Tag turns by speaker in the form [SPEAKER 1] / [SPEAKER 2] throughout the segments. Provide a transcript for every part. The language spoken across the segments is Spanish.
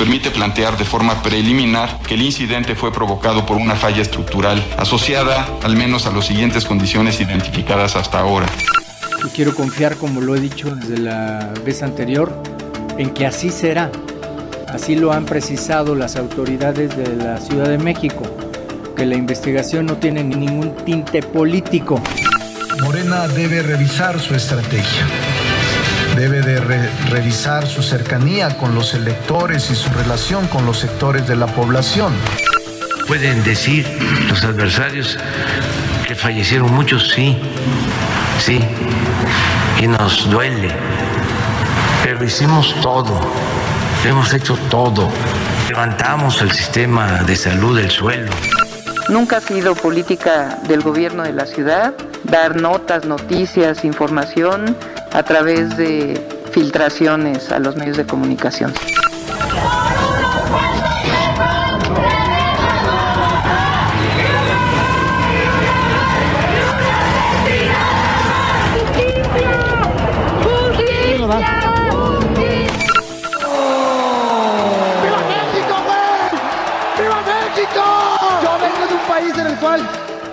[SPEAKER 1] Permite plantear de forma preliminar que el incidente fue provocado por una falla estructural asociada al menos a las siguientes condiciones identificadas hasta ahora.
[SPEAKER 2] Y quiero confiar, como lo he dicho desde la vez anterior, en que así será. Así lo han precisado las autoridades de la Ciudad de México, que la investigación no tiene ningún tinte político.
[SPEAKER 3] Morena debe revisar su estrategia, debe de re- revisar su cercanía con los electores y su relación con los sectores de la población.
[SPEAKER 4] Pueden decir los adversarios que fallecieron muchos, sí, sí, y nos duele, pero hicimos todo, hemos hecho todo, levantamos el sistema de salud del suelo.
[SPEAKER 5] Nunca ha sido política del gobierno de la ciudad dar notas, noticias, información a través de filtraciones a los medios de comunicación.
[SPEAKER 6] ¡Viva México, güey! ¡Viva México! Yo vengo de un país en el cual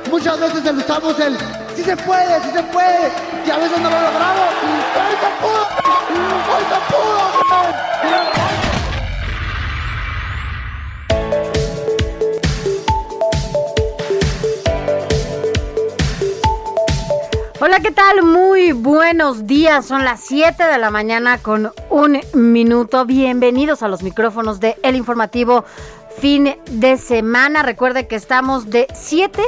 [SPEAKER 6] muchas veces usamos el sí se puede, sí se puede, y a veces no lo logramos. ¡Hoy se pudo! ¡Hoy se pudo!
[SPEAKER 7] Hola, ¿qué tal? Muy buenos días. Son las 7 de la mañana con un minuto. Bienvenidos a los micrófonos de El Informativo Fin de Semana. Recuerde que estamos de 7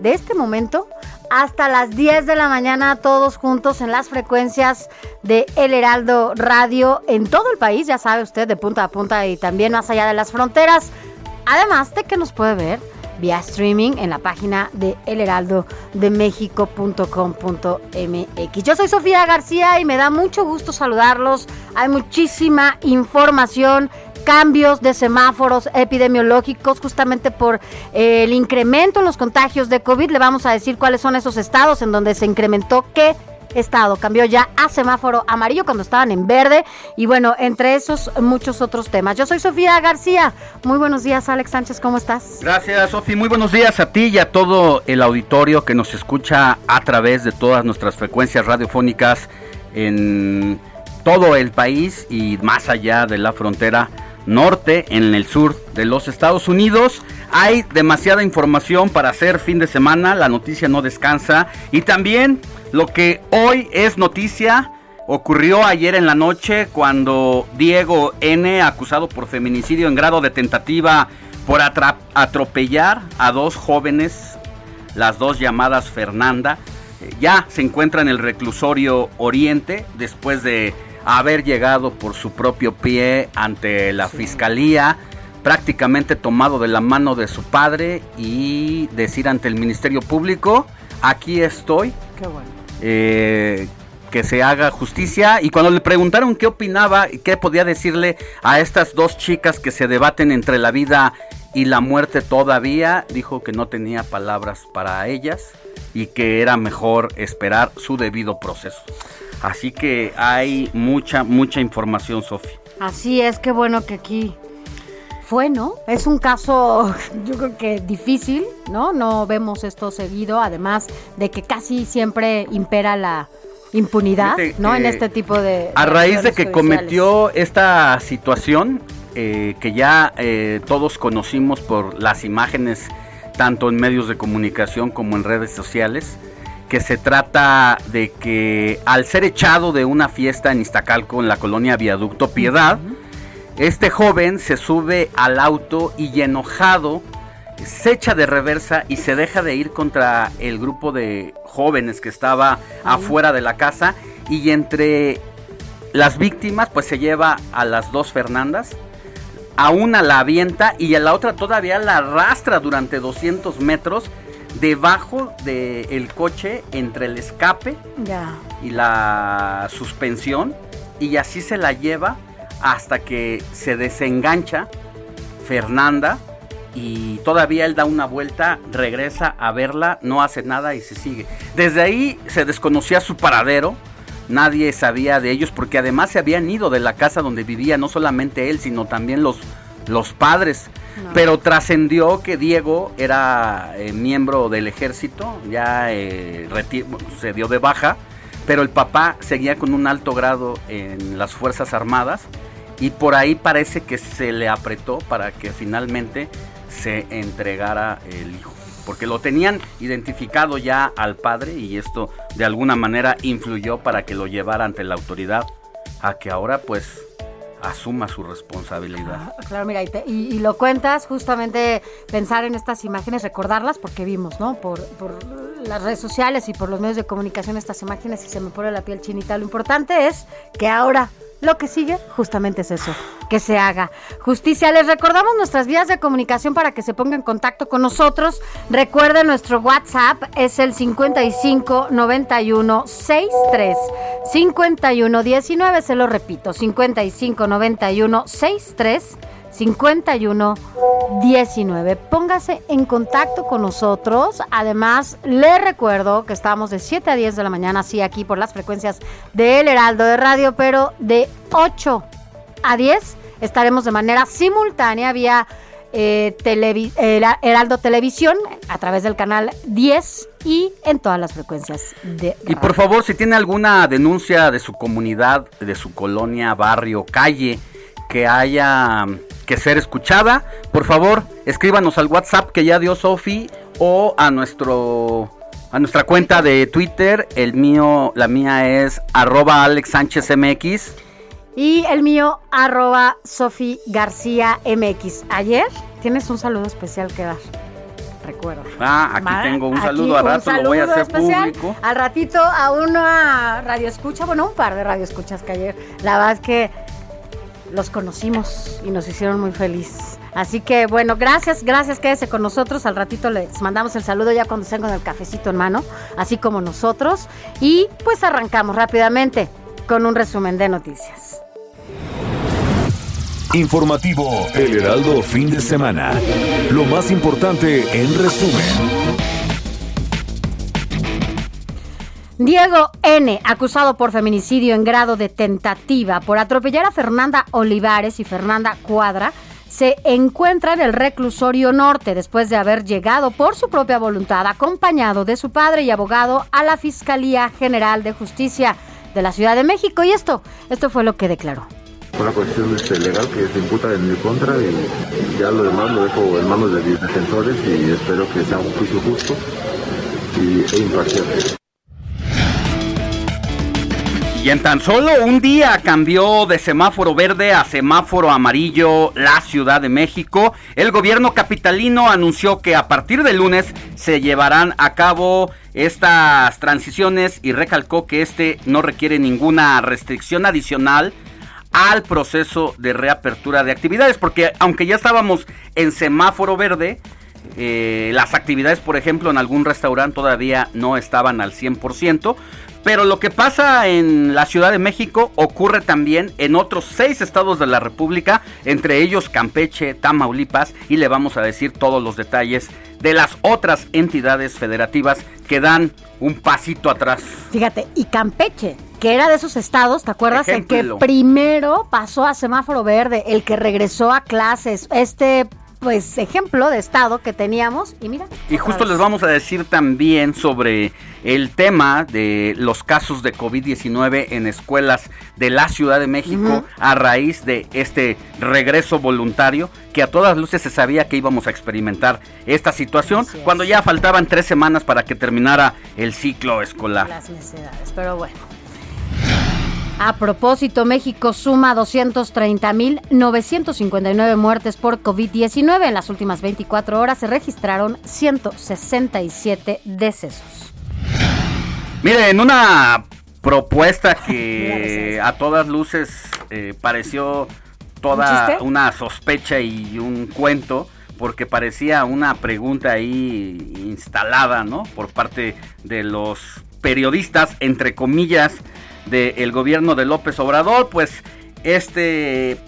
[SPEAKER 7] de este momento hasta las 10 de la mañana todos juntos en las frecuencias de El Heraldo Radio en todo el país, ya sabe usted, de punta a punta y también más allá de las fronteras. Además de que nos puede ver vía streaming en la página de elheraldodemexico.com.mx. Yo soy Sofía García y me da mucho gusto saludarlos. Hay muchísima información, cambios de semáforos epidemiológicos justamente por eh, el incremento en los contagios de COVID. Le vamos a decir cuáles son esos estados en donde se incrementó qué estado cambió ya a semáforo amarillo cuando estaban en verde y bueno, entre esos muchos otros temas. Yo soy Sofía García. Muy buenos días, Alex Sánchez, ¿cómo estás?
[SPEAKER 8] Gracias, Sofi. Muy buenos días a ti y a todo el auditorio que nos escucha a través de todas nuestras frecuencias radiofónicas en todo el país y más allá de la frontera norte, en el sur de los Estados Unidos. Hay demasiada información para hacer fin de semana, la noticia no descansa y también lo que hoy es noticia ocurrió ayer en la noche cuando Diego N, acusado por feminicidio en grado de tentativa por atropellar a dos jóvenes, las dos llamadas Fernanda, eh, ya se encuentra en el reclusorio Oriente después de haber llegado por su propio pie ante la fiscalía, prácticamente tomado de la mano de su padre y decir ante el Ministerio Público, aquí estoy,
[SPEAKER 7] Qué bueno.
[SPEAKER 8] eh, que se haga justicia. Y cuando le preguntaron qué opinaba y qué podía decirle a estas dos chicas que se debaten entre la vida y la muerte todavía, dijo que no tenía palabras para ellas y que era mejor esperar su debido proceso. Así que hay mucha, mucha información, Sofi.
[SPEAKER 7] Así es, qué bueno que aquí fue, ¿no? Es un caso, yo creo que difícil, ¿no? No vemos esto seguido, además de que casi siempre impera la impunidad,
[SPEAKER 8] Fíjate,
[SPEAKER 7] ¿no? en
[SPEAKER 8] eh,
[SPEAKER 7] este tipo de...
[SPEAKER 8] A raíz de que
[SPEAKER 7] judiciales.
[SPEAKER 8] cometió esta situación, eh, que ya eh, todos conocimos por las imágenes, tanto en medios de comunicación como en redes sociales, que se trata de que al ser echado de una fiesta en Iztacalco, en la colonia Viaducto Piedad, este joven se sube al auto y enojado se echa de reversa y se deja de ir contra el grupo de jóvenes que estaba afuera de la casa y entre las víctimas pues se lleva a las dos Fernandas, a una la avienta y a la otra todavía la arrastra durante 200 metros debajo del coche entre el escape y la suspensión y así se la lleva hasta que se desengancha Fernanda y todavía él da una vuelta, regresa a verla, no hace nada y se sigue. Desde ahí se desconocía su paradero, nadie sabía de ellos porque además se habían ido de la casa donde vivía no solamente él, sino también los, los padres. Pero trascendió que Diego era eh, miembro del ejército, ya eh, se dio de baja, pero el papá seguía con un alto grado en las Fuerzas Armadas y por ahí parece que se le apretó para que finalmente se entregara el hijo. Porque lo tenían identificado ya al padre y esto de alguna manera influyó para que lo llevara ante la autoridad a que ahora pues asuma su responsabilidad.
[SPEAKER 7] Ah, claro, mira, y, lo cuentas justamente pensar en estas imágenes, recordarlas porque vimos, ¿no? Por, por, las redes sociales y por los medios de comunicación estas imágenes y se me pone la piel chinita. Lo importante es que ahora lo que sigue justamente es eso, que se haga justicia. Les recordamos nuestras vías de comunicación para que se pongan en contacto con nosotros. Recuerden, nuestro WhatsApp es el 55 91 63 51 19, se lo repito, 55 91 63 51 19. Póngase en contacto con nosotros. Además, le recuerdo que estamos de 7 a 10 de la mañana, sí, aquí por las frecuencias de El Heraldo de Radio, pero de 8 a 10 estaremos de manera simultánea vía eh, Heraldo Televisión a través del canal 10 y en todas las frecuencias de
[SPEAKER 8] Y por favor, si tiene alguna denuncia de su comunidad, de su colonia, barrio, calle, que haya que ser escuchada, por favor, escríbanos al WhatsApp que ya dio Sofi o a nuestro a nuestra cuenta de Twitter. El mío, la mía es arroba Alex Sánchez MX.
[SPEAKER 7] Y el mío, arroba Sofi García MX. Ayer tienes un saludo especial que dar. Recuerda.
[SPEAKER 8] Ah, aquí tengo un saludo, a rato lo voy a hacer público.
[SPEAKER 7] Al ratito a una radio escucha, bueno, un par de radio escuchas que ayer, la verdad es que los conocimos y nos hicieron muy feliz. Así que bueno, gracias, gracias, quédese con nosotros. Al ratito les mandamos el saludo ya cuando estén con el cafecito en mano, así como nosotros. Y pues arrancamos rápidamente con un resumen de noticias.
[SPEAKER 9] Informativo El Heraldo Fin de Semana. Lo más importante en resumen.
[SPEAKER 7] Diego N., acusado por feminicidio en grado de tentativa por atropellar a Fernanda Olivares y Fernanda Cuadra, se encuentra en el reclusorio norte después de haber llegado por su propia voluntad, acompañado de su padre y abogado, a la Fiscalía General de Justicia de la Ciudad de México. Y esto, esto fue lo que declaró.
[SPEAKER 10] Una cuestión este, legal que se imputa en mi contra y ya lo demás lo dejo en manos de mis defensores y espero que sea un juicio justo e imparcial.
[SPEAKER 8] Y en tan solo un día cambió de semáforo verde a semáforo amarillo la Ciudad de México. El gobierno capitalino anunció que a partir del lunes se llevarán a cabo estas transiciones y recalcó que este no requiere ninguna restricción adicional al proceso de reapertura de actividades, porque aunque ya estábamos en semáforo verde, eh, las actividades, por ejemplo, en algún restaurante todavía no estaban al 100%, pero lo que pasa en la Ciudad de México ocurre también en otros seis estados de la República, entre ellos Campeche, Tamaulipas, y le vamos a decir todos los detalles de las otras entidades federativas que dan un pasito atrás.
[SPEAKER 7] Fíjate, y Campeche, que era de esos estados, ¿te acuerdas? El que primero pasó a semáforo verde, el que regresó a clases, este pues ejemplo de estado que teníamos y mira.
[SPEAKER 8] Y justo les vamos a decir también sobre el tema de los casos de COVID-19 en escuelas de la Ciudad de México a raíz de este regreso voluntario que a todas luces se sabía que íbamos a experimentar esta situación cuando ya faltaban tres semanas para que terminara el ciclo escolar.
[SPEAKER 7] Las necesidades, pero bueno. A propósito, México suma 230.959 muertes por COVID-19. En las últimas 24 horas se registraron 167 decesos.
[SPEAKER 8] Mire, en una propuesta que a todas luces eh, pareció toda una sospecha y un cuento, porque parecía una pregunta ahí instalada, ¿no? Por parte de los periodistas, entre comillas, del gobierno de López Obrador, pues este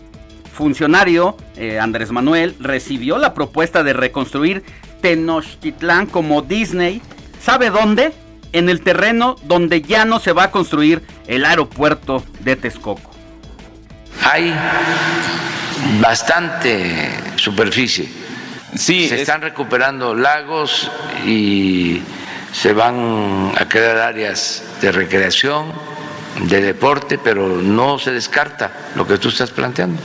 [SPEAKER 8] funcionario, eh, Andrés Manuel, recibió la propuesta de reconstruir Tenochtitlán como Disney. ¿Sabe dónde? En el terreno donde ya no se va a construir el aeropuerto de Texcoco.
[SPEAKER 4] Hay bastante superficie. Sí, se están recuperando lagos y se van a crear áreas de recreación de deporte, pero no se descarta lo que tú estás planteando.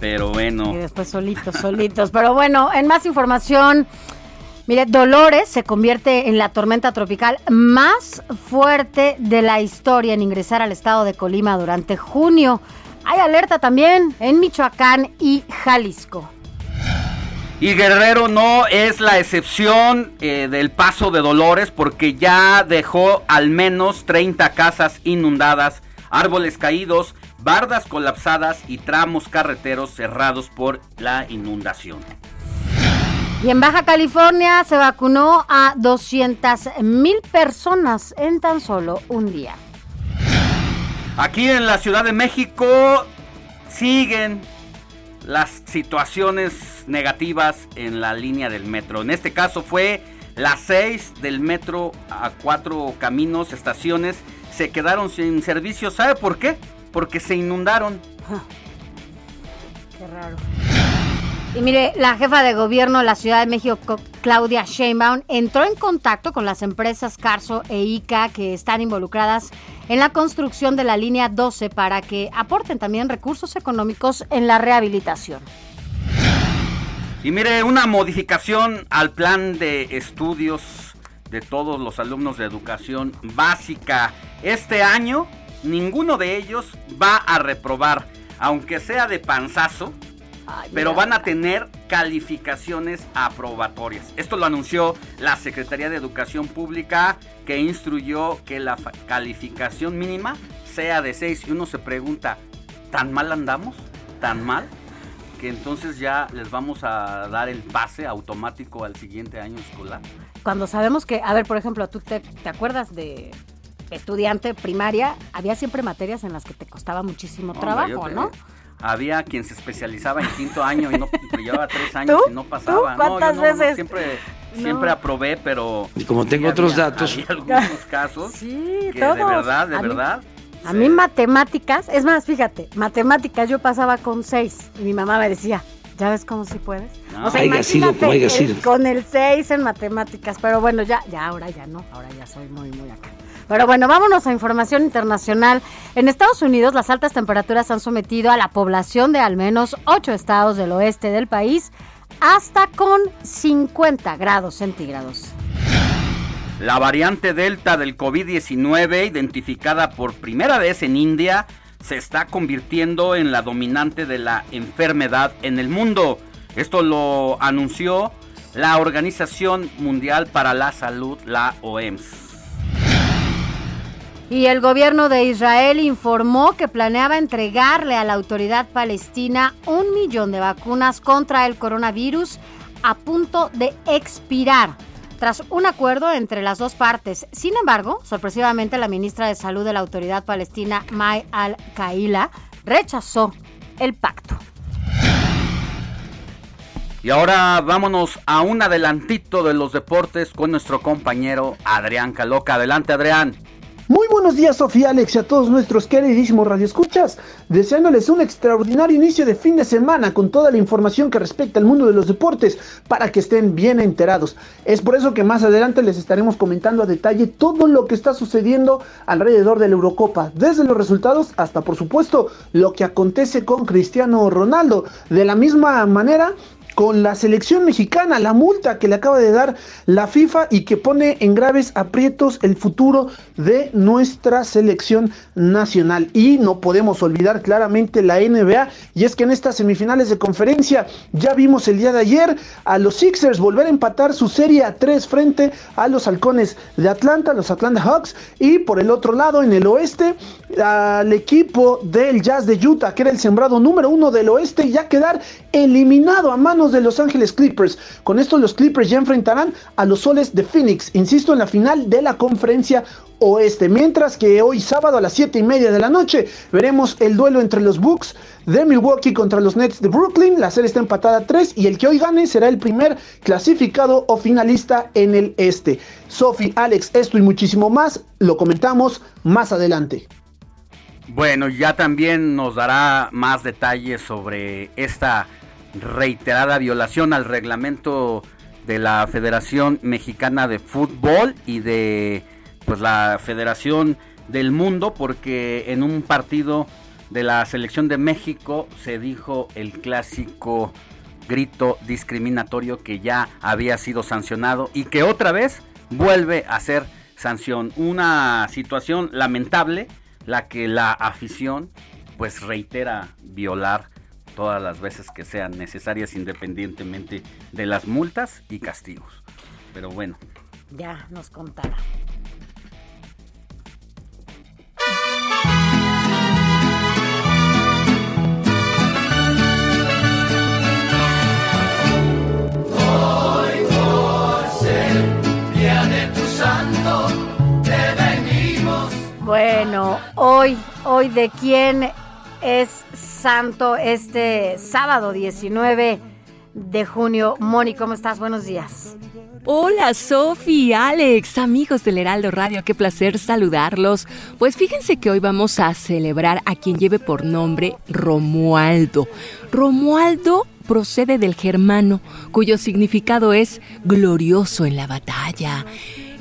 [SPEAKER 8] Pero bueno.
[SPEAKER 7] Y después solitos, solitos. Pero bueno, en más información, mire, Dolores se convierte en la tormenta tropical más fuerte de la historia en ingresar al estado de Colima durante junio. Hay alerta también en Michoacán y Jalisco.
[SPEAKER 8] Y Guerrero no es la excepción eh, del paso de Dolores porque ya dejó al menos 30 casas inundadas, árboles caídos, bardas colapsadas y tramos carreteros cerrados por la inundación.
[SPEAKER 7] Y en Baja California se vacunó a 200 mil personas en tan solo un día.
[SPEAKER 8] Aquí en la Ciudad de México siguen las situaciones negativas en la línea del metro. En este caso fue las 6 del metro a cuatro caminos, estaciones, se quedaron sin servicio. ¿Sabe por qué? Porque se inundaron.
[SPEAKER 7] Qué raro. Y mire, la jefa de gobierno de la Ciudad de México, Claudia Sheinbaum, entró en contacto con las empresas Carso e ICA que están involucradas en la construcción de la línea 12 para que aporten también recursos económicos en la rehabilitación.
[SPEAKER 8] Y mire, una modificación al plan de estudios de todos los alumnos de educación básica. Este año, ninguno de ellos va a reprobar, aunque sea de panzazo, pero van a tener calificaciones aprobatorias. Esto lo anunció la Secretaría de Educación Pública que instruyó que la calificación mínima sea de 6 y uno se pregunta, ¿tan mal andamos? ¿Tan mal? Que entonces ya les vamos a dar el pase automático al siguiente año escolar.
[SPEAKER 7] Cuando sabemos que, a ver, por ejemplo, tú te, te acuerdas de estudiante primaria, había siempre materias en las que te costaba muchísimo trabajo, ¿no?
[SPEAKER 8] Había quien se especializaba en quinto año y no llevaba tres años y no pasaba.
[SPEAKER 7] ¿Cuántas veces?
[SPEAKER 8] siempre, siempre aprobé, pero.
[SPEAKER 4] Y como tengo otros datos.
[SPEAKER 8] Había algunos casos.
[SPEAKER 7] sí,
[SPEAKER 8] que de verdad, de verdad.
[SPEAKER 7] a mí matemáticas, es más, fíjate, matemáticas yo pasaba con seis y mi mamá me decía, ¿ya ves cómo si puedes?
[SPEAKER 4] o sea, imagínate
[SPEAKER 7] sido, con el seis en matemáticas, pero bueno, ya, ya ahora ya no, ahora ya soy muy, muy acá. Pero bueno, vámonos a información internacional. En Estados Unidos, las altas temperaturas han sometido a la población de al menos ocho estados del oeste del país hasta con 50 grados centígrados.
[SPEAKER 8] La variante Delta del COVID-19, identificada por primera vez en India, se está convirtiendo en la dominante de la enfermedad en el mundo. Esto lo anunció la Organización Mundial para la Salud, la OMS.
[SPEAKER 7] Y el gobierno de Israel informó que planeaba entregarle a la autoridad palestina un millón de vacunas contra el coronavirus a punto de expirar tras un acuerdo entre las dos partes. Sin embargo, sorpresivamente la ministra de Salud de la autoridad palestina, May al-Kaila, rechazó el pacto.
[SPEAKER 8] Y ahora vámonos a un adelantito de los deportes con nuestro compañero Adrián Caloca. Adelante, Adrián.
[SPEAKER 11] Muy buenos días, Sofía, Alex y a todos nuestros queridísimos radioescuchas, deseándoles un extraordinario inicio de fin de semana con toda la información que respecta al mundo de los deportes para que estén bien enterados. Es por eso que más adelante les estaremos comentando a detalle todo lo que está sucediendo alrededor de la Eurocopa, desde los resultados hasta, por supuesto, lo que acontece con Cristiano Ronaldo. De la misma manera, con la selección mexicana, la multa que le acaba de dar la FIFA y que pone en graves aprietos el futuro de nuestra selección nacional. Y no podemos olvidar claramente la NBA, y es que en estas semifinales de conferencia ya vimos el día de ayer a los Sixers volver a empatar su serie a tres frente a los halcones de Atlanta, los Atlanta Hawks, y por el otro lado, en el oeste, al equipo del Jazz de Utah, que era el sembrado número uno del oeste, ya quedar eliminado a de Los Ángeles Clippers. Con esto los Clippers ya enfrentarán a los soles de Phoenix, insisto, en la final de la conferencia oeste. Mientras que hoy sábado a las 7 y media de la noche veremos el duelo entre los Bucks de Milwaukee contra los Nets de Brooklyn. La serie está empatada a 3 y el que hoy gane será el primer clasificado o finalista en el este. Sophie, Alex, esto y muchísimo más lo comentamos más adelante.
[SPEAKER 8] Bueno, ya también nos dará más detalles sobre esta reiterada violación al reglamento de la Federación Mexicana de Fútbol y de pues la Federación del Mundo porque en un partido de la selección de México se dijo el clásico grito discriminatorio que ya había sido sancionado y que otra vez vuelve a ser sanción. Una situación lamentable la que la afición pues reitera violar todas las veces que sean necesarias independientemente de las multas y castigos. Pero bueno.
[SPEAKER 7] Ya nos contará.
[SPEAKER 12] Hoy por ser día de tu santo, te venimos.
[SPEAKER 7] Bueno, hoy, hoy de quién es santo este sábado 19 de junio. Moni, ¿cómo estás? Buenos días.
[SPEAKER 13] Hola Sofi, Alex, amigos del Heraldo Radio, qué placer saludarlos. Pues fíjense que hoy vamos a celebrar a quien lleve por nombre Romualdo. Romualdo procede del germano, cuyo significado es glorioso en la batalla.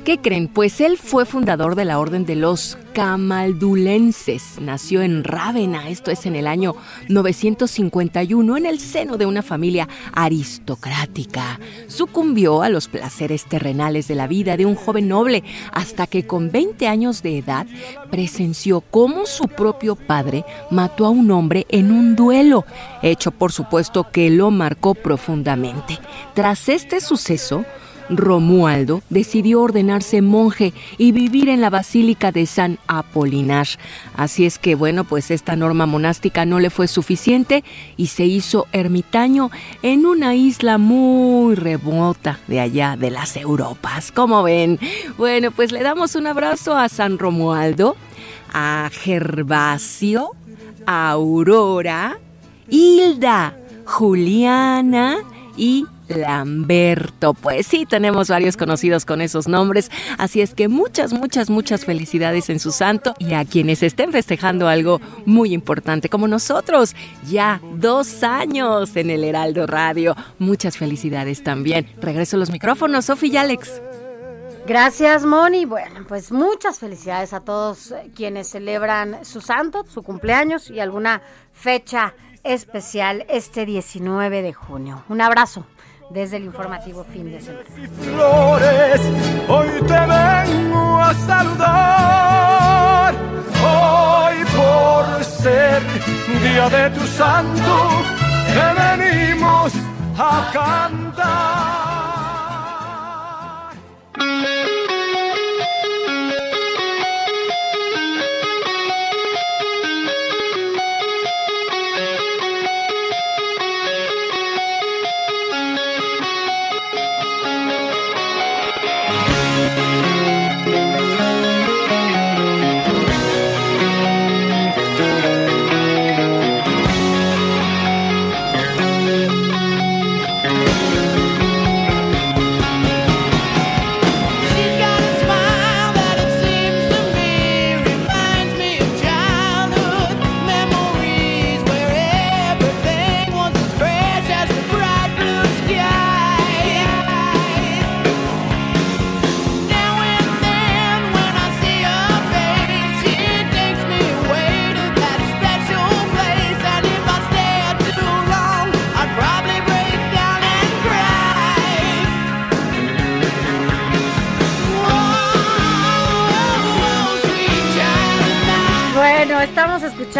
[SPEAKER 13] ¿Qué creen? Pues él fue fundador de la Orden de los Camaldulenses. Nació en Rávena, esto es en el año 951, en el seno de una familia aristocrática. Sucumbió a los placeres terrenales de la vida de un joven noble hasta que con 20 años de edad presenció cómo su propio padre mató a un hombre en un duelo, hecho por supuesto que lo marcó profundamente. Tras este suceso, Romualdo decidió ordenarse monje y vivir en la Basílica de San Apolinar. Así es que, bueno, pues esta norma monástica no le fue suficiente y se hizo ermitaño en una isla muy remota de allá de las Europas. ¿Cómo ven? Bueno, pues le damos un abrazo a San Romualdo, a Gervasio, a Aurora, Hilda, Juliana y Lamberto. Pues sí, tenemos varios conocidos con esos nombres, así es que muchas, muchas, muchas felicidades en su santo y a quienes estén festejando algo muy importante como nosotros, ya dos años en el Heraldo Radio. Muchas felicidades también. Regreso los micrófonos, Sofi y Alex.
[SPEAKER 7] Gracias, Moni. Bueno, pues muchas felicidades a todos quienes celebran su santo, su cumpleaños y alguna fecha especial este 19 de junio. Un abrazo desde el informativo fin de semana.
[SPEAKER 12] Flores, hoy te vengo a saludar. Hoy por ser día de tu santo, te venimos a cantar.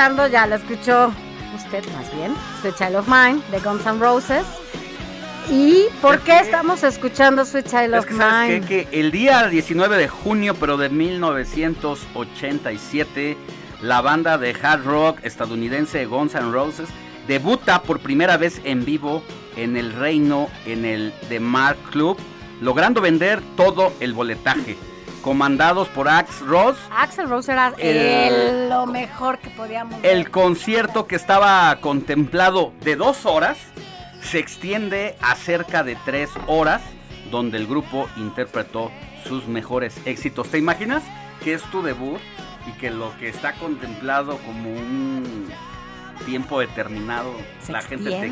[SPEAKER 7] Escuchando, ya lo escuchó usted más bien, Sweet Child of Mine de Guns N' Roses. ¿Y por qué estamos escuchando Sweet Child
[SPEAKER 8] Es
[SPEAKER 7] of
[SPEAKER 8] que sabes
[SPEAKER 7] Mine?
[SPEAKER 8] qué? que el día 19 de junio, pero de 1987, la banda de hard rock estadounidense Guns N' Roses debuta por primera vez en vivo en el reino en el The Mark Club, logrando vender todo el boletaje. Comandados por Axe Ross,
[SPEAKER 7] Axel Rose era
[SPEAKER 8] El-
[SPEAKER 7] el- lo mejor que podíamos ver.
[SPEAKER 8] el concierto que estaba contemplado de dos horas se extiende a cerca de tres horas, donde el grupo interpretó sus mejores éxitos. ¿Te imaginas que es tu debut y que lo que está contemplado como un tiempo determinado,
[SPEAKER 7] Se
[SPEAKER 8] la gente te.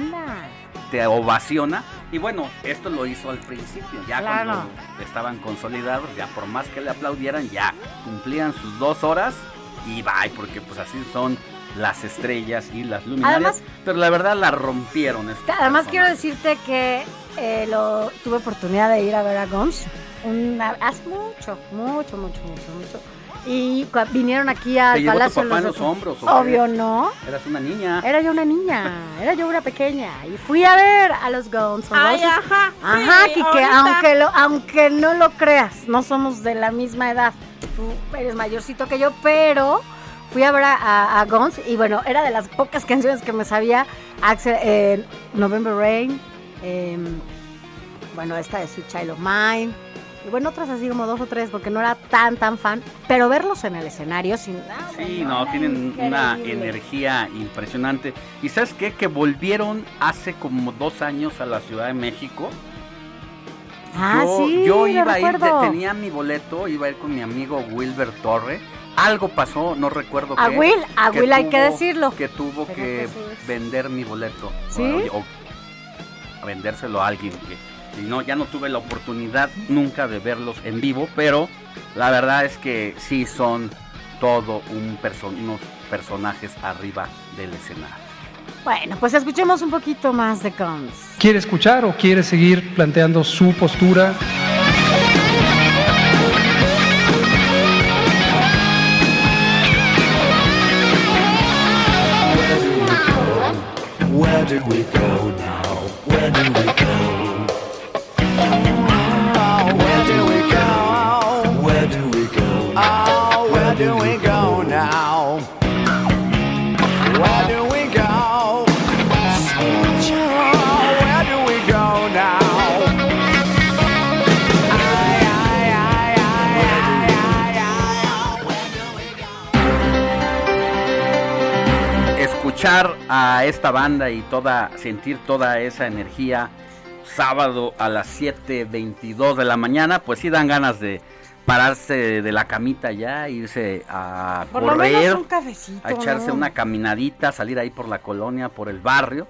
[SPEAKER 8] Te ovaciona? Y bueno, esto lo hizo al principio, ya
[SPEAKER 7] Claro.
[SPEAKER 8] cuando estaban consolidados, ya por más que le aplaudieran, ya cumplían sus dos horas y bye, porque pues así son las estrellas y las luminarias.
[SPEAKER 7] Además-
[SPEAKER 8] pero la verdad la rompieron.
[SPEAKER 7] Además quiero decirte que eh, lo tuve oportunidad de ir a ver a Guns una- hace mucho, mucho, mucho, mucho, mucho. Y vinieron aquí al
[SPEAKER 8] ¿Te llevó tu
[SPEAKER 7] Palacio de
[SPEAKER 8] papá en
[SPEAKER 7] los
[SPEAKER 8] los hombros?
[SPEAKER 7] Obvio no.
[SPEAKER 8] Eras una niña.
[SPEAKER 7] Era yo una niña, era yo una pequeña y fui a ver a los Guns N'
[SPEAKER 13] Ay,
[SPEAKER 7] Roses.
[SPEAKER 13] ajá,
[SPEAKER 7] Ajá,
[SPEAKER 13] sí,
[SPEAKER 7] Kike, aunque lo, aunque no lo creas, no somos de la misma edad. Tú eres mayorcito que yo, pero fui a ver a, a- a Guns y bueno, era de las pocas canciones que me sabía. Axel, eh, November Rain, em, bueno, esta de Sweet Child of Mine. Y bueno, otras así como dos o tres, porque no era tan, tan fan. Pero verlos en el escenario sin... ah,
[SPEAKER 8] Sí, no, tienen una energía impresionante. ¿Y sabes qué? Que volvieron hace como dos años a la Ciudad de México.
[SPEAKER 7] Ah,
[SPEAKER 8] yo,
[SPEAKER 7] sí,
[SPEAKER 8] yo iba a ir, tenía mi boleto, iba a ir con mi amigo Wilber Torre. Algo pasó, no recuerdo
[SPEAKER 7] A
[SPEAKER 8] qué.
[SPEAKER 7] Will, a Will hay que decirlo.
[SPEAKER 8] Que tuvo que
[SPEAKER 7] que decir.
[SPEAKER 8] vender mi boleto.
[SPEAKER 7] ¿Sí?
[SPEAKER 8] O, o vendérselo a alguien. Que, y no, ya no tuve la oportunidad nunca de verlos en vivo, pero la verdad es que sí son todo un perso- unos personajes arriba del escenario.
[SPEAKER 7] Bueno, pues escuchemos un poquito más de Guns.
[SPEAKER 14] ¿Quiere escuchar o quiere seguir planteando su postura?
[SPEAKER 12] Where do we go now? Where do we
[SPEAKER 8] escuchar a esta banda y toda sentir toda esa energía sábado a las 7:22 de la mañana, pues sí dan ganas de pararse de la camita ya, irse a
[SPEAKER 7] Por lo menos
[SPEAKER 8] correr,
[SPEAKER 7] un cafecito.
[SPEAKER 8] a echarse
[SPEAKER 7] ¿no?
[SPEAKER 8] una caminadita, salir ahí por la colonia, por el barrio,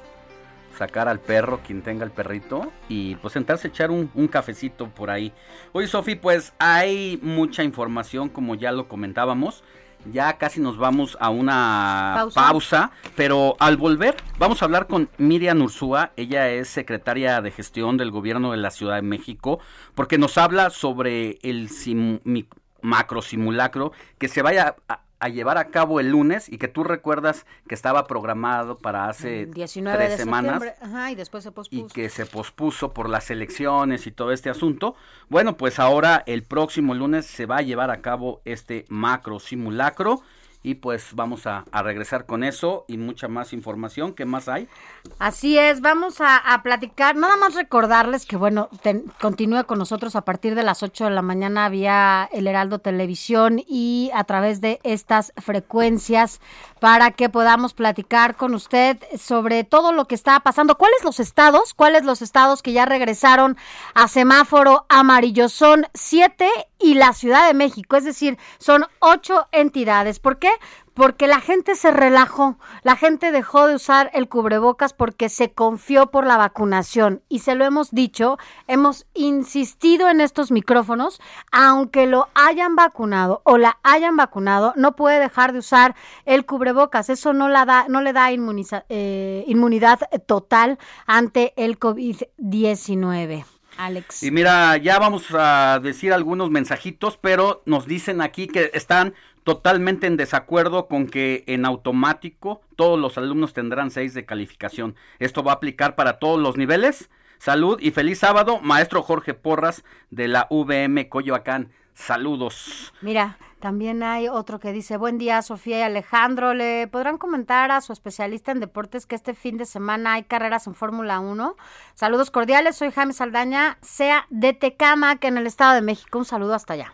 [SPEAKER 8] sacar al perro, quien tenga el perrito, y pues sentarse a echar un, un cafecito por ahí. Oye, Sofi, pues hay mucha información, como ya lo comentábamos. Ya casi nos vamos a una
[SPEAKER 7] Pausa.
[SPEAKER 8] pausa, pero al volver vamos a hablar con Miriam Ursúa. Ella es secretaria de gestión del gobierno de la Ciudad de México, porque nos habla sobre el sim- mi- macro simulacro que se vaya a, a llevar a cabo el lunes y que tú recuerdas que estaba programado para hace
[SPEAKER 7] 19
[SPEAKER 8] tres
[SPEAKER 7] de
[SPEAKER 8] semanas.
[SPEAKER 7] Ajá, y después se pospuso.
[SPEAKER 8] y que se pospuso por las elecciones y todo este asunto. Bueno, pues ahora el próximo lunes se va a llevar a cabo este macro simulacro y pues vamos a, regresar con eso y mucha más información. ¿Qué más hay?
[SPEAKER 7] Así es, vamos a, a platicar, nada más recordarles que, bueno, ten- continúe con nosotros a partir de las 8 de la mañana vía El Heraldo Televisión y a través de estas frecuencias para que podamos platicar con usted sobre todo lo que está pasando. ¿Cuáles los estados? ¿Cuáles los estados que ya regresaron a semáforo amarillo? Son siete y la Ciudad de México, es decir, son ocho entidades. ¿Por qué? Porque la gente se relajó, la gente dejó de usar el cubrebocas porque se confió por la vacunación y se lo hemos dicho, hemos insistido en estos micrófonos, aunque lo hayan vacunado o la hayan vacunado, no puede dejar de usar el cubrebocas, eso no, la da, no le da eh, inmunidad total ante el COVID-19. Alex.
[SPEAKER 8] Y mira, ya vamos a decir algunos mensajitos, pero nos dicen aquí que están totalmente en desacuerdo con que en automático todos los alumnos tendrán seis de calificación. Esto va a aplicar para todos los niveles. Salud y feliz sábado, maestro Jorge Porras de la VM Coyoacán. Saludos.
[SPEAKER 7] Mira, también hay otro que dice, buen día Sofía y Alejandro, ¿le podrán comentar a su especialista en deportes que este fin de semana hay carreras en Fórmula 1? Saludos cordiales, soy Jaime Saldaña, sea de Tecamac en el Estado de México. Un saludo hasta allá.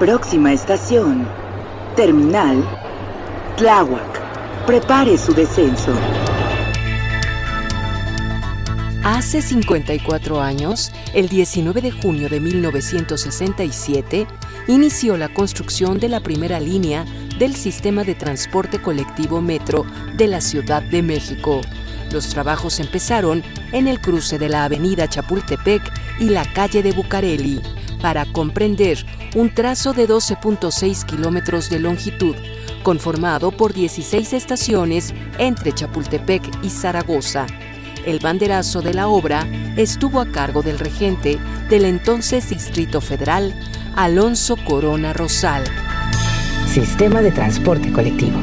[SPEAKER 15] Próxima estación. Terminal. Tláhuac. Prepare su descenso.
[SPEAKER 16] Hace 54 años, el 19 de junio de 1967, inició la construcción de la primera línea del sistema de transporte colectivo metro de la Ciudad de México. Los trabajos empezaron en el cruce de la avenida Chapultepec y la calle de Bucareli para comprender un trazo de 12.6 kilómetros de longitud, conformado por 16 estaciones entre Chapultepec y Zaragoza. El banderazo de la obra estuvo a cargo del regente del entonces Distrito Federal, Alonso Corona Rosal.
[SPEAKER 15] Sistema de transporte colectivo.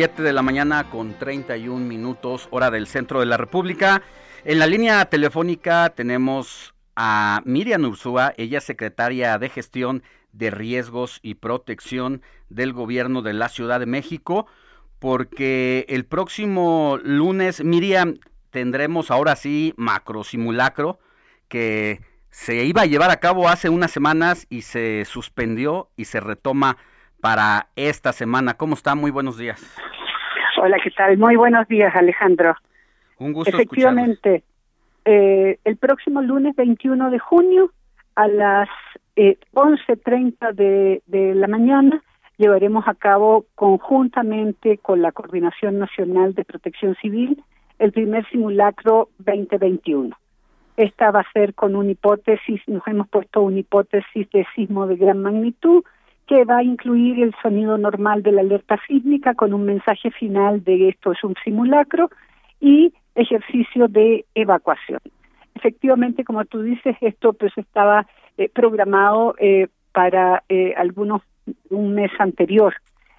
[SPEAKER 8] Siete de la mañana con 31 minutos, hora del centro de la República. En la línea telefónica tenemos a Miriam Ursúa, ella es secretaria de Gestión de Riesgos y Protección del Gobierno de la Ciudad de México, porque el próximo lunes, Miriam, tendremos ahora sí macro simulacro que se iba a llevar a cabo hace unas semanas y se suspendió y se retoma para esta semana. ¿Cómo está? Muy buenos días.
[SPEAKER 17] Hola, ¿qué tal? Muy buenos días, Alejandro.
[SPEAKER 8] Un gusto
[SPEAKER 17] Efectivamente, eh, el próximo lunes 21 de junio a las eh, 11.30 de, de la mañana llevaremos a cabo conjuntamente con la Coordinación Nacional de Protección Civil el primer simulacro 2021. Esta va a ser con una hipótesis, nos hemos puesto una hipótesis de sismo de gran magnitud que va a incluir el sonido normal de la alerta sísmica con un mensaje final de esto es un simulacro y ejercicio de evacuación. Efectivamente, como tú dices, esto pues estaba eh, programado eh, para eh, algunos un mes anterior.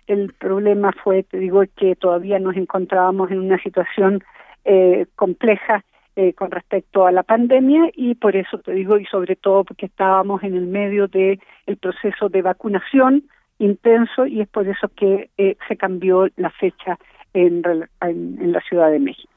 [SPEAKER 17] El problema fue, te digo, que todavía nos encontrábamos en una situación eh, compleja eh, con respecto a la pandemia y por eso te digo y sobre todo porque estábamos en el medio de el proceso de vacunación intenso y es por eso que eh, se cambió la fecha en, en, en, la Ciudad de México.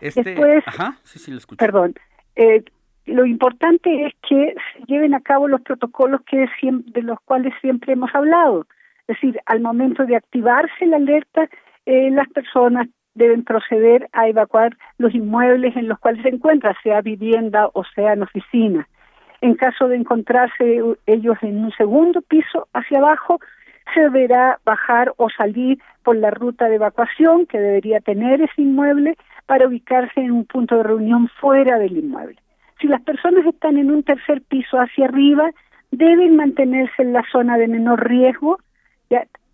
[SPEAKER 8] Este,
[SPEAKER 17] Después,
[SPEAKER 8] ajá, sí, sí, lo escucho.
[SPEAKER 17] perdón, eh, lo importante es que se lleven a cabo los protocolos que siempre, de los cuales siempre hemos hablado. Es decir, al momento de activarse la alerta, eh, las personas deben proceder a evacuar los inmuebles en los cuales se encuentran, sea vivienda o sean oficinas. En caso de encontrarse ellos en un segundo piso hacia abajo, se deberá bajar o salir por la ruta de evacuación que debería tener ese inmueble para ubicarse en un punto de reunión fuera del inmueble. Si las personas están en un tercer piso hacia arriba, deben mantenerse en la zona de menor riesgo.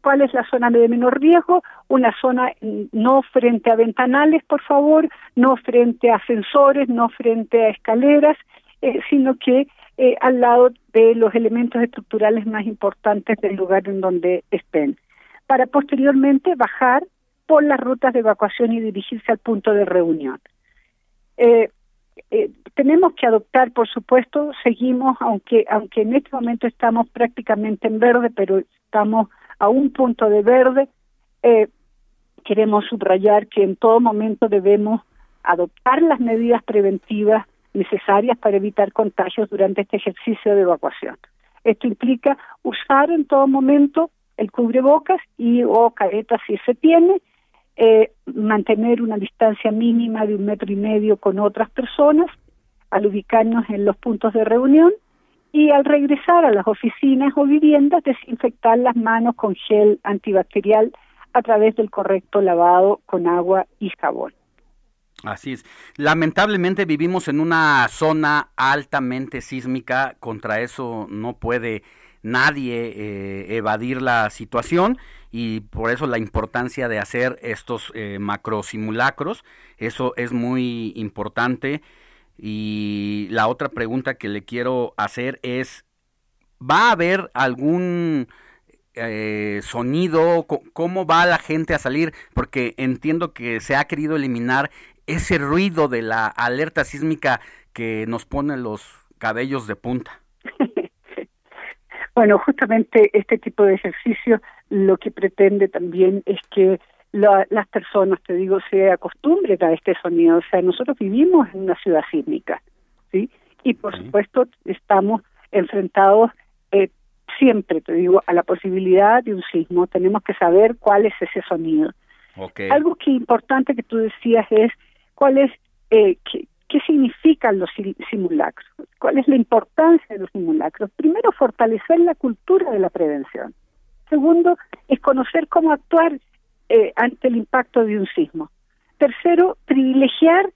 [SPEAKER 17] ¿Cuál es la zona de menor riesgo? Una zona no frente a ventanales, por favor, no frente a ascensores, no frente a escaleras, eh, sino que eh, al lado de los elementos estructurales más importantes del lugar en donde estén, para posteriormente bajar por las rutas de evacuación y dirigirse al punto de reunión. Eh, eh, tenemos que adoptar, por supuesto, seguimos, aunque aunque en este momento estamos prácticamente en verde, pero estamos a un punto de verde, eh, queremos subrayar que en todo momento debemos adoptar las medidas preventivas necesarias para evitar contagios durante este ejercicio de evacuación. Esto implica usar en todo momento el cubrebocas y o careta si se tiene, eh, mantener una distancia mínima de un metro y medio con otras personas, al ubicarnos en los puntos de reunión y al regresar a las oficinas o viviendas desinfectar las manos con gel antibacterial a través del correcto lavado con agua y jabón.
[SPEAKER 8] Así es. Lamentablemente vivimos en una zona altamente sísmica, contra eso no puede nadie eh, evadir la situación y por eso la importancia de hacer estos eh, macro simulacros, eso es muy importante. Y la otra pregunta que le quiero hacer es, ¿va a haber algún eh, sonido? ¿Cómo va la gente a salir? Porque entiendo que se ha querido eliminar ese ruido de la alerta sísmica que nos pone los cabellos de punta.
[SPEAKER 17] bueno, justamente este tipo de ejercicio lo que pretende también es que las personas, te digo, se acostumbren a este sonido. O sea, nosotros vivimos en una ciudad sísmica, ¿sí? Y por supuesto estamos enfrentados eh, siempre, te digo, a la posibilidad de un sismo. Tenemos que saber cuál es ese sonido. Algo que importante que tú decías es cuál es, eh, qué, qué significan los simulacros, cuál es la importancia de los simulacros. Primero, fortalecer la cultura de la prevención. Segundo, es conocer cómo actuar eh, ante el impacto de un sismo. Tercero, privilegiar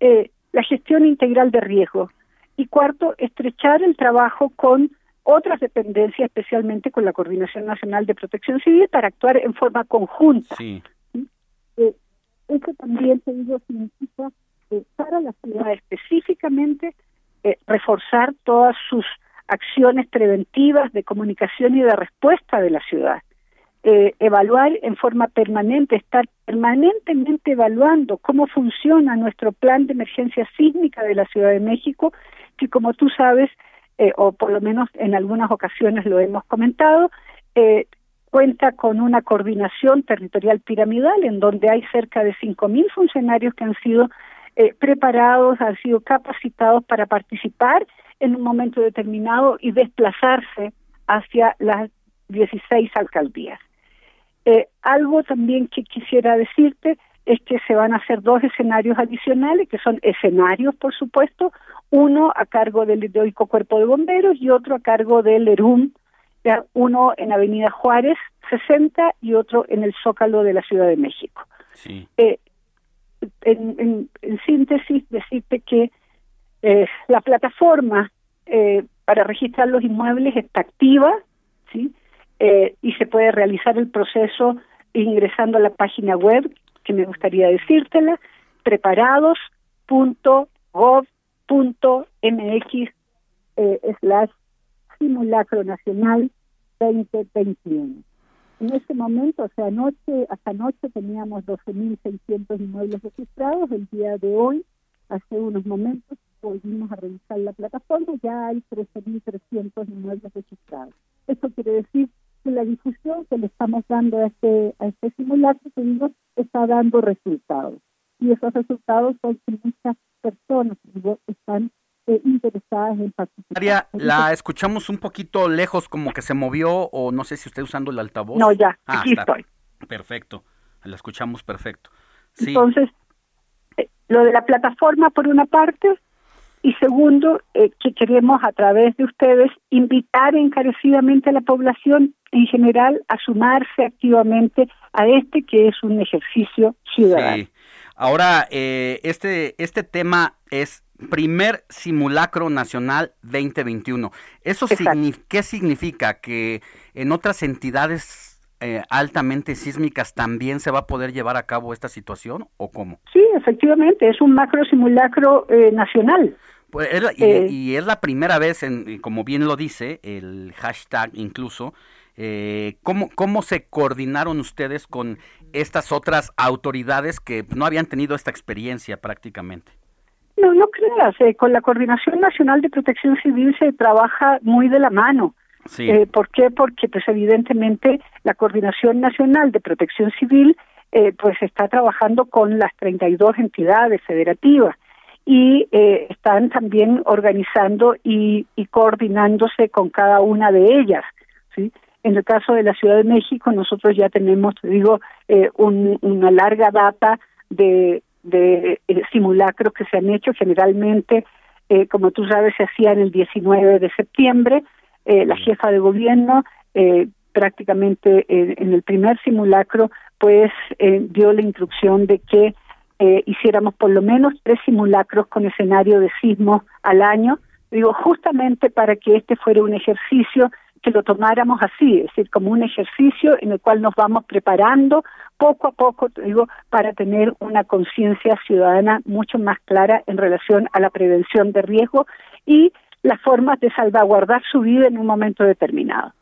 [SPEAKER 17] eh, la gestión integral de riesgo. Y cuarto, estrechar el trabajo con otras dependencias, especialmente con la Coordinación Nacional de Protección Civil, para actuar en forma conjunta. Sí. Eh, eso también, te digo, significa para la ciudad específicamente reforzar todas sus acciones preventivas de comunicación y de respuesta de la ciudad eh, evaluar en forma permanente, estar permanentemente evaluando cómo funciona nuestro plan de emergencia sísmica de la Ciudad de México, que como tú sabes, eh, o por lo menos en algunas ocasiones lo hemos comentado, eh, cuenta con una coordinación territorial piramidal en donde hay cerca de 5.000 funcionarios que han sido eh, preparados, han sido capacitados para participar en un momento determinado y desplazarse hacia las 16 alcaldías. Eh, algo también que quisiera decirte es que se van a hacer dos escenarios adicionales, que son escenarios, por supuesto, uno a cargo del heroico cuerpo de bomberos y otro a cargo del ERUM, uno en Avenida Juárez 60 y otro en el Zócalo de la Ciudad de México. Eh, en, síntesis, decirte que eh, la plataforma para registrar los inmuebles está activa, ¿sí? Eh, y se puede realizar el proceso ingresando a la página web, que me gustaría decírtela, preparados.gov.mx eh, slash simulacro nacional 2021. En este momento, o sea, anoche, hasta anoche teníamos 12.600 inmuebles registrados. El día de hoy, hace unos momentos, volvimos a revisar la plataforma, ya hay 13.300 inmuebles registrados. Esto quiere decir la difusión que le estamos dando a este, a este simulacro, digo, está dando resultados. Y esos resultados son que muchas personas están eh, interesadas en participar.
[SPEAKER 8] María, la escuchamos un poquito lejos, como que se movió, o no sé si usted usando el altavoz.
[SPEAKER 17] No, ya, ah, aquí estoy.
[SPEAKER 8] Perfecto, la escuchamos perfecto.
[SPEAKER 17] Entonces, eh, lo de la plataforma, por una parte, y segundo, eh, que queremos a través de ustedes invitar encarecidamente a la población en general a sumarse activamente a este que es un ejercicio ciudadano. Sí.
[SPEAKER 8] Ahora, eh, este, este tema es primer simulacro nacional 2021. ¿Eso qué significa? ¿Que en otras entidades eh, altamente sísmicas también se va a poder llevar a cabo esta situación o cómo?
[SPEAKER 17] Sí, efectivamente, es un macro simulacro nacional.
[SPEAKER 8] Pues eh, y, es la primera vez, en, como bien lo dice, el hashtag incluso, eh, ¿cómo, ¿cómo se coordinaron ustedes con estas otras autoridades que no habían tenido esta experiencia prácticamente?
[SPEAKER 17] No, no creas, eh, con la Coordinación Nacional de Protección Civil se trabaja muy de la mano. Sí. Eh, ¿Por qué? Porque pues evidentemente la Coordinación Nacional de Protección Civil pues está trabajando con las 32 entidades federativas y eh, están también organizando y, coordinándose con cada una de ellas. ¿sí? En el caso de la Ciudad de México, nosotros ya tenemos, te digo, eh, un, una larga data de, de eh, simulacros que se han hecho generalmente, eh, como tú sabes, se hacían el 19 de septiembre. Eh, la jefa de gobierno eh, prácticamente en el primer simulacro, pues dio la instrucción de que eh, hiciéramos por lo menos tres simulacros con escenario de sismos al año, digo, justamente para que este fuera un ejercicio que lo tomáramos así, es decir, como un ejercicio en el cual nos vamos preparando poco a poco, digo, para tener una conciencia ciudadana mucho más clara en relación a la prevención de riesgo y las formas de salvaguardar su vida en un momento determinado.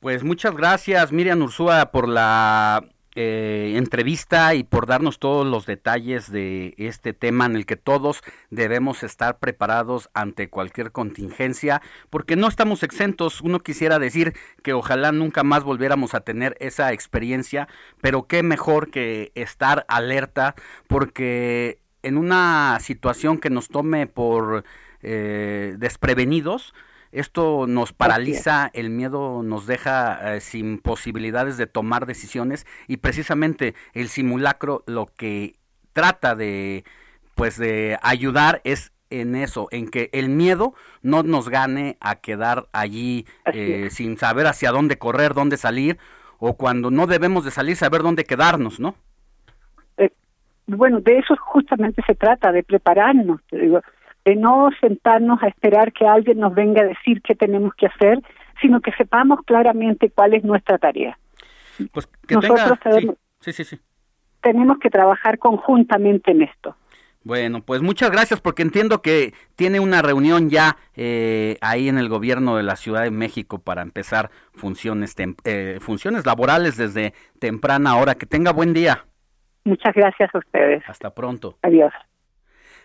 [SPEAKER 8] Pues muchas gracias, Miriam Ursúa, por la eh, entrevista y por darnos todos los detalles de este tema en el que todos debemos estar preparados ante cualquier contingencia, porque no estamos exentos. Uno quisiera decir que ojalá nunca más volviéramos a tener esa experiencia, pero qué mejor que estar alerta, porque en una situación que nos tome por eh, desprevenidos, esto nos paraliza, el miedo nos deja eh, sin posibilidades de tomar decisiones y precisamente el simulacro lo que trata de pues de ayudar es en eso, en que el miedo no nos gane a quedar allí eh, sin saber hacia dónde correr, dónde salir o cuando no debemos de salir saber dónde quedarnos, ¿no?
[SPEAKER 17] Eh, bueno, de eso justamente se trata, de prepararnos. Digo, de no sentarnos a esperar que alguien nos venga a decir qué tenemos que hacer, sino que sepamos claramente cuál es nuestra tarea.
[SPEAKER 8] Pues que
[SPEAKER 17] Nosotros
[SPEAKER 8] tenga...
[SPEAKER 17] tenemos,
[SPEAKER 8] sí, sí, sí.
[SPEAKER 17] tenemos que trabajar conjuntamente en esto.
[SPEAKER 8] Bueno, pues muchas gracias porque entiendo que tiene una reunión ya eh, ahí en el gobierno de la Ciudad de México para empezar funciones, eh, funciones laborales desde temprana hora. Que tenga buen día.
[SPEAKER 17] Muchas gracias a ustedes.
[SPEAKER 8] Hasta pronto.
[SPEAKER 17] Adiós.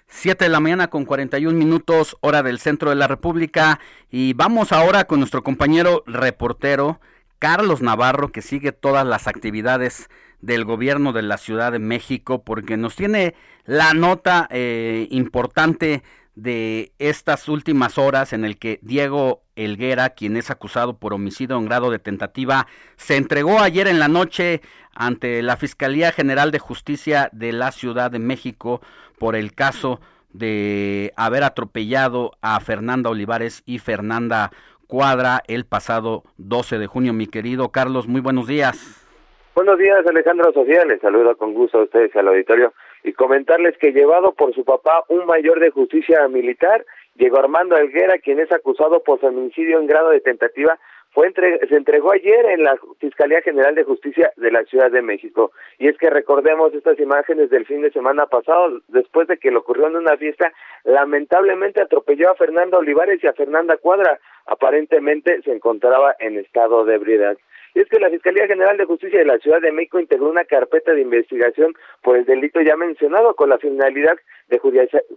[SPEAKER 8] 7 de la mañana con 41 minutos, hora del centro de la República. Y vamos ahora con nuestro compañero reportero Carlos Navarro, que sigue todas las actividades del gobierno de la Ciudad de México, porque nos tiene la nota eh, importante de estas últimas horas en el que Diego Elguera, quien es acusado por homicidio en grado de tentativa, se entregó ayer en la noche ante la Fiscalía General de Justicia de la Ciudad de México por el caso de haber atropellado a Fernanda Olivares y Fernanda Cuadra el pasado 12 de junio. Mi querido Carlos, muy buenos días.
[SPEAKER 18] Buenos días, Alejandro Sofía. Les saludo con gusto a ustedes y al auditorio y comentarles que llevado por su papá, un mayor de justicia militar, Diego Armando Elguera, quien es acusado por feminicidio en grado de tentativa, fue entre, se entregó ayer en la Fiscalía General de Justicia de la Ciudad de México. Y es que recordemos estas imágenes del fin de semana pasado, después de que le ocurrió en una fiesta, lamentablemente atropelló a Fernanda Olivares y a Fernanda Cuadra. Aparentemente se encontraba en estado de ebriedad. Y es que la Fiscalía General de Justicia de la Ciudad de México integró una carpeta de investigación por el delito ya mencionado con la finalidad de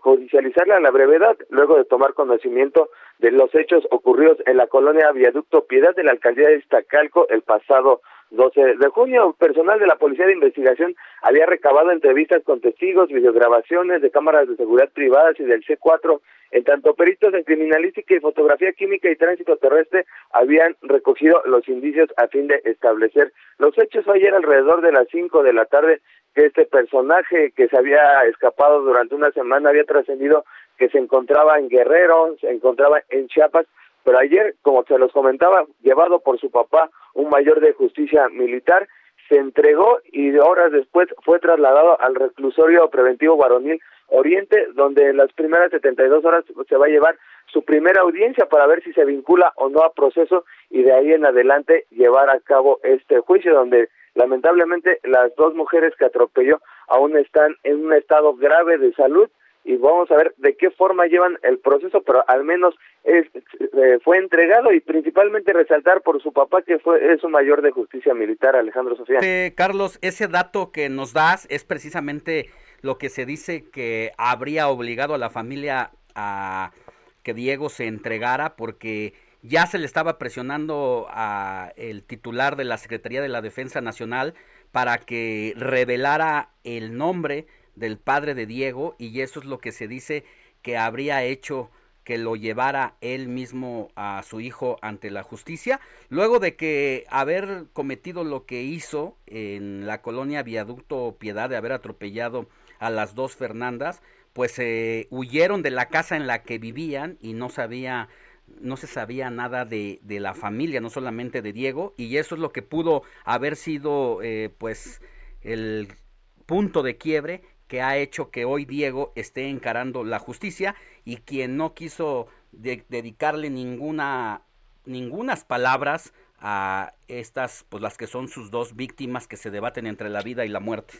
[SPEAKER 18] judicializarla a la brevedad, luego de tomar conocimiento de los hechos ocurridos en la colonia Viaducto Piedad de la alcaldía de Iztacalco el pasado 12 de junio, personal de la Policía de Investigación había recabado entrevistas con testigos, videograbaciones de cámaras de seguridad privadas y del C4, en tanto peritos en criminalística y fotografía química y tránsito terrestre habían recogido los indicios a fin de establecer los hechos. Ayer alrededor de las 5 de la tarde que este personaje que se había escapado durante una semana había trascendido que se encontraba en Guerrero, se encontraba en Chiapas, pero ayer, como se los comentaba, llevado por su papá, un mayor de justicia militar, se entregó y horas después fue trasladado al reclusorio preventivo varonil Oriente, donde en las primeras 72 horas se va a llevar su primera audiencia para ver si se vincula o no a proceso y de ahí en adelante llevar a cabo este juicio, donde lamentablemente las dos mujeres que atropelló aún están en un estado grave de salud y vamos a ver de qué forma llevan el proceso, pero al menos es, eh, fue entregado y principalmente resaltar por su papá que fue es un mayor de justicia militar, Alejandro Sofía.
[SPEAKER 8] Eh, Carlos, ese dato que nos das es precisamente lo que se dice que habría obligado a la familia a que Diego se entregara porque ya se le estaba presionando a el titular de la Secretaría de la Defensa Nacional para que revelara el nombre del padre de Diego y eso es lo que se dice que habría hecho que lo llevara él mismo a su hijo ante la justicia, luego de que haber cometido lo que hizo en la colonia Viaducto Piedad, de haber atropellado a las dos Fernandas, pues se huyeron de la casa en la que vivían y no sabía no se sabía nada de, de, la familia, no solamente de Diego, y eso es lo que pudo haber sido eh, pues el punto de quiebre que ha hecho que hoy Diego esté encarando la justicia y quien no quiso dedicarle ninguna ningunas palabras a estas pues las que son sus dos víctimas que se debaten entre la vida y la muerte.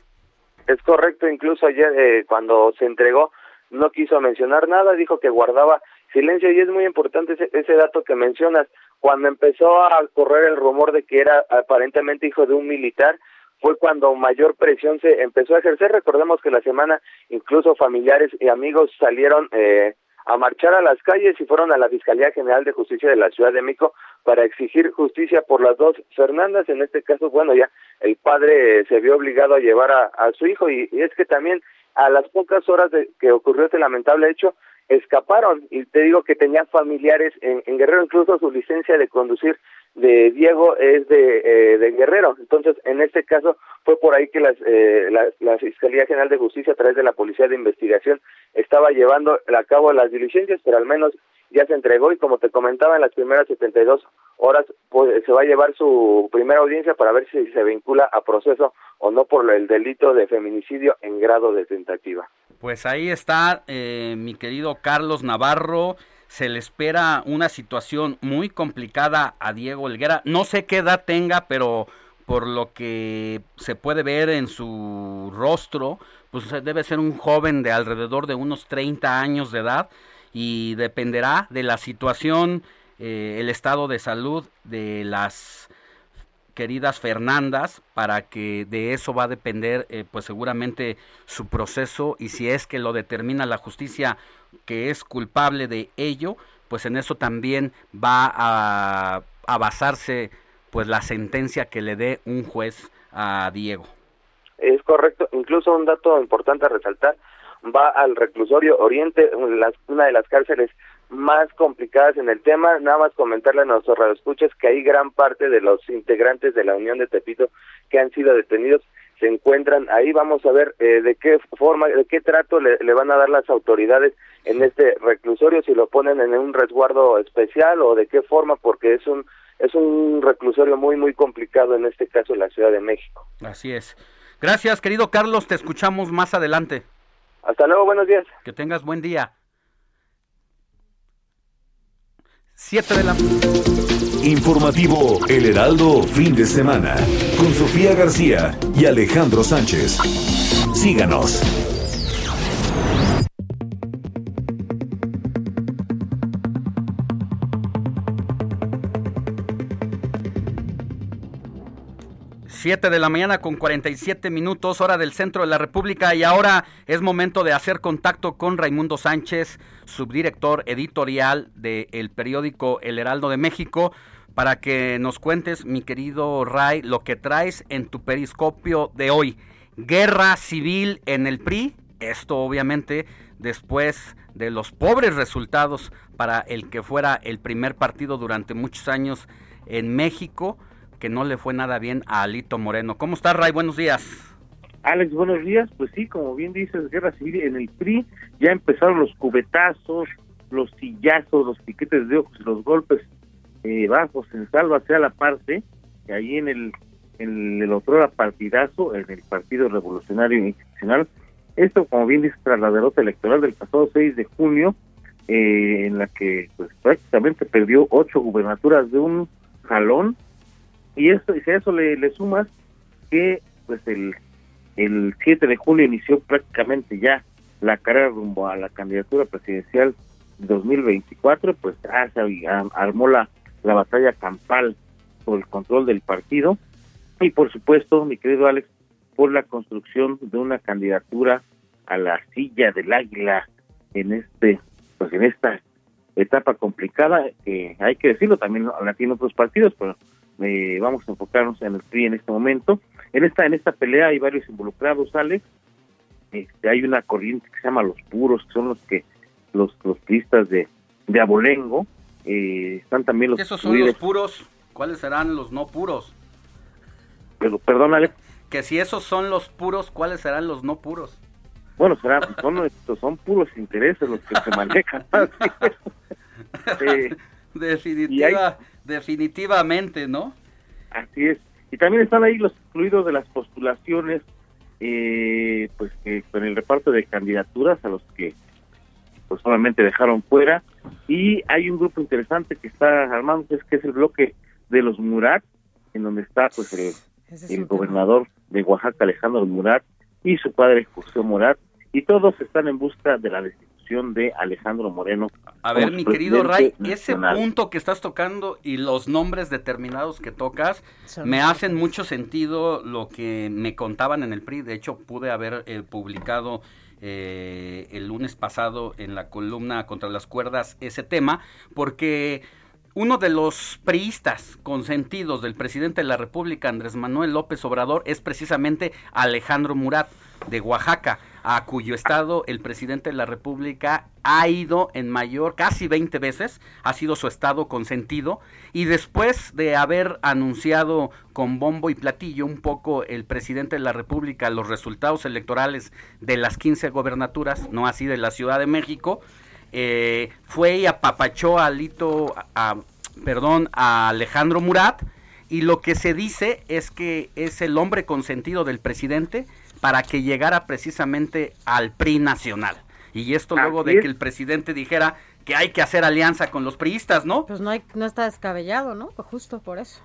[SPEAKER 18] Es correcto, incluso ayer eh, cuando se entregó no quiso mencionar nada, dijo que guardaba silencio y es muy importante ese, ese dato que mencionas. Cuando empezó a correr el rumor de que era aparentemente hijo de un militar, fue cuando mayor presión se empezó a ejercer. Recordemos que la semana incluso familiares y amigos salieron eh, a marchar a las calles y fueron a la Fiscalía General de Justicia de la Ciudad de México para exigir justicia por las dos Fernandas. En este caso, bueno, ya el padre se vio obligado a llevar a, a su hijo y, y, es que también a las pocas horas de que ocurrió este lamentable hecho, escaparon. Y te digo que tenía familiares en, en Guerrero, incluso su licencia de conducir de Diego es de, eh, de Guerrero. Entonces, en este caso, fue por ahí que las, eh, la, la, Fiscalía General de Justicia, a través de la Policía de Investigación, estaba llevando a cabo las diligencias, pero al menos ya se entregó y como te comentaba, en las primeras 72 horas pues, se va a llevar su primera audiencia para ver si se vincula a proceso o no por el delito de feminicidio en grado de tentativa.
[SPEAKER 8] Pues ahí está eh, mi querido Carlos Navarro se le espera una situación muy complicada a Diego Helguera. No sé qué edad tenga, pero por lo que se puede ver en su rostro, pues debe ser un joven de alrededor de unos 30 años de edad y dependerá de la situación, eh, el estado de salud de las queridas Fernandas para que de eso va a depender eh, pues seguramente su proceso y si es que lo determina la justicia que es culpable de ello pues en eso también va a, a basarse pues la sentencia que le dé un juez a Diego.
[SPEAKER 18] Es correcto. Incluso un dato importante a resaltar va al reclusorio Oriente una de las cárceles más complicadas en el tema. Nada más comentarle a nuestros radioescuchas que hay gran parte de los integrantes de la Unión de Tepito que han sido detenidos se encuentran ahí. Vamos a ver eh, de qué forma, de qué trato le, le, van a dar las autoridades en este reclusorio, si lo ponen en un resguardo especial o de qué forma, porque es un es un reclusorio muy muy complicado en este caso en la Ciudad de México.
[SPEAKER 8] Así es. Gracias, querido Carlos, te escuchamos más adelante.
[SPEAKER 18] Hasta luego, buenos días.
[SPEAKER 8] Que tengas buen día. 7 de la
[SPEAKER 9] Informativo El Heraldo Fin de Semana con Sofía García y Alejandro Sánchez. Síganos.
[SPEAKER 8] Siete de la mañana con 47 minutos, hora del centro de la República, y ahora es momento de hacer contacto con Raimundo Sánchez, subdirector editorial del periódico El Heraldo de México, para que nos cuentes, mi querido Ray, lo que traes en tu periscopio de hoy. Guerra civil en el PRI, esto obviamente después de los pobres resultados para el que fuera el primer partido durante muchos años en México, que no le fue nada bien a Alito Moreno. ¿Cómo estás, Ray? Buenos días.
[SPEAKER 19] Alex, buenos días. Pues sí, como bien dices, guerra civil en el PRI, ya empezaron los cubetazos, los sillazos, los piquetes de ojos, los golpes eh, bajos en salva sea la parte, que ahí en el, en el otro partidazo, en el Partido Revolucionario Institucional, esto, como bien dice, tras la derrota electoral del pasado 6 de junio, eh, en la que pues prácticamente perdió ocho gubernaturas de un jalón, y esto y si a eso le, le sumas que pues el el 7 de julio inició prácticamente ya la carrera rumbo a la candidatura presidencial 2024, pues ah, se armó la, la batalla campal por el control del partido. Y por supuesto, mi querido Alex, por la construcción de una candidatura a la silla del águila en este pues en esta etapa complicada que hay que decirlo también la tienen otros partidos pero eh, vamos a enfocarnos en el PRI en este momento en esta en esta pelea hay varios involucrados Alex este, hay una corriente que se llama los puros que son los que los los pistas de de abolengo. Eh, están también los
[SPEAKER 8] Esos son los puros. ¿Cuáles serán los no puros?
[SPEAKER 19] Pero, perdón, Alex.
[SPEAKER 8] Que si esos son los puros, ¿cuáles serán los no puros?
[SPEAKER 19] Bueno, será, son, estos, son puros intereses los que se manejan.
[SPEAKER 8] Eh, Definitiva, definitivamente, ¿no?
[SPEAKER 19] Así es. Y también están ahí los excluidos de las postulaciones, eh, pues que con el reparto de candidaturas a los que pues solamente dejaron fuera. Y hay un grupo interesante que está armando, que es el bloque de los Murat, en donde está pues el, el gobernador de Oaxaca, Alejandro Murat, y su padre José Murat, y todos están en busca de la de Alejandro Moreno.
[SPEAKER 8] A ver, mi querido Ray, ese punto que estás tocando y los nombres determinados que tocas me hacen mucho sentido lo que me contaban en el PRI. De hecho, pude haber eh, publicado eh, el lunes pasado en la columna contra las cuerdas ese tema, porque uno de los priistas consentidos del presidente de la República, Andrés Manuel López Obrador, es precisamente Alejandro Murat de Oaxaca a cuyo estado el presidente de la República ha ido en mayor, casi 20 veces, ha sido su estado consentido, y después de haber anunciado con bombo y platillo un poco el presidente de la República los resultados electorales de las 15 gobernaturas, no así de la Ciudad de México, eh, fue y apapachó a Alito, a, perdón, a Alejandro Murat, y lo que se dice es que es el hombre consentido del presidente, para que llegara precisamente al PRI nacional. Y esto luego de que el presidente dijera que hay que hacer alianza con los priistas, ¿no?
[SPEAKER 7] Pues no, hay, no está descabellado, ¿no? Pues justo por eso.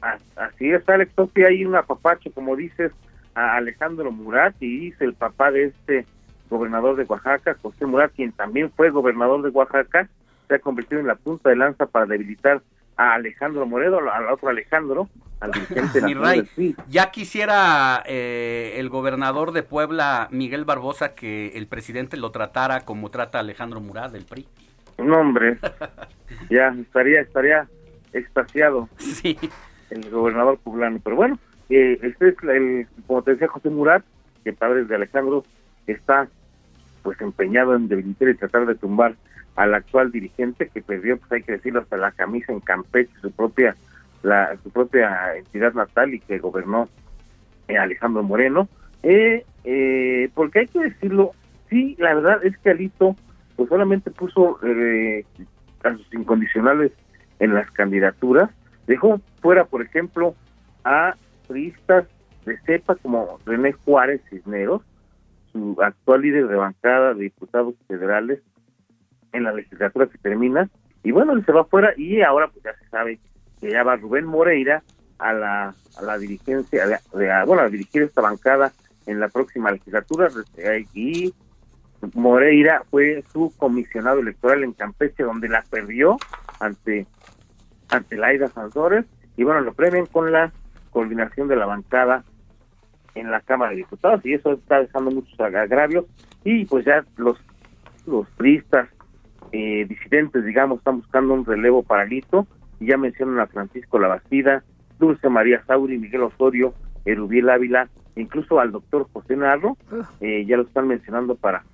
[SPEAKER 19] Así es, Alex Topi, hay un apapacho, como dices, a Alejandro Murat, y dice el papá de este gobernador de Oaxaca, José Murat, quien también fue gobernador de Oaxaca, se ha convertido en la punta de lanza para debilitar a Alejandro Moreno, al otro Alejandro, al dirigente
[SPEAKER 8] nacional Ya quisiera eh, el gobernador de Puebla, Miguel Barbosa, que el presidente lo tratara como trata a Alejandro Murat del PRI.
[SPEAKER 19] No, hombre, ya estaría, estaría extasiado
[SPEAKER 8] sí.
[SPEAKER 19] el gobernador poblano. Pero bueno, eh, este es el, como te decía José Murat, que padre de Alejandro, está pues empeñado en debilitar y tratar de tumbar al actual dirigente que perdió, pues hay que decirlo, hasta la camisa en Campeche, su propia la, su propia entidad natal y que gobernó eh, Alejandro Moreno. Eh, eh, porque hay que decirlo, sí, la verdad es que Alito pues solamente puso a sus incondicionales en las candidaturas, dejó fuera, por ejemplo, a turistas de cepa como René Juárez Cisneros, su actual líder de bancada de diputados federales, en la legislatura que termina y bueno, él se va fuera y ahora pues ya se sabe que ya va Rubén Moreira a la, a la dirigencia, de, bueno, a dirigir esta bancada en la próxima legislatura y Moreira fue su comisionado electoral en Campeche donde la perdió ante ante Laida Sanzores y bueno, lo premian con la coordinación de la bancada en la Cámara de Diputados y eso está dejando muchos agravios y pues ya los los priistas eh, disidentes, digamos, están buscando un relevo para Lito, y ya mencionan a Francisco Labastida, Dulce María Sauri, Miguel Osorio, Erubiel Ávila, incluso al doctor José Narro, eh, ya lo están mencionando para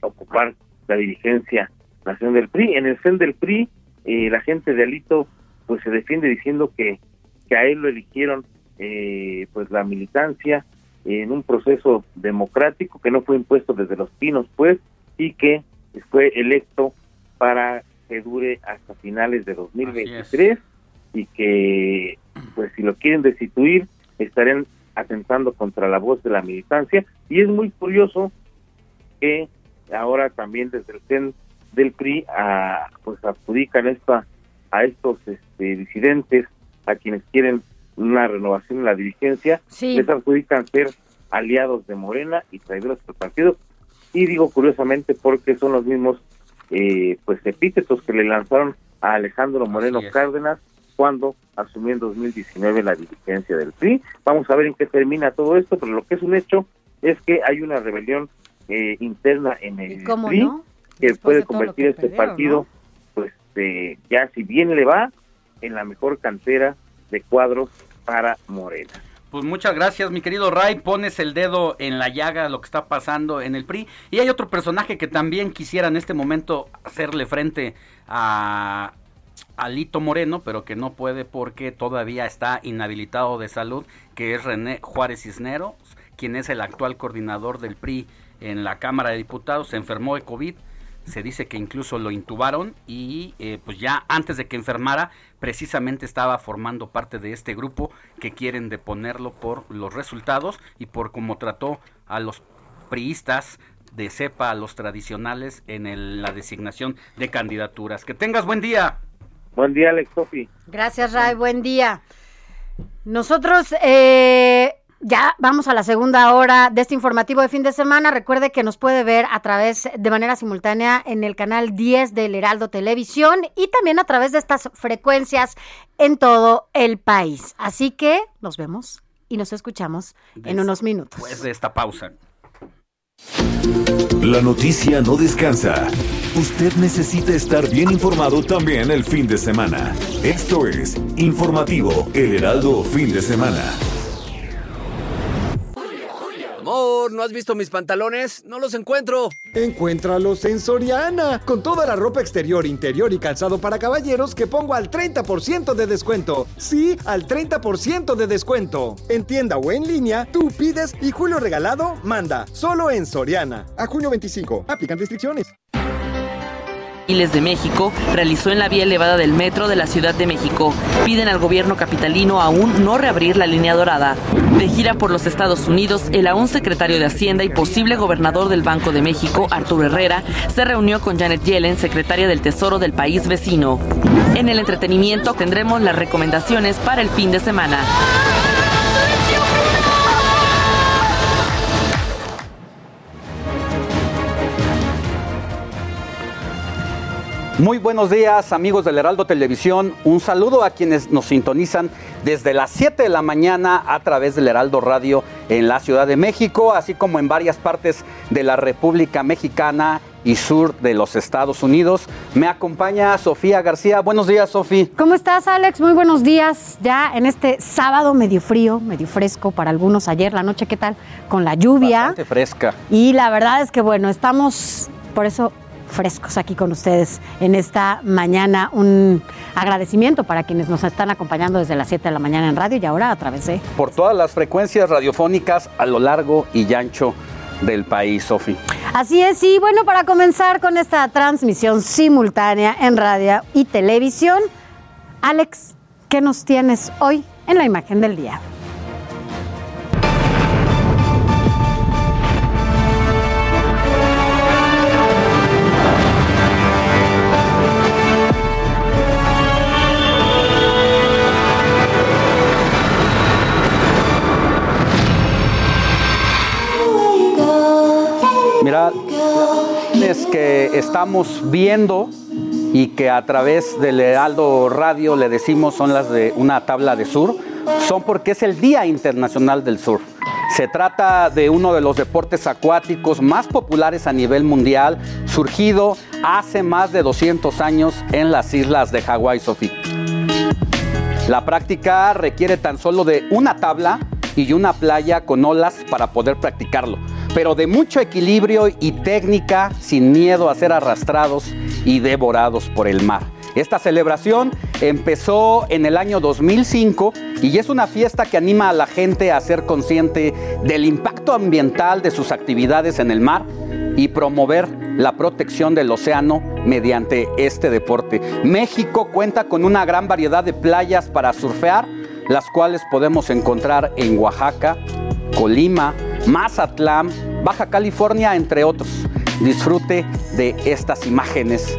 [SPEAKER 19] ocupar la dirigencia nacional del PRI. En el CEN del PRI, eh, la gente de Alito pues se defiende diciendo que, que a él lo eligieron eh, pues la militancia en un proceso democrático que no fue impuesto desde los pinos pues y que fue electo para que dure hasta finales de 2023 y que, pues si lo quieren destituir, estarían atentando contra la voz de la militancia. Y es muy curioso que ahora también desde el CEN del PRI a, pues adjudican esta, a estos este, disidentes, a quienes quieren una renovación en la dirigencia, les adjudican ser aliados de Morena y traidores del partido. Y digo curiosamente porque son los mismos eh, pues epítetos que le lanzaron a Alejandro Moreno Cárdenas cuando asumió en 2019 la dirigencia del PRI. Vamos a ver en qué termina todo esto, pero lo que es un hecho es que hay una rebelión eh, interna en el PRI que puede convertir este partido, pues ya si bien le va, en la mejor cantera de cuadros para Morena.
[SPEAKER 8] Pues muchas gracias, mi querido Ray. Pones el dedo en la llaga lo que está pasando en el PRI. Y hay otro personaje que también quisiera en este momento hacerle frente a Alito Moreno, pero que no puede porque todavía está inhabilitado de salud, que es René Juárez Cisneros, quien es el actual coordinador del PRI en la Cámara de Diputados. Se enfermó de COVID se dice que incluso lo intubaron y eh, pues ya antes de que enfermara precisamente estaba formando parte de este grupo que quieren deponerlo por los resultados y por cómo trató a los priistas de cepa, a los tradicionales en la designación de candidaturas. Que tengas buen día.
[SPEAKER 19] Buen día, Alex Sofi.
[SPEAKER 7] Gracias, Ray. Buen día. Nosotros eh, ya vamos a la segunda hora de este informativo de fin de semana. Recuerde que nos puede ver a través de manera simultánea en el canal 10 del Heraldo Televisión y también a través de estas frecuencias en todo el país. Así que nos vemos y nos escuchamos en unos minutos.
[SPEAKER 8] Después de esta pausa.
[SPEAKER 9] La noticia no descansa. Usted necesita estar bien informado también el fin de semana. Esto es Informativo El Heraldo Fin de Semana.
[SPEAKER 20] Amor, ¿no has visto mis pantalones? No los encuentro.
[SPEAKER 21] Encuéntralos en Soriana, con toda la ropa exterior, interior y calzado para caballeros que pongo al 30% de descuento. Sí, al 30% de descuento. En tienda o en línea, tú pides y Julio Regalado manda. Solo en Soriana. A junio 25. Aplican restricciones.
[SPEAKER 22] De México realizó en la vía elevada del metro de la Ciudad de México. Piden al gobierno capitalino aún no reabrir la línea dorada. De gira por los Estados Unidos, el aún secretario de Hacienda y posible gobernador del Banco de México, Arturo Herrera, se reunió con Janet Yellen, secretaria del Tesoro del país vecino. En el entretenimiento tendremos las recomendaciones para el fin de semana.
[SPEAKER 8] Muy buenos días amigos del Heraldo Televisión. Un saludo a quienes nos sintonizan desde las 7 de la mañana a través del Heraldo Radio en la Ciudad de México, así como en varias partes de la República Mexicana y sur de los Estados Unidos. Me acompaña Sofía García. Buenos días, Sofía.
[SPEAKER 7] ¿Cómo estás, Alex? Muy buenos días. Ya en este sábado medio frío, medio fresco para algunos. Ayer la noche, ¿qué tal? Con la lluvia.
[SPEAKER 8] Bastante fresca.
[SPEAKER 7] Y la verdad es que, bueno, estamos por eso frescos aquí con ustedes en esta mañana. Un agradecimiento para quienes nos están acompañando desde las 7 de la mañana en radio y ahora a través de...
[SPEAKER 8] Por todas las frecuencias radiofónicas a lo largo y ancho del país, Sofi.
[SPEAKER 7] Así es, y bueno, para comenzar con esta transmisión simultánea en radio y televisión, Alex, ¿qué nos tienes hoy en la imagen del día?
[SPEAKER 8] Mira, es que estamos viendo y que a través del Heraldo Radio le decimos son las de una tabla de sur, son porque es el Día Internacional del Sur. Se trata de uno de los deportes acuáticos más populares a nivel mundial, surgido hace más de 200 años en las islas de Hawái, Sofía. La práctica requiere tan solo de una tabla y una playa con olas para poder practicarlo, pero de mucho equilibrio y técnica sin miedo a ser arrastrados y devorados por el mar. Esta celebración empezó en el año 2005 y es una fiesta que anima a la gente a ser consciente del impacto ambiental de sus actividades en el mar y promover la protección del océano mediante este deporte. México cuenta con una gran variedad de playas para surfear, las cuales podemos encontrar en Oaxaca, Colima, Mazatlán, Baja California, entre otros. Disfrute de estas imágenes.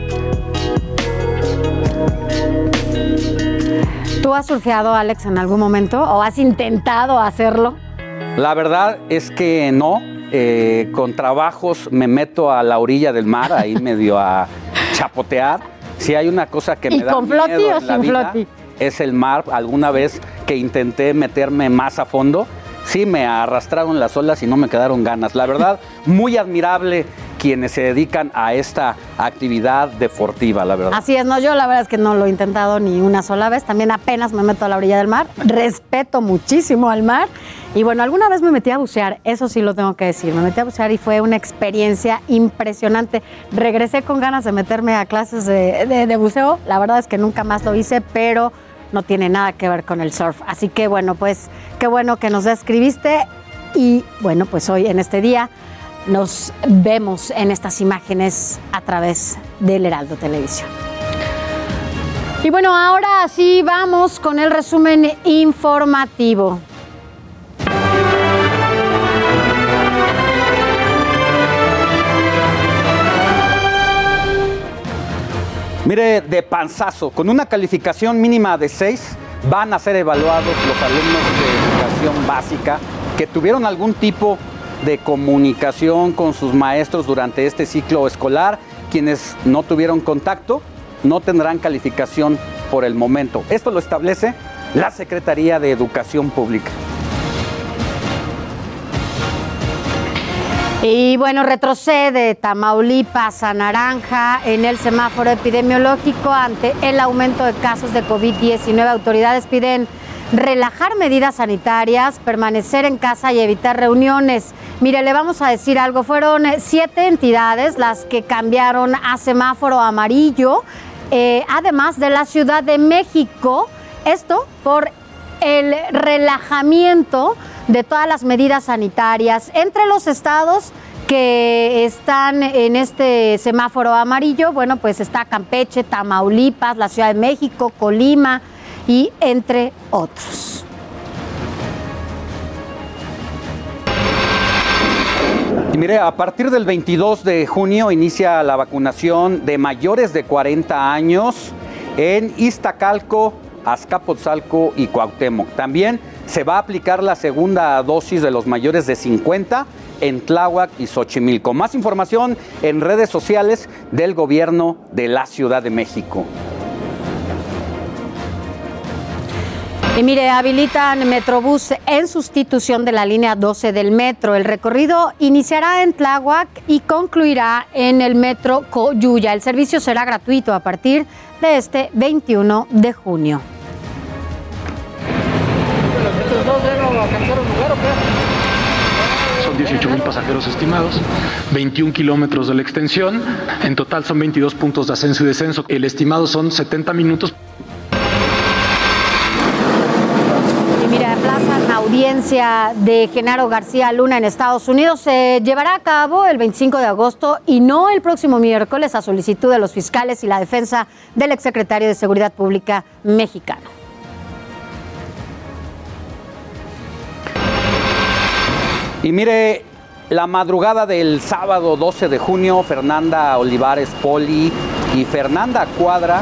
[SPEAKER 7] ¿Tú has surfeado, Alex, en algún momento o has intentado hacerlo?
[SPEAKER 8] La verdad es que no. Eh, con trabajos me meto a la orilla del mar, ahí medio a chapotear. Si hay una cosa que me
[SPEAKER 7] ¿Y
[SPEAKER 8] da
[SPEAKER 7] con
[SPEAKER 8] miedo
[SPEAKER 7] floti o
[SPEAKER 8] en la
[SPEAKER 7] sin
[SPEAKER 8] vida,
[SPEAKER 7] floti?
[SPEAKER 8] Es el mar. Alguna vez que intenté meterme más a fondo, sí me arrastraron las olas y no me quedaron ganas. La verdad, muy admirable quienes se dedican a esta actividad deportiva, la verdad.
[SPEAKER 7] Así es, no, yo la verdad es que no lo he intentado ni una sola vez, también apenas me meto a la orilla del mar, respeto muchísimo al mar y bueno, alguna vez me metí a bucear, eso sí lo tengo que decir, me metí a bucear y fue una experiencia impresionante. Regresé con ganas de meterme a clases de, de- de buceo, la verdad es que nunca más lo hice, pero no tiene nada que ver con el surf. Así que bueno, pues qué bueno que nos escribiste y bueno, pues hoy en este día nos vemos en estas imágenes a través del Heraldo Televisión. Y bueno, ahora sí vamos con el resumen informativo.
[SPEAKER 8] Mire, de panzazo, con una calificación mínima de 6, van a ser evaluados los alumnos de educación básica que tuvieron algún tipo de comunicación con sus maestros durante este ciclo escolar. Quienes no tuvieron contacto no tendrán calificación por el momento. Esto lo establece la Secretaría de Educación Pública.
[SPEAKER 7] Y bueno, retrocede Tamaulipas a naranja en el semáforo epidemiológico ante el aumento de casos de COVID-19. Autoridades piden relajar medidas sanitarias, permanecer en casa y evitar reuniones. Mire, le vamos a decir algo. Fueron siete entidades las que cambiaron a semáforo amarillo, eh, además de la Ciudad de México. Esto por el relajamiento de todas las medidas sanitarias entre los estados que están en este semáforo amarillo, bueno, pues está Campeche, Tamaulipas, la Ciudad de México, Colima y entre otros.
[SPEAKER 8] Y mire, a partir del 22 de junio inicia la vacunación de mayores de 40 años en Iztacalco, Azcapotzalco y Cuauhtémoc. También se va a aplicar la segunda dosis de los mayores de 50 en Tláhuac y Xochimilco. Más información en redes sociales del gobierno de la Ciudad de México.
[SPEAKER 7] Y mire, habilitan Metrobús en sustitución de la línea 12 del metro. El recorrido iniciará en Tláhuac y concluirá en el metro Coyuya. El servicio será gratuito a partir de este 21 de junio.
[SPEAKER 23] Son 18 mil pasajeros estimados, 21 kilómetros de la extensión, en total son 22 puntos de ascenso y descenso. El estimado son 70 minutos.
[SPEAKER 7] Audiencia de Genaro García Luna en Estados Unidos. Se llevará a cabo el 25 de agosto y no el próximo miércoles a solicitud de los fiscales y la defensa del exsecretario de Seguridad Pública mexicano.
[SPEAKER 8] Y mire, la madrugada del sábado 12 de junio, Fernanda Olivares Poli y Fernanda Cuadra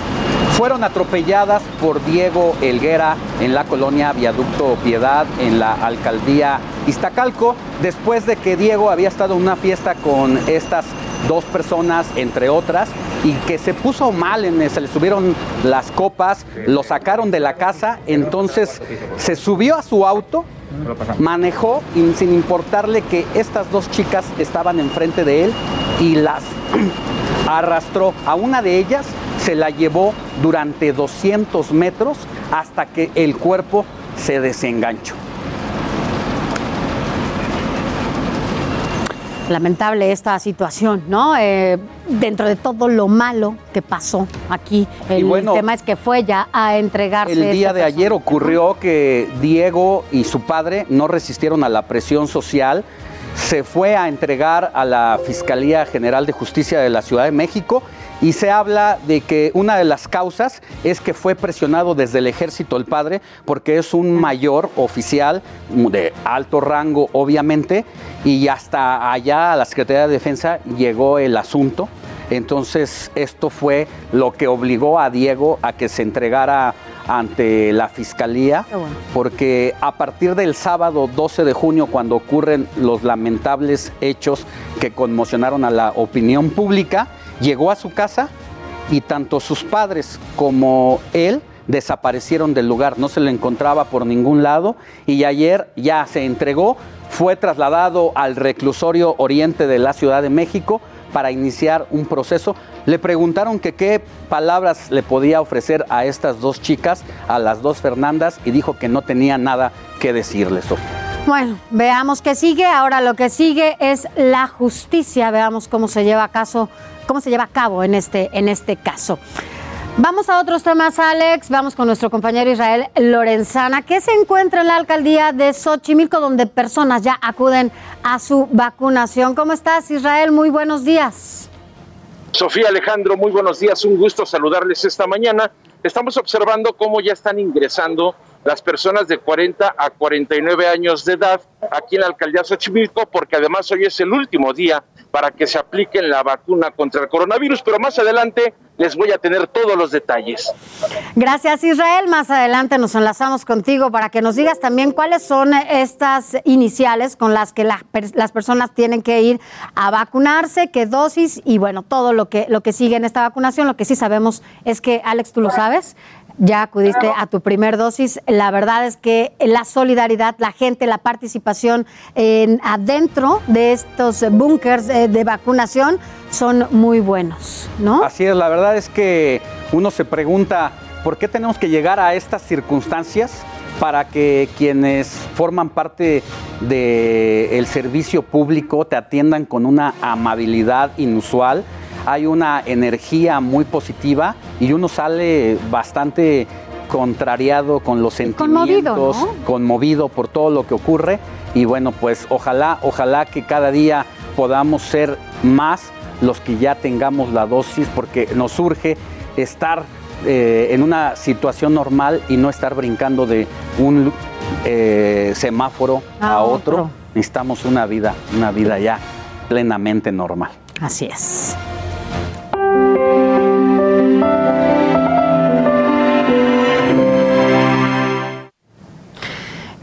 [SPEAKER 8] fueron atropelladas por Diego Elguera en la colonia Viaducto Piedad en la alcaldía Iztacalco, después de que Diego había estado en una fiesta con estas dos personas, entre otras, y que se puso mal, en, se le subieron las copas, lo sacaron de la casa, entonces se subió a su auto, manejó y sin importarle que estas dos chicas estaban enfrente de él y las arrastró. A una de ellas se la llevó durante 200 metros hasta que el cuerpo se desenganchó.
[SPEAKER 7] Lamentable esta situación, ¿no? Eh, dentro de todo lo malo que pasó aquí, el
[SPEAKER 8] bueno,
[SPEAKER 7] tema es que fue ya a entregarse.
[SPEAKER 8] El día de ayer ocurrió que Diego y su padre no resistieron a la presión social. Se fue a entregar a la Fiscalía General de Justicia de la Ciudad de México y se habla de que una de las causas es que fue presionado desde el ejército el padre porque es un mayor oficial de alto rango obviamente y hasta allá a la Secretaría de Defensa llegó el asunto. Entonces esto fue lo que obligó a Diego a que se entregara ante la fiscalía, porque a partir del sábado 12 de junio, cuando ocurren los lamentables hechos que conmocionaron a la opinión pública, llegó a su casa y tanto sus padres como él desaparecieron del lugar, no se le encontraba por ningún lado y ayer ya se entregó, fue trasladado al reclusorio oriente de la Ciudad de México para iniciar un proceso. Le preguntaron que qué palabras le podía ofrecer a estas dos chicas, a las dos Fernandas, y dijo que no tenía nada que decirles.
[SPEAKER 7] Bueno, veamos qué sigue. Ahora lo que sigue es la justicia. Veamos cómo se lleva a caso, cómo se lleva a cabo en este, en este caso. Vamos a otros temas, Alex. Vamos con nuestro compañero Israel Lorenzana, que se encuentra en la alcaldía de Xochimilco, donde personas ya acuden a su vacunación. ¿Cómo estás, Israel? Muy buenos días.
[SPEAKER 24] Sofía Alejandro, muy buenos días. Un gusto saludarles esta mañana. Estamos observando cómo ya están ingresando las personas de 40 a 49 años de edad aquí en la alcaldía Xochimilco, porque además hoy es el último día para que se apliquen la vacuna contra el coronavirus, pero más adelante les voy a tener todos los detalles.
[SPEAKER 7] Gracias Israel. Más adelante nos enlazamos contigo para que nos digas también cuáles son estas iniciales con las que las personas tienen que ir a vacunarse, qué dosis y bueno, todo lo que, lo que sigue en esta vacunación. Lo que sí sabemos es que, Alex, tú lo sabes, ya acudiste a tu primer dosis. La verdad es que la solidaridad, la gente, la participación en, adentro de estos búnkers de, de vacunación son muy buenos, ¿no?
[SPEAKER 8] Así es, la verdad es que uno se pregunta, ¿por qué tenemos que llegar a estas circunstancias? para que quienes forman parte del servicio público te atiendan con una amabilidad inusual, hay una energía muy positiva y uno sale bastante contrariado con los sentimientos,
[SPEAKER 7] Conmovido, ¿no?
[SPEAKER 8] conmovido por todo lo que ocurre y bueno, pues ojalá, ojalá que cada día podamos ser más los que ya tengamos la dosis porque nos urge estar eh, en una situación normal y no estar brincando de un eh, semáforo a,
[SPEAKER 7] A
[SPEAKER 8] otro.
[SPEAKER 7] otro.
[SPEAKER 8] Necesitamos una vida, una vida ya plenamente normal.
[SPEAKER 7] Así es.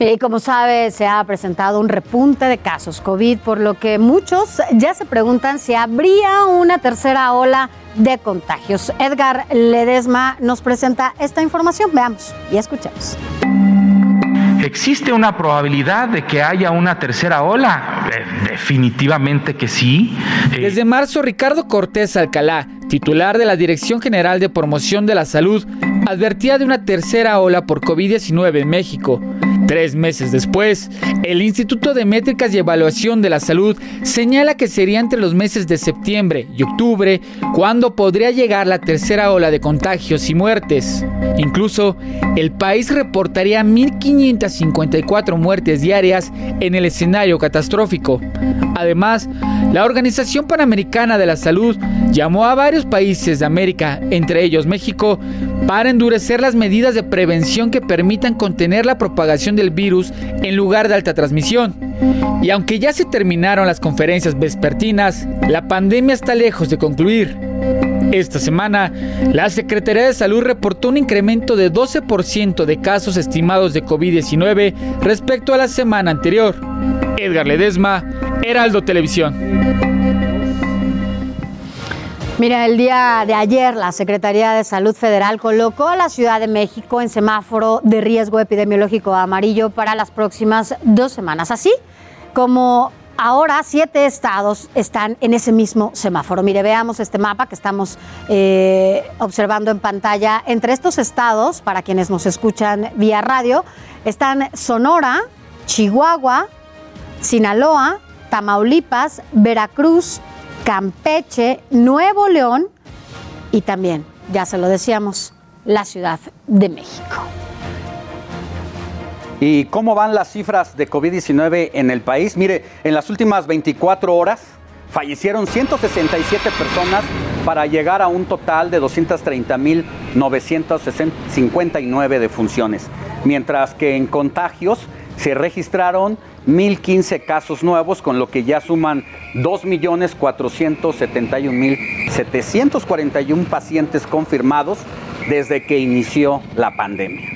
[SPEAKER 7] Y como sabe, se ha presentado un repunte de casos COVID, por lo que muchos ya se preguntan si habría una tercera ola de contagios. Edgar Ledesma nos presenta esta información. Veamos y escuchemos.
[SPEAKER 25] ¿Existe una probabilidad de que haya una tercera ola? Eh, definitivamente que sí. Eh,
[SPEAKER 26] Desde marzo, Ricardo Cortés Alcalá, titular de la Dirección General de Promoción de la Salud, advertía de una tercera ola por COVID-19 en México. Tres meses después, el Instituto de Métricas y Evaluación de la Salud señala que sería entre los meses de septiembre y octubre cuando podría llegar la tercera ola de contagios y muertes. Incluso, el país reportaría 1.554 muertes diarias en el escenario catastrófico. Además, la Organización Panamericana de la Salud llamó a varios países de América, entre ellos México, para endurecer las medidas de prevención que permitan contener la propagación del virus en lugar de alta transmisión. Y aunque ya se terminaron las conferencias vespertinas, la pandemia está lejos de concluir. Esta semana, la Secretaría de Salud reportó un incremento de 12% de casos estimados de COVID-19 respecto a la semana anterior. Edgar Ledesma, Heraldo Televisión.
[SPEAKER 7] Mira, el día de ayer la Secretaría de Salud Federal colocó a la Ciudad de México en semáforo de riesgo epidemiológico amarillo para las próximas dos semanas. Así como ahora siete estados están en ese mismo semáforo. Mire, veamos este mapa que estamos eh, observando en pantalla. Entre estos estados, para quienes nos escuchan vía radio, están Sonora, Chihuahua, Sinaloa, Tamaulipas, Veracruz, Campeche, Nuevo León y también, ya se lo decíamos, la Ciudad de México.
[SPEAKER 8] ¿Y cómo van las cifras de COVID-19 en el país? Mire, en las últimas 24 horas fallecieron 167 personas para llegar a un total de 230.959 defunciones, mientras que en contagios se registraron 1.015 casos nuevos, con lo que ya suman 2.471.741 pacientes confirmados desde que inició la pandemia.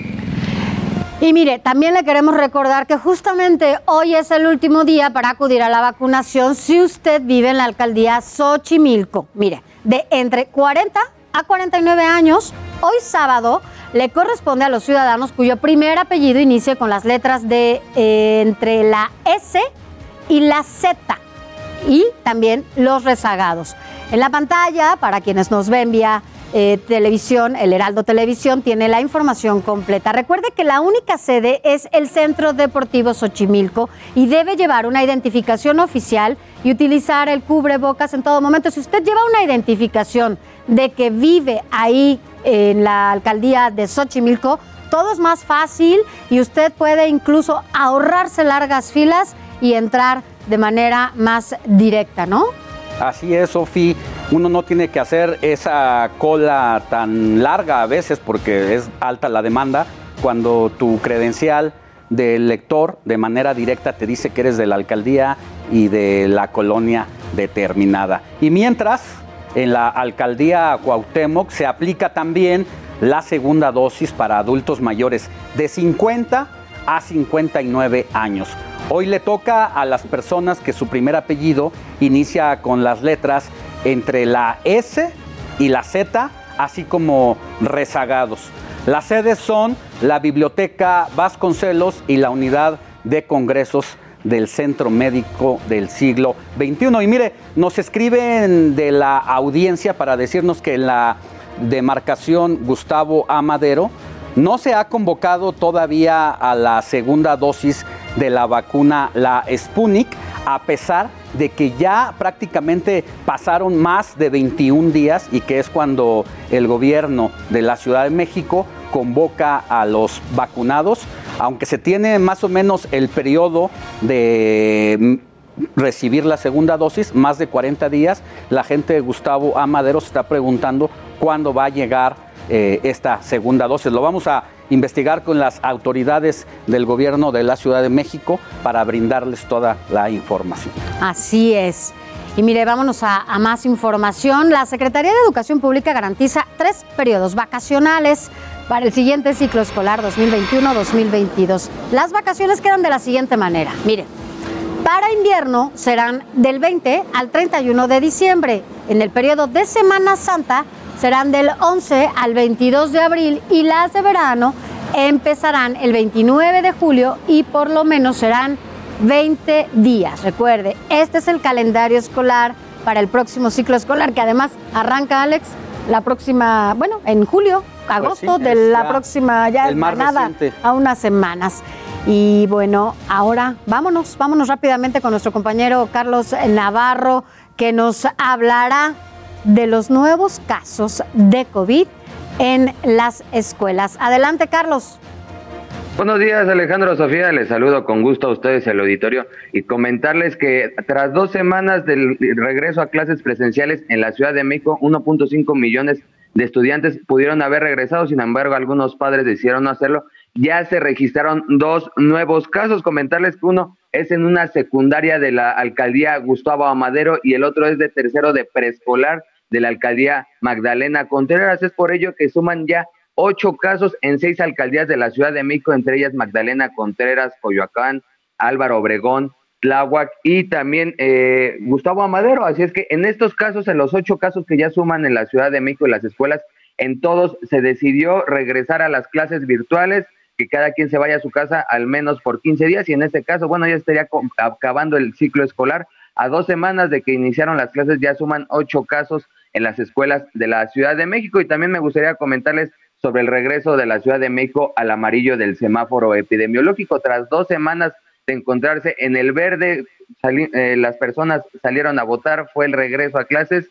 [SPEAKER 7] Y mire, también le queremos recordar que justamente hoy es el último día para acudir a la vacunación si usted vive en la alcaldía Xochimilco. Mire, de entre 40 a 49 años, hoy sábado le corresponde a los ciudadanos cuyo primer apellido inicie con las letras de eh, entre la S y la Z. y también los rezagados. En la pantalla, para quienes nos ven vía eh, televisión, el Heraldo Televisión tiene la información completa. Recuerde que la única sede es el Centro Deportivo Xochimilco y debe llevar una identificación oficial y utilizar el cubrebocas en todo momento. Si usted lleva una identificación de que vive ahí en la alcaldía de Xochimilco, todo es más fácil y usted puede incluso ahorrarse largas filas y entrar de manera más directa, ¿no?
[SPEAKER 8] Así es, Sofi. Uno no tiene que hacer esa cola tan larga a veces porque es alta la demanda cuando tu credencial del lector de manera directa te dice que eres de la alcaldía y de la colonia determinada. Y mientras, en la alcaldía Cuauhtémoc se aplica también la segunda dosis para adultos mayores de 50 a 59 años. Hoy le toca a las personas que su primer apellido inicia con las letras entre la S y la Z, así como rezagados. Las sedes son la Biblioteca Vasconcelos y la Unidad de Congresos del Centro Médico del siglo XXI. Y mire, nos escriben de la audiencia para decirnos que en la demarcación Gustavo Amadero no se ha convocado todavía a la segunda dosis de la vacuna, la Sputnik, a pesar de que ya prácticamente pasaron más de 21 días y que es cuando el gobierno de la Ciudad de México convoca a los vacunados, aunque se tiene más o menos el periodo de recibir la segunda dosis, más de 40 días, la gente de Gustavo Amadero se está preguntando cuándo va a llegar eh, esta segunda dosis. Lo vamos a investigar con las autoridades del gobierno de la Ciudad de México para brindarles toda la información.
[SPEAKER 7] Así es. Y mire, vámonos a, a, más información. La Secretaría de Educación Pública garantiza tres periodos vacacionales para el siguiente ciclo escolar 2021-2022. Las vacaciones quedan de la siguiente manera. Mire, para invierno serán del 20 al 31 de diciembre. En el periodo de Semana Santa serán del 11 al 22 de abril y las de verano empezarán el 29 de julio y por lo menos serán 20 días. Recuerde, este es el calendario escolar para el próximo ciclo escolar que además arranca Alex la próxima, bueno, en julio, agosto
[SPEAKER 8] Pues sí,
[SPEAKER 7] de la
[SPEAKER 8] ya
[SPEAKER 7] próxima ya
[SPEAKER 8] el más
[SPEAKER 7] nada
[SPEAKER 8] reciente.
[SPEAKER 7] a unas semanas. Y bueno, ahora vámonos, vámonos rápidamente con nuestro compañero Carlos Navarro que nos hablará de los nuevos casos de COVID en las escuelas. Adelante, Carlos.
[SPEAKER 27] Buenos días, Alejandro Sofía. Les saludo con gusto a ustedes el auditorio y comentarles que tras dos semanas del regreso a clases presenciales en la Ciudad de México, 1.5 millones de estudiantes pudieron haber regresado, sin embargo, algunos padres decidieron no hacerlo. Ya se registraron dos nuevos casos. Comentarles que uno es en una secundaria de la alcaldía Gustavo Amadero y el otro es de tercero de preescolar de la alcaldía Magdalena Contreras. Es por ello que suman ya ocho casos en seis alcaldías de la Ciudad de México, entre ellas Magdalena Contreras, Coyoacán, Álvaro Obregón, Tláhuac y también eh, Gustavo Amadero. Así es que en estos casos, en los ocho casos que ya suman en la Ciudad de México y las escuelas, en todos se decidió regresar a las clases virtuales, que cada quien se vaya a su casa al menos por 15 días y en este caso, bueno, ya estaría acabando el ciclo escolar. A dos semanas de que iniciaron las clases ya suman ocho casos en las escuelas de la Ciudad de México y también me gustaría comentarles sobre el regreso de la Ciudad de México al amarillo del semáforo epidemiológico. Tras dos semanas de encontrarse en el verde, sali- eh, las personas salieron a votar, fue el regreso a clases,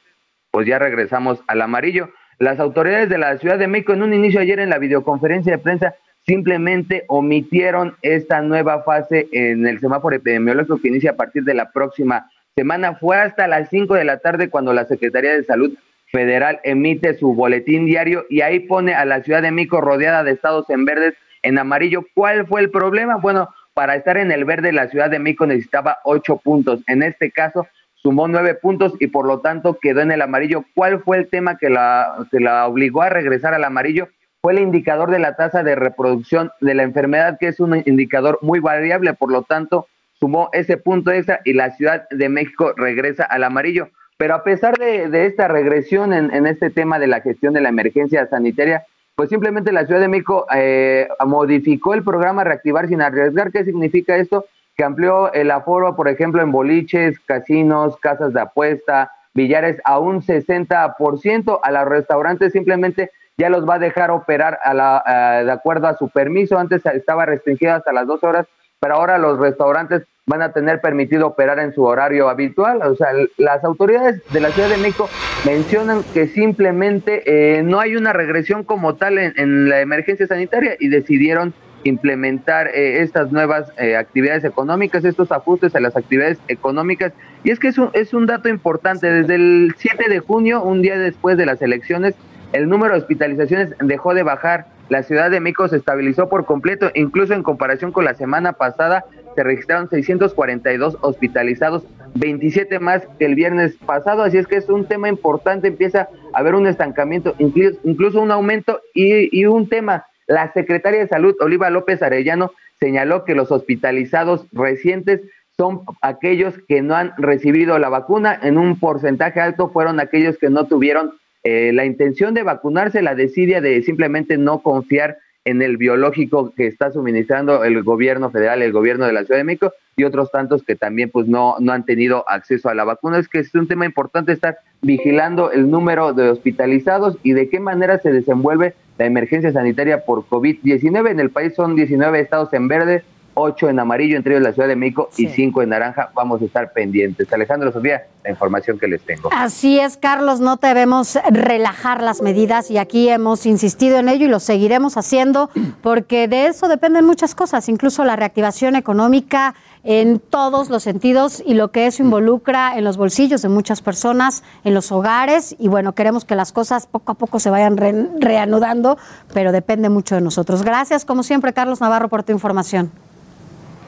[SPEAKER 27] pues ya regresamos al amarillo. Las autoridades de la Ciudad de México en un inicio ayer en la videoconferencia de prensa simplemente omitieron esta nueva fase en el semáforo epidemiológico que inicia a partir de la próxima semana. Fue hasta las 5 de la tarde cuando la Secretaría de Salud Federal emite su boletín diario y ahí pone a la Ciudad de México rodeada de estados en verdes, en amarillo. ¿Cuál fue el problema? Bueno, para estar en el verde la Ciudad de México necesitaba ocho puntos. En este caso sumó nueve puntos y por lo tanto quedó en el amarillo. ¿Cuál fue el tema que la, que la obligó a regresar al amarillo? Fue el indicador de la tasa de reproducción de la enfermedad, que es un indicador muy variable, por lo tanto sumó ese punto extra y la Ciudad de México regresa al amarillo. Pero a pesar de, de esta regresión en, en este tema de la gestión de la emergencia sanitaria, pues simplemente la Ciudad de México eh, modificó el programa Reactivar sin arriesgar. ¿Qué significa esto? que amplió el aforo, por ejemplo, en boliches, casinos, casas de apuesta, billares a un 60%. A los restaurantes simplemente ya los va a dejar operar a la, eh, de acuerdo a su permiso. Antes estaba restringido hasta las dos horas, pero ahora los restaurantes van a tener permitido operar en su horario habitual. O sea, las autoridades de la Ciudad de México mencionan que simplemente eh, no hay una regresión como tal en, en la emergencia sanitaria y decidieron implementar eh, estas nuevas eh, actividades económicas, estos ajustes a las actividades económicas. Y es que es un, es un dato importante. Desde el 7 de junio, un día después de las elecciones, el número de hospitalizaciones dejó de bajar. La Ciudad de México se estabilizó por completo, incluso en comparación con la semana pasada, se registraron 642 hospitalizados, 27 más que el viernes pasado, así es que es un tema importante, empieza a haber un estancamiento, incluso un aumento y, y un tema, la secretaria de Salud, Oliva López Arellano, señaló que los hospitalizados recientes son aquellos que no han recibido la vacuna, en un porcentaje alto fueron aquellos que no tuvieron eh, la intención de vacunarse, la desidia de simplemente no confiar en el biológico que está suministrando el gobierno federal, el gobierno de la Ciudad de México y otros tantos que también pues no, no han tenido acceso a la vacuna. Es que es un tema importante estar vigilando el número de hospitalizados y de qué manera se desenvuelve la emergencia sanitaria por COVID-19. En el país son 19 estados en verde, 8 en amarillo, entre ellos la Ciudad de México, y 5 en naranja. Vamos a estar pendientes. Alejandro Sofía, la información que les tengo.
[SPEAKER 7] Así es, Carlos, no debemos relajar las medidas y aquí hemos insistido en ello y lo seguiremos haciendo porque de eso dependen muchas cosas, incluso la reactivación económica en todos los sentidos y lo que eso involucra en los bolsillos de muchas personas, en los hogares y bueno, queremos que las cosas poco a poco se vayan re reanudando, pero depende mucho de nosotros. Gracias, como siempre, Carlos Navarro, por tu información.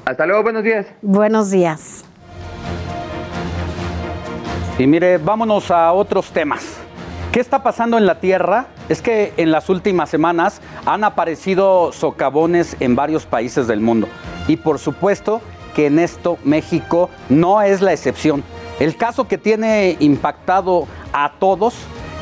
[SPEAKER 27] Hasta luego, buenos días.
[SPEAKER 7] Buenos días.
[SPEAKER 8] Y mire, vámonos a otros temas. ¿Qué está pasando en la Tierra? Es que en las últimas semanas han aparecido socavones en varios países del mundo. Y por supuesto que en esto México no es la excepción. El caso que tiene impactado a todos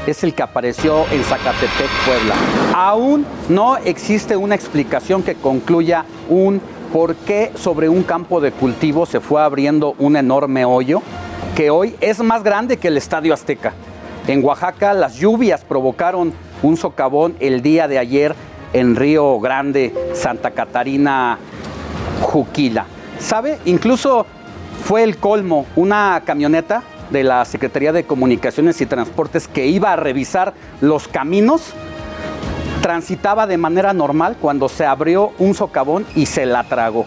[SPEAKER 8] es el que apareció en Zacatepec, Puebla. Aún no existe una explicación que concluya un por qué sobre un campo de cultivo se fue abriendo un enorme hoyo que hoy es más grande que el Estadio Azteca. En Oaxaca las lluvias provocaron un socavón el día de ayer en Río Grande, Santa Catarina, Juquila. ¿Sabe? Incluso fue el colmo, una camioneta de la Secretaría de Comunicaciones y Transportes que iba a revisar los caminos transitaba de manera normal cuando se abrió un socavón y se la tragó.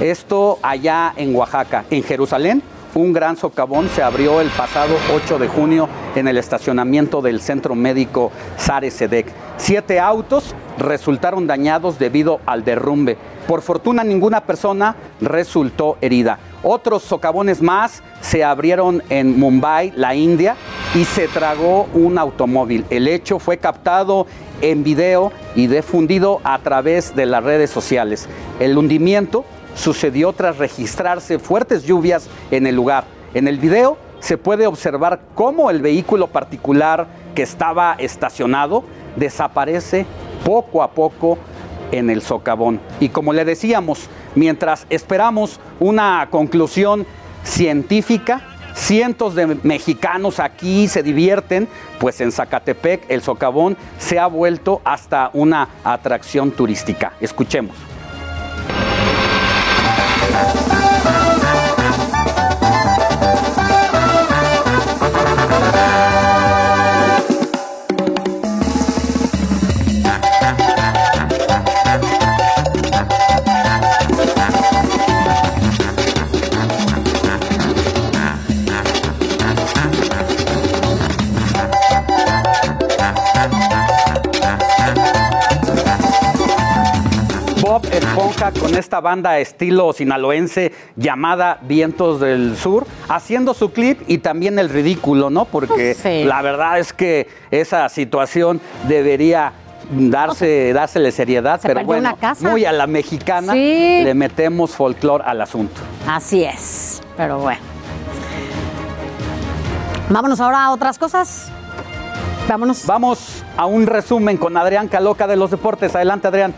[SPEAKER 8] Esto allá en Oaxaca. En Jerusalén, un gran socavón se abrió el pasado 8 de junio en el estacionamiento del centro médico Sare Sedek. Siete autos resultaron dañados debido al derrumbe. Por fortuna ninguna persona resultó herida. Otros socavones más se abrieron en Mumbai, la India, y se tragó un automóvil. El hecho fue captado en video y difundido a través de las redes sociales. El hundimiento sucedió tras registrarse fuertes lluvias en el lugar. En el video se puede observar cómo el vehículo particular que estaba estacionado desaparece poco a poco en el socavón. Y como le decíamos, mientras esperamos una conclusión científica, cientos de mexicanos aquí se divierten, pues en Zacatepec el socavón se ha vuelto hasta una atracción turística. Escuchemos. Con esta banda estilo sinaloense llamada Vientos del Sur, haciendo su clip y también el ridículo, ¿no? Porque
[SPEAKER 7] Sí.
[SPEAKER 8] la verdad es que esa situación debería darse, dársele seriedad, pero bueno,
[SPEAKER 7] una casa.
[SPEAKER 8] muy a la mexicana
[SPEAKER 7] Sí.
[SPEAKER 8] le metemos folclore al asunto.
[SPEAKER 7] Así es, pero bueno. Vámonos ahora a otras cosas. Vámonos.
[SPEAKER 8] Vamos a un resumen con Adrián Caloca de los deportes. Adelante, Adrián.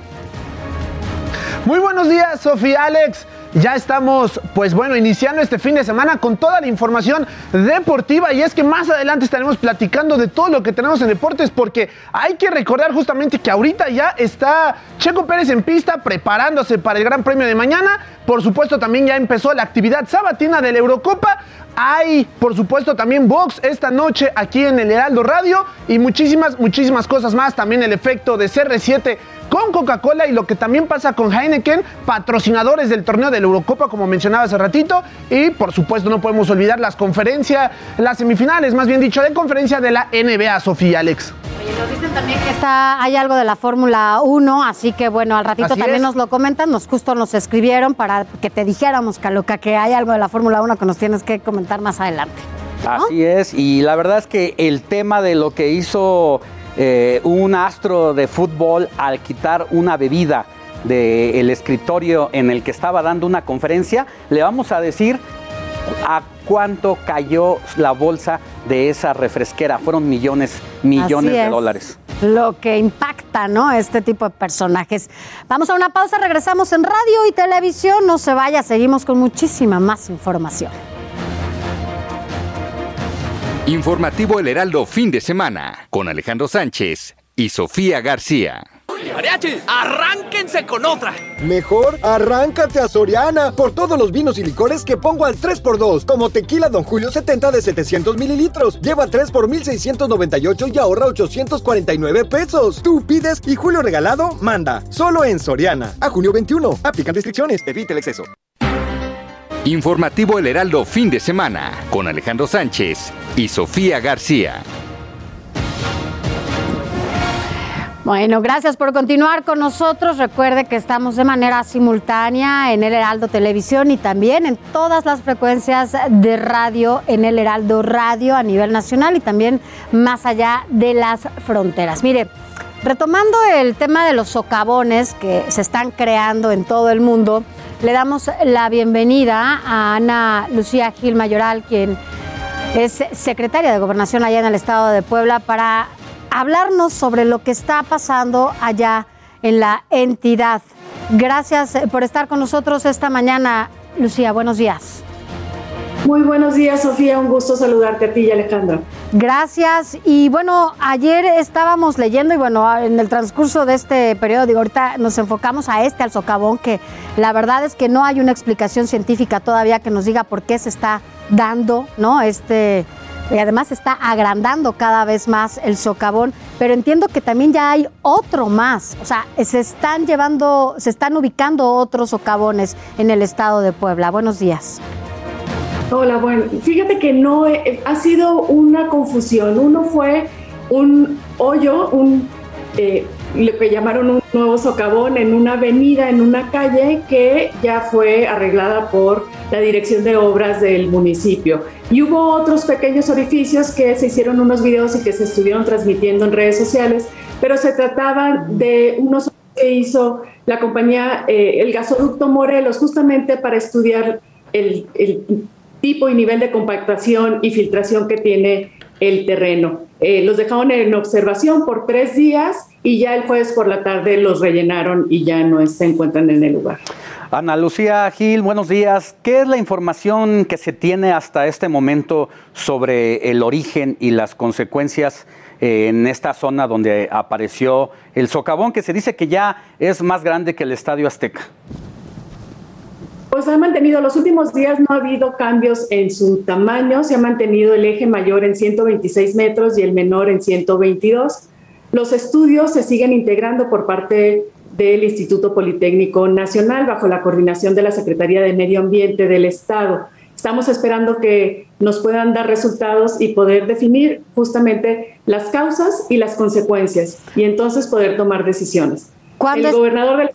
[SPEAKER 11] Muy buenos días, Sofía Alex. ya estamos, pues bueno, iniciando este fin de semana con toda la información deportiva y es que más adelante estaremos platicando de todo lo que tenemos en deportes porque hay que recordar justamente que ahorita ya está Checo Pérez en pista preparándose para el Gran Premio de mañana. Por supuesto también ya empezó la actividad sabatina de la Eurocopa. Hay, por supuesto, también box esta noche aquí en el Heraldo Radio y muchísimas, muchísimas cosas más. También el efecto de CR7 con Coca-Cola y lo que también pasa con Heineken, patrocinadores del torneo de la Eurocopa, como mencionaba hace ratito. Y por supuesto, no podemos olvidar las conferencias, las semifinales, más bien dicho, de conferencia de la NBA, Sofía Alex.
[SPEAKER 7] Nos dicen también que está, hay algo de la Fórmula 1, así que bueno, al ratito
[SPEAKER 11] Así
[SPEAKER 7] también
[SPEAKER 11] es.
[SPEAKER 7] nos lo comentan, nos justo nos escribieron para que te dijéramos, Caluca, que hay algo de la Fórmula 1 que nos tienes que comentar más adelante.
[SPEAKER 8] Así es, y la verdad es que el tema de lo que hizo eh, un astro de fútbol al quitar una bebida del escritorio en el que estaba dando una conferencia, le vamos a decir a cuánto cayó la bolsa de esa refresquera. Fueron millones, millones de
[SPEAKER 7] es.
[SPEAKER 8] dólares.
[SPEAKER 7] Lo que impacta, ¿no? Este tipo de personajes. Vamos a una pausa, regresamos en radio y televisión. No se vaya, seguimos con muchísima más información.
[SPEAKER 28] Informativo El Heraldo fin de semana con Alejandro Sánchez y Sofía García.
[SPEAKER 20] Mariachi, arránquense con otra.
[SPEAKER 21] Mejor arráncate a Soriana por todos los vinos y licores que pongo al 3x2, como tequila Don Julio 70 de 700 mililitros. Lleva 3 por 1698 y ahorra 849 pesos. Tú pides y Julio regalado manda. Solo en Soriana. A junio 21. Aplican restricciones. Evite el exceso.
[SPEAKER 28] Informativo El Heraldo fin de semana con Alejandro Sánchez y Sofía García.
[SPEAKER 7] Bueno, gracias por continuar con nosotros. Recuerde que estamos de manera simultánea en el Heraldo Televisión y también en todas las frecuencias de radio en el Heraldo Radio a nivel nacional y también más allá de las fronteras. Mire, retomando el tema de los socavones que se están creando en todo el mundo, le damos la bienvenida a Ana Lucía Gil Mayoral, quien es secretaria de Gobernación allá en el estado de Puebla, para hablarnos sobre lo que está pasando allá en la entidad. Gracias por estar con nosotros esta mañana, Lucía. Buenos días.
[SPEAKER 29] Muy buenos días, Sofía. Un gusto saludarte a ti y Alejandro.
[SPEAKER 7] Gracias. Y bueno, ayer estábamos leyendo y bueno, en el transcurso de este periodo, digo, ahorita nos enfocamos a este, al socavón, que la verdad es que no hay una explicación científica todavía que nos diga por qué se está dando, ¿no? Este, y además está agrandando cada vez más el socavón, pero entiendo que también ya hay otro más, o sea, se están llevando, se están ubicando otros socavones en el estado de Puebla. Buenos días.
[SPEAKER 29] Hola, bueno, fíjate que no eh, ha sido una confusión. Uno fue un hoyo, un eh, lo que llamaron un nuevo socavón en una avenida, en una calle que ya fue arreglada por la Dirección de Obras del municipio. Y hubo otros pequeños orificios que se hicieron unos videos y que se estuvieron transmitiendo en redes sociales, pero se trataban de unos que hizo la compañía, eh, el gasoducto Morelos, justamente para estudiar el, el tipo y nivel de compactación y filtración que tiene el terreno. Eh, los dejaron en observación por tres días y ya el jueves por la tarde los rellenaron y ya no se encuentran en el lugar.
[SPEAKER 8] Ana Lucía Gil, buenos días. ¿Qué es la información que se tiene hasta este momento sobre el origen y las consecuencias eh, en esta zona donde apareció el socavón, que se dice que ya es más grande que el Estadio Azteca?
[SPEAKER 29] Pues ha mantenido, los últimos días no ha habido cambios en su tamaño, se ha mantenido el eje mayor en 126 metros y el menor en 122. Los estudios se siguen integrando por parte del Instituto Politécnico Nacional bajo la coordinación de la Secretaría de Medio Ambiente del Estado. Estamos esperando que nos puedan dar resultados y poder definir justamente las causas y las consecuencias y entonces poder tomar decisiones. El gobernador del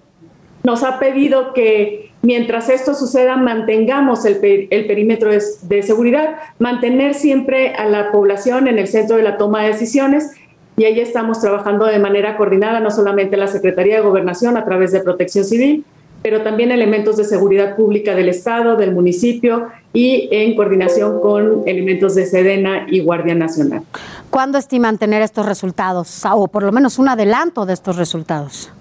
[SPEAKER 29] nos ha pedido que mientras esto suceda mantengamos el, per- el perímetro de, de seguridad, mantener siempre a la población en el centro de la toma de decisiones y ahí estamos trabajando de manera coordinada, no solamente la Secretaría de Gobernación a través de Protección Civil, pero también elementos de seguridad pública del Estado, del municipio y en coordinación con elementos de Sedena y Guardia Nacional.
[SPEAKER 7] ¿Cuándo estiman tener estos resultados? O por lo menos un adelanto de estos resultados.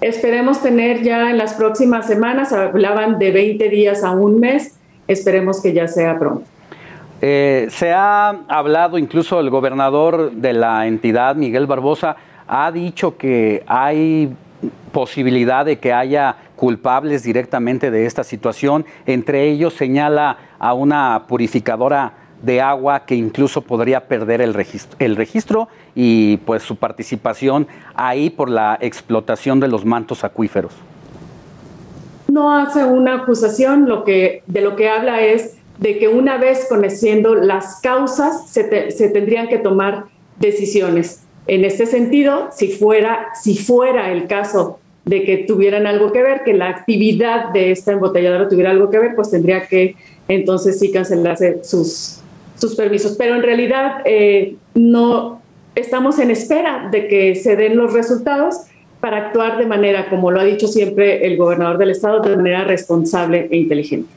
[SPEAKER 29] Esperemos tener ya en las próximas semanas, hablaban de 20 días a un mes, esperemos que ya sea pronto.
[SPEAKER 8] Eh, se ha hablado, incluso el gobernador de la entidad, Miguel Barbosa, ha dicho que hay posibilidad de que haya culpables directamente de esta situación. Entre ellos señala a una purificadora de agua que incluso podría perder el registro, y pues su participación ahí por la explotación de los mantos acuíferos.
[SPEAKER 29] No hace una acusación, lo que, de lo que habla es de que una vez conociendo las causas se, se tendrían que tomar decisiones. En este sentido, si fuera, si fuera el caso de que tuvieran algo que ver, que la actividad de esta embotelladora tuviera algo que ver, pues tendría que entonces sí cancelarse sus, sus permisos. Pero en realidad eh, no estamos en espera de que se den los resultados para actuar de manera, como lo ha dicho siempre el gobernador del estado, de manera responsable e inteligente.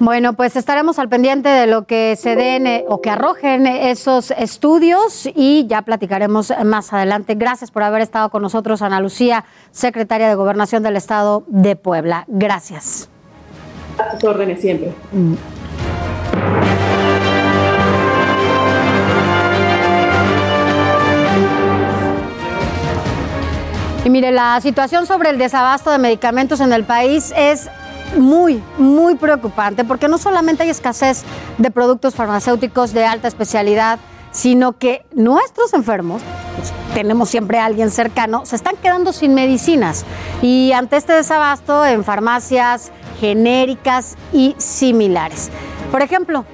[SPEAKER 7] Bueno, pues estaremos al pendiente de lo que se den eh, o que arrojen esos estudios y ya platicaremos más adelante. Gracias por haber estado con nosotros, Ana Lucía, secretaria de Gobernación del Estado de Puebla. Gracias.
[SPEAKER 29] A sus órdenes siempre.
[SPEAKER 7] Y la situación sobre el desabasto de medicamentos en el país es muy, muy preocupante, porque no solamente hay escasez de productos farmacéuticos de alta especialidad, sino que nuestros enfermos, pues, tenemos siempre a alguien cercano, se están quedando sin medicinas. Y ante este desabasto en farmacias genéricas y similares. Por ejemplo,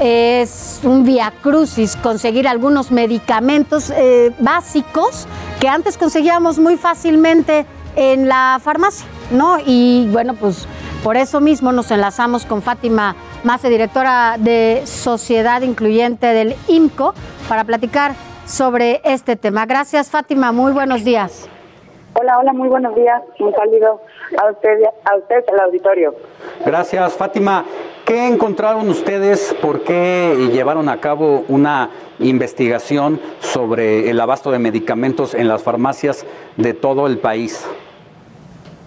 [SPEAKER 7] es un via crucis conseguir algunos medicamentos eh, básicos que antes conseguíamos muy fácilmente en la farmacia, ¿no? Y bueno, pues por eso mismo nos enlazamos con Fátima Mace, directora de Sociedad Incluyente del IMCO, para platicar sobre este tema. Gracias, Fátima. Muy buenos días.
[SPEAKER 30] Hola, hola, muy buenos días. Un saludo a usted, a usted, al auditorio.
[SPEAKER 8] Gracias, Fátima. ¿Qué encontraron ustedes? ¿Por qué llevaron a cabo una investigación sobre el abasto de medicamentos en las farmacias de todo el país?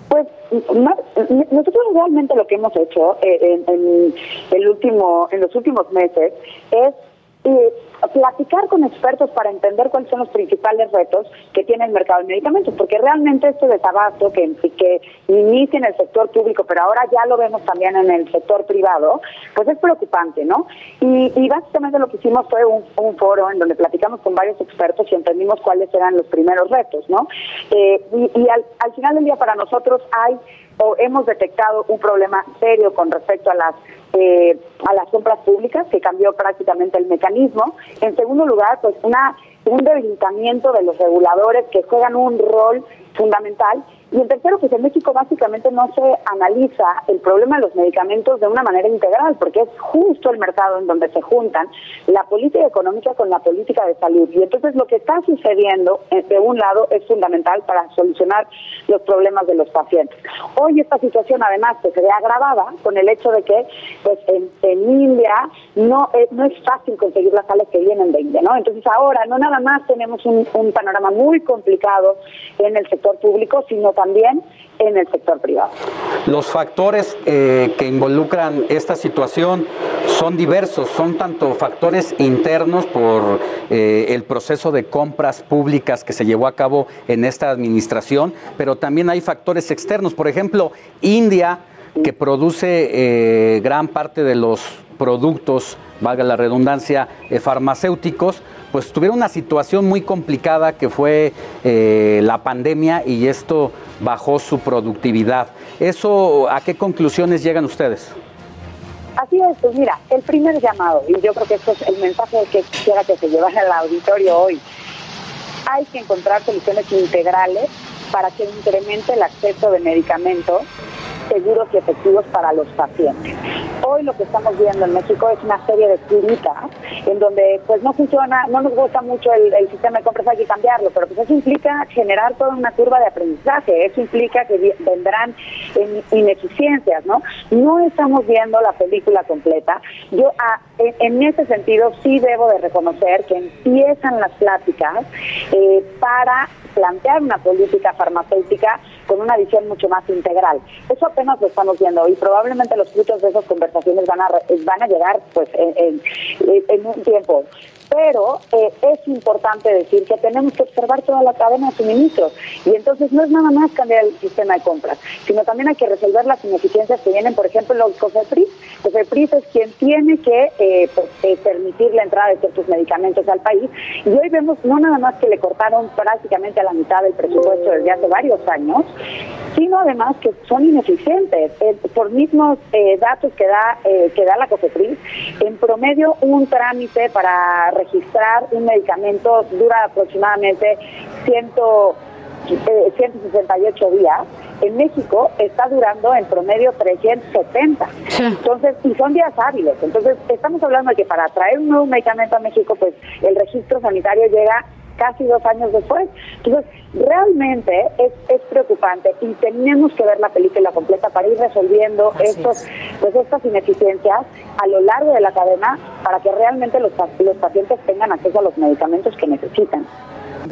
[SPEAKER 30] Pues nosotros realmente lo que hemos hecho eh, en, el último, en los últimos meses es eh, platicar con expertos para entender cuáles son los principales retos que tiene el mercado de medicamentos, porque realmente este desabasto que, que inicia en el sector público, pero ahora ya lo vemos también en el sector privado, pues es preocupante, ¿no? Y, básicamente lo que hicimos fue un, foro en donde platicamos con varios expertos y entendimos cuáles eran los primeros retos, ¿no? Eh, y, al, al final del día para nosotros hay o hemos detectado un problema serio con respecto a las eh, a las compras públicas, que cambió prácticamente el mecanismo. En segundo lugar, pues una un debilitamiento de los reguladores que juegan un rol fundamental y en tercero, pues en México básicamente no se analiza el problema de los medicamentos de una manera integral, porque es justo el mercado en donde se juntan la política económica con la política de salud. Y entonces lo que está sucediendo, eh, de un lado, es fundamental para solucionar los problemas de los pacientes. Hoy esta situación además se ve agravada con el hecho de que pues en, India no es, no es fácil conseguir las sales que vienen de India, ¿no? Entonces ahora no nada más tenemos un, un panorama muy complicado en el sector público, sino también en el sector privado.
[SPEAKER 8] Los factores eh, que involucran esta situación son diversos, son tanto factores internos por eh, el proceso de compras públicas que se llevó a cabo en esta administración, pero también hay factores externos. Por ejemplo, India, que produce eh, gran parte de los productos, valga la redundancia, farmacéuticos, pues tuvieron una situación muy complicada que fue la pandemia y esto bajó su productividad. ¿Eso a qué conclusiones llegan ustedes?
[SPEAKER 30] Así es, pues mira, el primer llamado, y yo creo que esto es el mensaje que quisiera que se llevara al auditorio hoy, hay que encontrar soluciones integrales para que incremente el acceso de medicamentos seguros y efectivos para los pacientes. Hoy lo que estamos viendo en México es una serie de clínicas en donde pues no funciona, no nos gusta mucho el, sistema de compras, hay que cambiarlo, pero pues eso implica generar toda una curva de aprendizaje, eso implica que vendrán ineficiencias, ¿no? No estamos viendo la película completa. Yo ah, en, ese sentido sí debo de reconocer que empiezan las pláticas eh, para plantear una política farmacéutica con una visión mucho más integral. Eso apenas lo estamos viendo y probablemente los frutos de esas conversaciones van a, van a llegar pues en, en un tiempo pero eh, es importante decir que tenemos que observar toda la cadena de suministros y entonces no es nada más cambiar el sistema de compras, sino también hay que resolver las ineficiencias que vienen, por ejemplo, los COFEPRIS. COFEPRIS es quien tiene que eh, pues, eh, permitir la entrada de ciertos medicamentos al país y hoy vemos no nada más que le cortaron prácticamente a la mitad del presupuesto desde hace varios años, sino además que son ineficientes. por mismos datos que da, que da la COFEPRIS, en promedio un trámite para registrar un medicamento dura aproximadamente 100, 168 eh, días. En México está durando en promedio 370. Entonces, y son días hábiles. Entonces, estamos hablando de que para traer un nuevo medicamento a México, pues el registro sanitario llega casi dos años después. Entonces, realmente es, es preocupante y tenemos que ver la película completa para ir resolviendo estos, pues estas ineficiencias a lo largo de la cadena para que realmente los, los pacientes tengan acceso a los medicamentos que necesitan.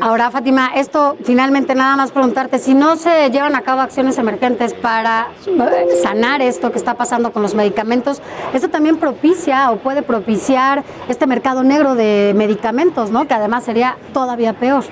[SPEAKER 7] Ahora, Fátima, esto finalmente nada más preguntarte, si no se llevan a cabo acciones emergentes para eh, sanar esto que está pasando con los medicamentos, esto también propicia o puede propiciar este mercado negro de medicamentos, ¿no? Que además sería todavía peor.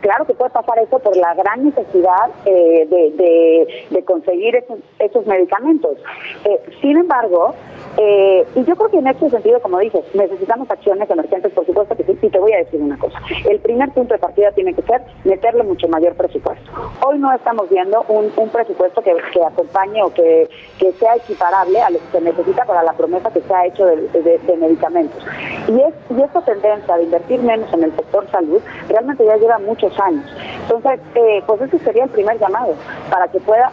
[SPEAKER 30] Claro, que puede pasar eso por la gran necesidad eh, de, conseguir esos, medicamentos. Eh, sin embargo, eh, y yo creo que en este sentido, como dices, necesitamos acciones emergentes, por supuesto que sí, y te voy a decir una cosa. El primer punto de partida tiene que ser meterle mucho mayor presupuesto. Hoy no estamos viendo un, presupuesto que, acompañe o que, sea equiparable a lo que se necesita para la promesa que se ha hecho de, medicamentos. Y, es, y esta tendencia de invertir menos en el sector salud realmente ya lleva muchos años. Entonces, eh, pues ese sería el primer llamado para que pueda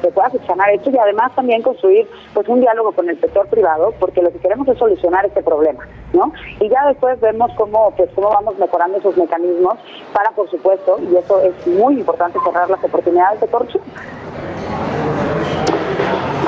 [SPEAKER 30] se pueda subsanar esto y además también construir pues un diálogo con el sector privado porque lo que queremos es solucionar este problema, ¿no? Y ya después vemos cómo pues cómo vamos mejorando esos mecanismos para por supuesto y eso es muy importante cerrar las oportunidades de corrupción.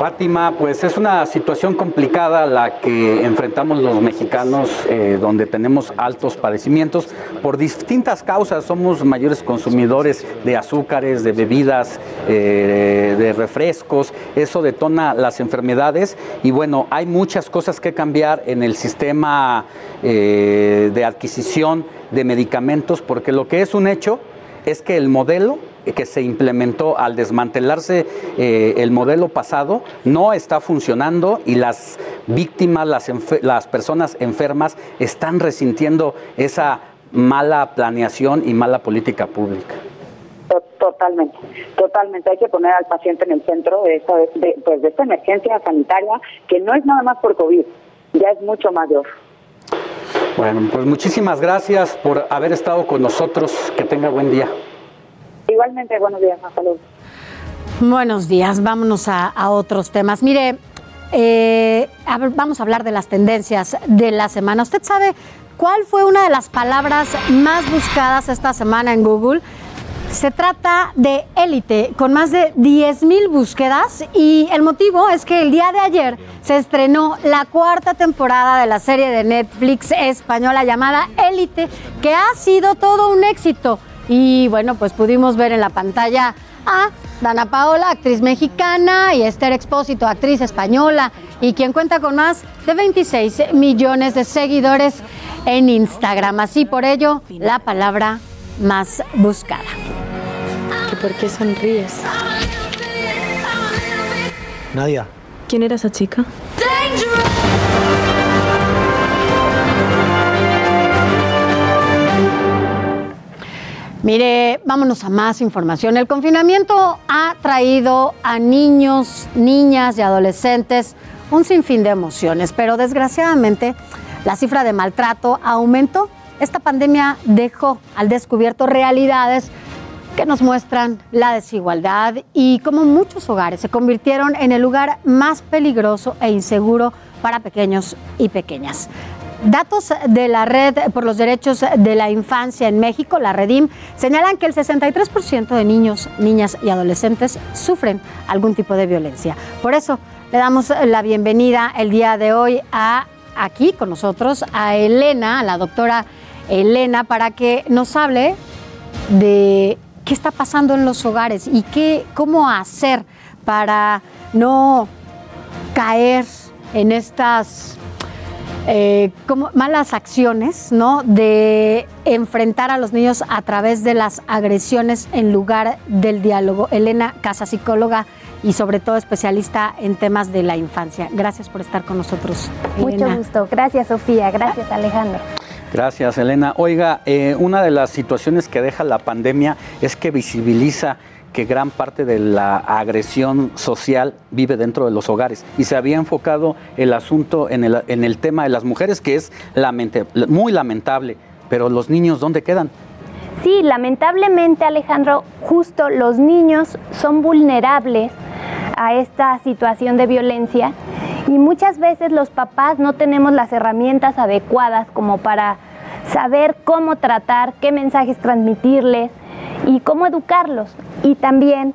[SPEAKER 8] Fátima, pues es una situación complicada la que enfrentamos los mexicanos, eh, donde tenemos altos padecimientos por distintas causas. Somos mayores consumidores de azúcares, de bebidas, eh, de refrescos. Eso detona las enfermedades y bueno, hay muchas cosas que cambiar en el sistema eh, de adquisición de medicamentos, porque lo que es un hecho es que el modelo que se implementó al desmantelarse eh, el modelo pasado no está funcionando y las víctimas, las, las personas enfermas están resintiendo esa mala planeación y mala política pública.
[SPEAKER 30] Totalmente, totalmente. Hay que poner al paciente en el centro de esta, de, pues de esta emergencia sanitaria que no es nada más por COVID, ya es mucho mayor.
[SPEAKER 8] Bueno, pues muchísimas gracias por haber estado con nosotros. Que tenga buen día.
[SPEAKER 30] Igualmente, buenos días, salud.
[SPEAKER 7] Buenos días, vámonos a, otros temas. Mire, eh, vamos a hablar de las tendencias de la semana. ¿Usted sabe cuál fue una de las palabras más buscadas esta semana en Google? Se trata de élite, con más de 10.000 búsquedas y el motivo es que el día de ayer se estrenó la cuarta temporada de la serie de Netflix española llamada Élite, que ha sido todo un éxito. Y bueno, pues pudimos ver en la pantalla a Dana Paola, actriz mexicana, y Esther Expósito, actriz española, y quien cuenta con más de 26 millones de seguidores en Instagram. Así por ello, la palabra más buscada.
[SPEAKER 31] ¿Por qué sonríes?
[SPEAKER 32] Nadia.
[SPEAKER 31] ¿Quién era esa chica?
[SPEAKER 7] Mire, vámonos a más información. El confinamiento ha traído a niños, niñas y adolescentes un sinfín de emociones, pero desgraciadamente la cifra de maltrato aumentó. Esta pandemia dejó al descubierto realidades que nos muestran la desigualdad y cómo muchos hogares se convirtieron en el lugar más peligroso e inseguro para pequeños y pequeñas. Datos de la Red por los Derechos de la Infancia en México, la Redim, señalan que el 63% de niños, niñas y adolescentes sufren algún tipo de violencia. Por eso le damos la bienvenida el día de hoy a aquí con nosotros a Elena, a la doctora Elena, para que nos hable de qué está pasando en los hogares y qué, cómo hacer para no caer en estas eh, como malas acciones, ¿no? De enfrentar a los niños a través de las agresiones en lugar del diálogo. Elena Casa, psicóloga y sobre todo especialista en temas de la infancia. Gracias por estar con nosotros.
[SPEAKER 32] Mucho gusto. Gracias, Sofía. Gracias, Alejandro.
[SPEAKER 8] Gracias, Elena. Oiga, eh, una de las situaciones que deja la pandemia es que visibiliza que gran parte de la agresión social vive dentro de los hogares. Y se había enfocado el asunto en el, en el tema de las mujeres, que es muy lamentable. Pero los niños, ¿dónde quedan?
[SPEAKER 32] Sí, lamentablemente, Alejandro, justo los niños son vulnerables a esta situación de violencia y muchas veces los papás no tenemos las herramientas adecuadas como para saber cómo tratar, qué mensajes transmitirles y cómo educarlos. Y también,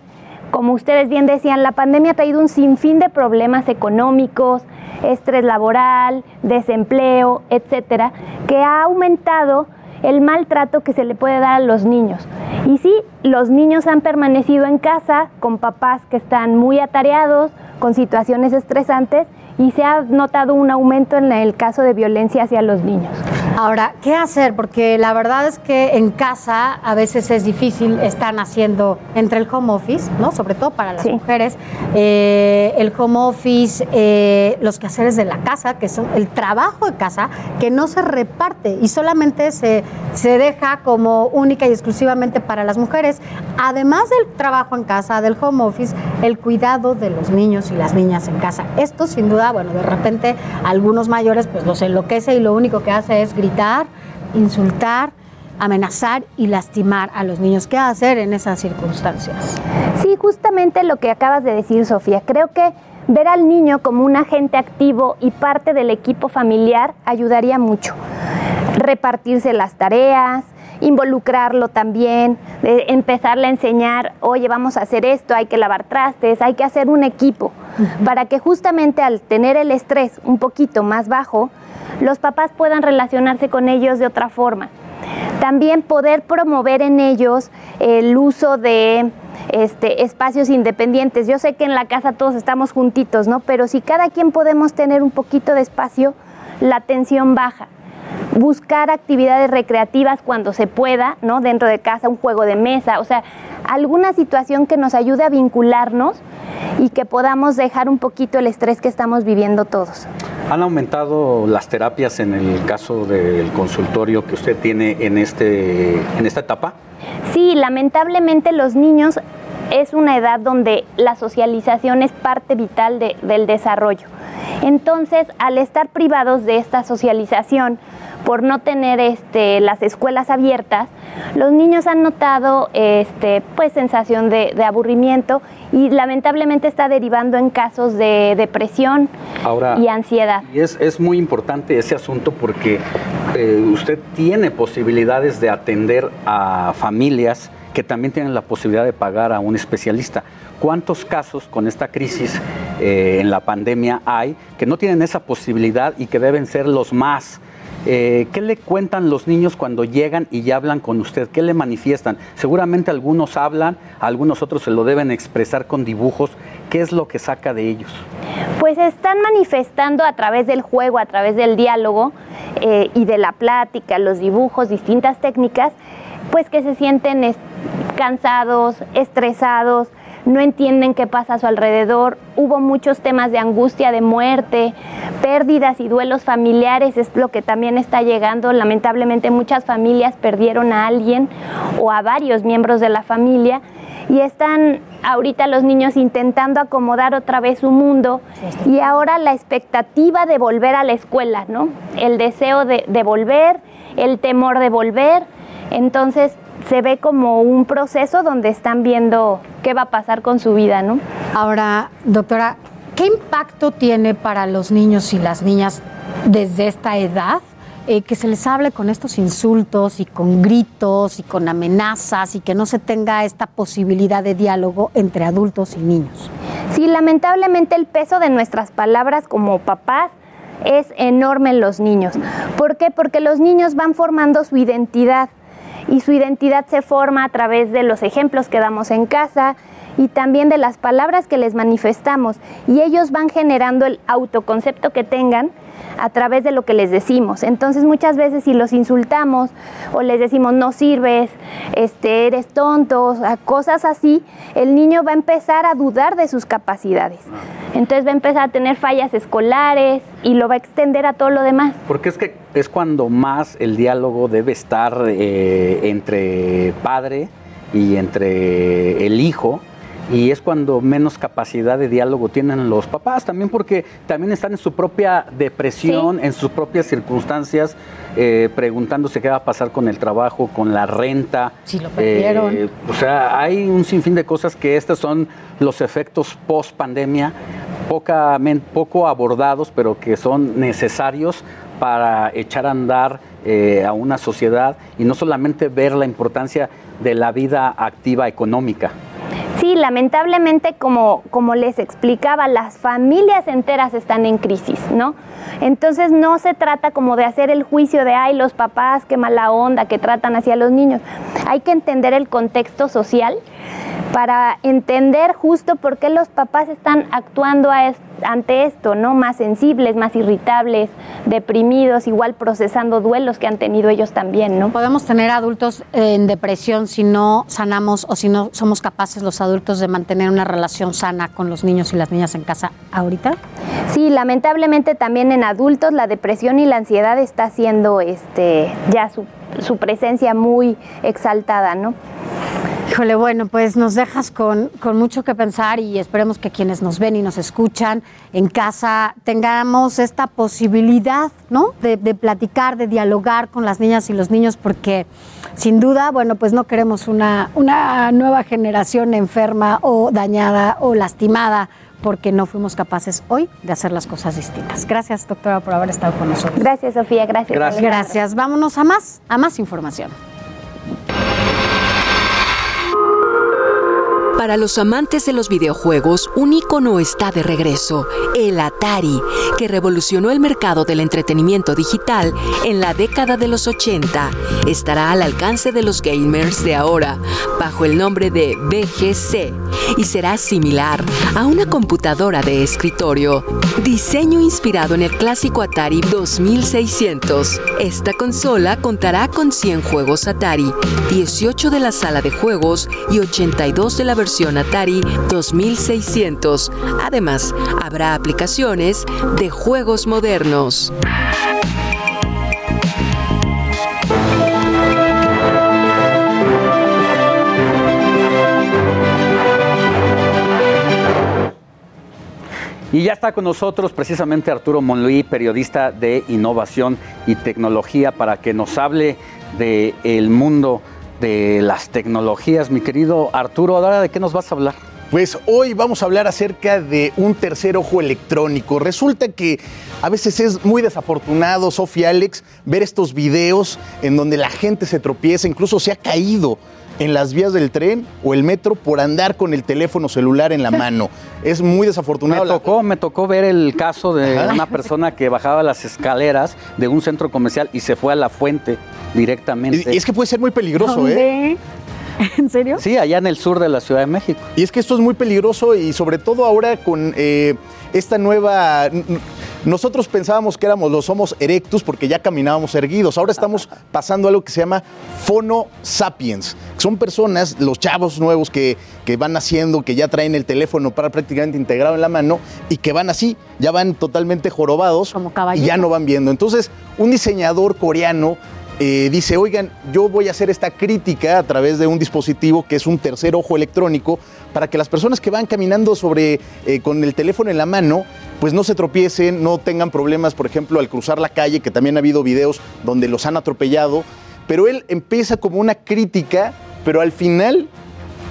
[SPEAKER 32] como ustedes bien decían, la pandemia ha traído un sinfín de problemas económicos, estrés laboral, desempleo, etcétera, que ha aumentado el maltrato que se le puede dar a los niños. Y sí, los niños han permanecido en casa con papás que están muy atareados, con situaciones estresantes y se ha notado un aumento en el caso de violencia hacia los niños.
[SPEAKER 7] Ahora, ¿qué hacer? Porque la verdad es que en casa a veces es difícil estar haciendo entre el home office, ¿no? Sobre todo para las mujeres, eh, el home office, eh, los quehaceres de la casa, que son el trabajo de casa, que no se reparte y solamente se, se deja como única y exclusivamente para las mujeres. Además del trabajo en casa, del home office, el cuidado de los niños y las niñas en casa. Esto sin duda, bueno, de repente algunos mayores pues los enloquece y lo único que hace es gritar, insultar, amenazar y lastimar a los niños. ¿Qué hacer en esas circunstancias?
[SPEAKER 32] Sí, justamente lo que acabas de decir, Sofía. Creo que ver al niño como un agente activo y parte del equipo familiar ayudaría mucho. Repartirse las tareas, involucrarlo también, empezarle a enseñar, oye, vamos a hacer esto, hay que lavar trastes, hay que hacer un equipo, para que justamente al tener el estrés un poquito más bajo, los papás puedan relacionarse con ellos de otra forma. También poder promover en ellos el uso de este, espacios independientes. Yo sé que en la casa todos estamos juntitos, ¿no? Pero si cada quien podemos tener un poquito de espacio, la tensión baja. Buscar actividades recreativas cuando se pueda, ¿no? Dentro de casa, un juego de mesa, o sea, alguna situación que nos ayude a vincularnos y que podamos dejar un poquito el estrés que estamos viviendo todos.
[SPEAKER 8] ¿Han aumentado las terapias en el caso del consultorio que usted tiene en, este, en esta etapa?
[SPEAKER 32] Sí, lamentablemente los niños es una edad donde la socialización es parte vital del desarrollo. Entonces, al estar privados de esta socialización, por no tener este, las escuelas abiertas, los niños han notado este, pues, sensación de, aburrimiento y lamentablemente está derivando en casos de depresión y ansiedad.
[SPEAKER 8] Y es, es, muy importante ese asunto porque eh, usted tiene posibilidades de atender a familias que también tienen la posibilidad de pagar a un especialista. ¿Cuántos casos con esta crisis eh, en la pandemia hay que no tienen esa posibilidad y que deben ser los más eh, ¿Qué le cuentan los niños cuando llegan y ya hablan con usted? ¿Qué le manifiestan? Seguramente algunos hablan, algunos otros se lo deben expresar con dibujos. ¿Qué es lo que saca de ellos?
[SPEAKER 32] Pues están manifestando a través del juego, a través del diálogo eh, y de la plática, los dibujos, distintas técnicas, pues que se sienten cansados, estresados, no entienden qué pasa a su alrededor. Hubo muchos temas de angustia, de muerte, pérdidas y duelos familiares, es lo que también está llegando. Lamentablemente muchas familias perdieron a alguien o a varios miembros de la familia y están ahorita los niños intentando acomodar otra vez su mundo y ahora la expectativa de volver a la escuela, ¿no? El deseo de, de volver, el temor de volver. Entonces, se ve como un proceso donde están viendo qué va a pasar con su vida, ¿no?
[SPEAKER 7] Ahora, doctora, ¿qué impacto tiene para los niños y las niñas desde esta edad eh, que se les hable con estos insultos y con gritos y con amenazas y que no se tenga esta posibilidad de diálogo entre adultos y niños?
[SPEAKER 32] Sí, lamentablemente el peso de nuestras palabras como papás es enorme en los niños. ¿Por qué? Porque los niños van formando su identidad y su identidad se forma a través de los ejemplos que damos en casa y también de las palabras que les manifestamos. Y ellos van generando el autoconcepto que tengan a través de lo que les decimos. Entonces muchas veces si los insultamos o les decimos no sirves, este, eres tonto, cosas así, el niño va a empezar a dudar de sus capacidades. Entonces va a empezar a tener fallas escolares y lo va a extender a todo lo demás.
[SPEAKER 8] Porque es que es cuando más el diálogo debe estar eh, entre padre y entre el hijo y es cuando menos capacidad de diálogo tienen los papás, también porque también están en su propia depresión, en sus propias circunstancias, eh, preguntándose qué va a pasar con el trabajo, con la renta.
[SPEAKER 7] Si lo perdieron.
[SPEAKER 8] Eh, o sea, hay un sinfín de cosas que estos son los efectos post pandemia, poco abordados, pero que son necesarios para echar a andar eh, a una sociedad y no solamente ver la importancia de la vida activa económica.
[SPEAKER 32] Sí, lamentablemente, como, como les explicaba, las familias enteras están en crisis, ¿no? Entonces no se trata como de hacer el juicio de, ay, los papás, qué mala onda, que tratan hacia los niños. Hay que entender el contexto social para entender justo por qué los papás están actuando ante esto, ¿no? Más sensibles, más irritables, deprimidos, igual procesando duelos que han tenido ellos también, ¿no?
[SPEAKER 7] Podemos tener adultos en depresión si no sanamos o si no somos capaces los adultos de mantener una relación sana con los niños y las niñas en casa ahorita.
[SPEAKER 32] Sí, lamentablemente también en adultos la depresión y la ansiedad está haciendo este ya su, su presencia muy exaltada, ¿no?
[SPEAKER 7] Híjole, bueno, pues nos dejas con, mucho que pensar y esperemos que quienes nos ven y nos escuchan en casa tengamos esta posibilidad, ¿no? De, de, platicar, de dialogar con las niñas y los niños, porque sin duda, bueno, pues no queremos una, una nueva generación enferma o dañada o lastimada porque no fuimos capaces hoy de hacer las cosas distintas. Gracias, doctora, por haber estado con nosotros.
[SPEAKER 32] Gracias, Sofía. Gracias.
[SPEAKER 7] Gracias. Gracias. Vámonos a más, a más información.
[SPEAKER 33] Para los amantes de los videojuegos, un icono está de regreso, el Atari, que revolucionó el mercado del entretenimiento digital en la década de los 80. Estará al alcance de los gamers de ahora, bajo el nombre de BGC, y será similar a una computadora de escritorio. Diseño inspirado en el clásico Atari 2600. Esta consola contará con 100 juegos Atari, 18 de la sala de juegos y 82 de la versión Atari 2600. Además, habrá aplicaciones de juegos modernos.
[SPEAKER 8] Y ya está con nosotros precisamente Arturo Monluí, periodista de innovación y tecnología, para que nos hable del el mundo de las tecnologías. Mi querido Arturo, ¿ahora de qué nos vas a hablar?
[SPEAKER 34] Pues hoy vamos a hablar acerca de un tercer ojo electrónico. Resulta que a veces es muy desafortunado, Sofía Alex, ver estos videos en donde la gente se tropieza, incluso se ha caído en las vías del tren o el metro por andar con el teléfono celular en la mano. Es muy desafortunado.
[SPEAKER 8] Me tocó, me tocó ver el caso de una persona que bajaba las escaleras de un centro comercial y se fue a la fuente directamente.
[SPEAKER 34] Y, es que puede ser muy peligroso, ¿eh?
[SPEAKER 7] ¿En serio?
[SPEAKER 8] Sí, allá en el sur de la Ciudad de México.
[SPEAKER 34] Y es que esto es muy peligroso y sobre todo ahora con eh, esta nueva... Nosotros pensábamos que éramos los Homo erectus porque ya caminábamos erguidos. Ahora estamos pasando a algo que se llama Fono Sapiens. Son personas, los chavos nuevos que, que van haciendo, que ya traen el teléfono para prácticamente integrado en la mano y que van así, ya van totalmente jorobados
[SPEAKER 7] Como
[SPEAKER 34] y ya no van viendo. Entonces, un diseñador coreano eh, dice, oigan, yo voy a hacer esta crítica a través de un dispositivo que es un tercer ojo electrónico para que las personas que van caminando sobre eh, con el teléfono en la mano, pues no se tropiecen, no tengan problemas, por ejemplo, al cruzar la calle, que también ha habido videos donde los han atropellado. Pero él empieza como una crítica, pero al final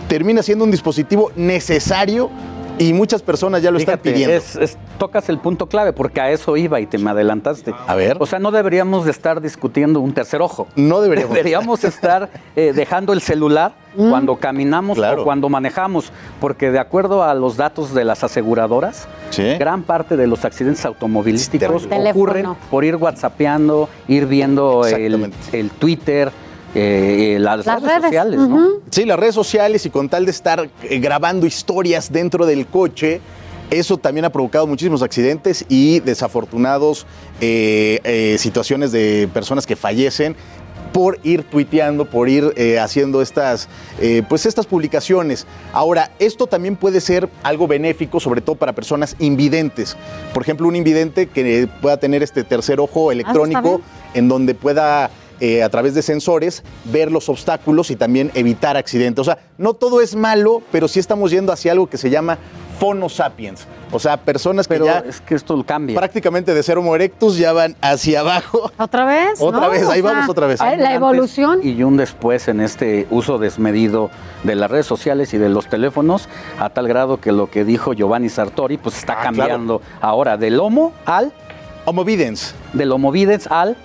[SPEAKER 34] termina siendo un dispositivo necesario y muchas personas ya lo están pidiendo.
[SPEAKER 8] es- es- tocas el punto clave porque a eso iba y te me adelantaste.
[SPEAKER 34] A ver.
[SPEAKER 8] O sea, no deberíamos de estar discutiendo un tercer ojo.
[SPEAKER 34] No deberíamos.
[SPEAKER 8] Deberíamos estar eh, dejando el celular
[SPEAKER 34] Mm.
[SPEAKER 8] cuando caminamos
[SPEAKER 34] Claro.
[SPEAKER 8] o cuando manejamos, porque de acuerdo a los datos de las aseguradoras,
[SPEAKER 34] Sí.
[SPEAKER 8] gran parte de los accidentes automovilísticos ocurren por ir whatsappeando, ir viendo el, el Twitter, eh, eh, las,
[SPEAKER 7] Las
[SPEAKER 8] redes,
[SPEAKER 7] redes,
[SPEAKER 8] sociales, ¿no?
[SPEAKER 34] Sí, las redes sociales y con tal de estar eh, grabando historias dentro del coche, eso también ha provocado muchísimos accidentes y desafortunados eh, eh, situaciones de personas que fallecen por ir tuiteando, por ir eh, haciendo estas, eh, pues estas publicaciones. Ahora, esto también puede ser algo benéfico, sobre todo para personas invidentes. Por ejemplo, un invidente que pueda tener este tercer ojo electrónico
[SPEAKER 7] bien.
[SPEAKER 34] en donde pueda eh, a través de sensores ver los obstáculos y también evitar accidentes. O sea, no todo es malo, pero sí estamos yendo hacia algo que se llama Fono sapiens. O sea, personas que
[SPEAKER 8] Pero
[SPEAKER 34] ya
[SPEAKER 8] es que esto cambia.
[SPEAKER 34] prácticamente de ser Homo erectus ya van hacia abajo.
[SPEAKER 7] ¿Otra vez?
[SPEAKER 34] Otra
[SPEAKER 7] ¿no?
[SPEAKER 34] vez, ahí
[SPEAKER 7] sea,
[SPEAKER 34] vamos otra vez.
[SPEAKER 7] La evolución.
[SPEAKER 8] Y un después en este uso desmedido de las redes sociales y de los teléfonos, a tal grado que lo que dijo Giovanni Sartori, pues está
[SPEAKER 34] Ah,
[SPEAKER 8] cambiando ahora del Homo al.
[SPEAKER 34] Homo videns.
[SPEAKER 8] Del Homo videns al.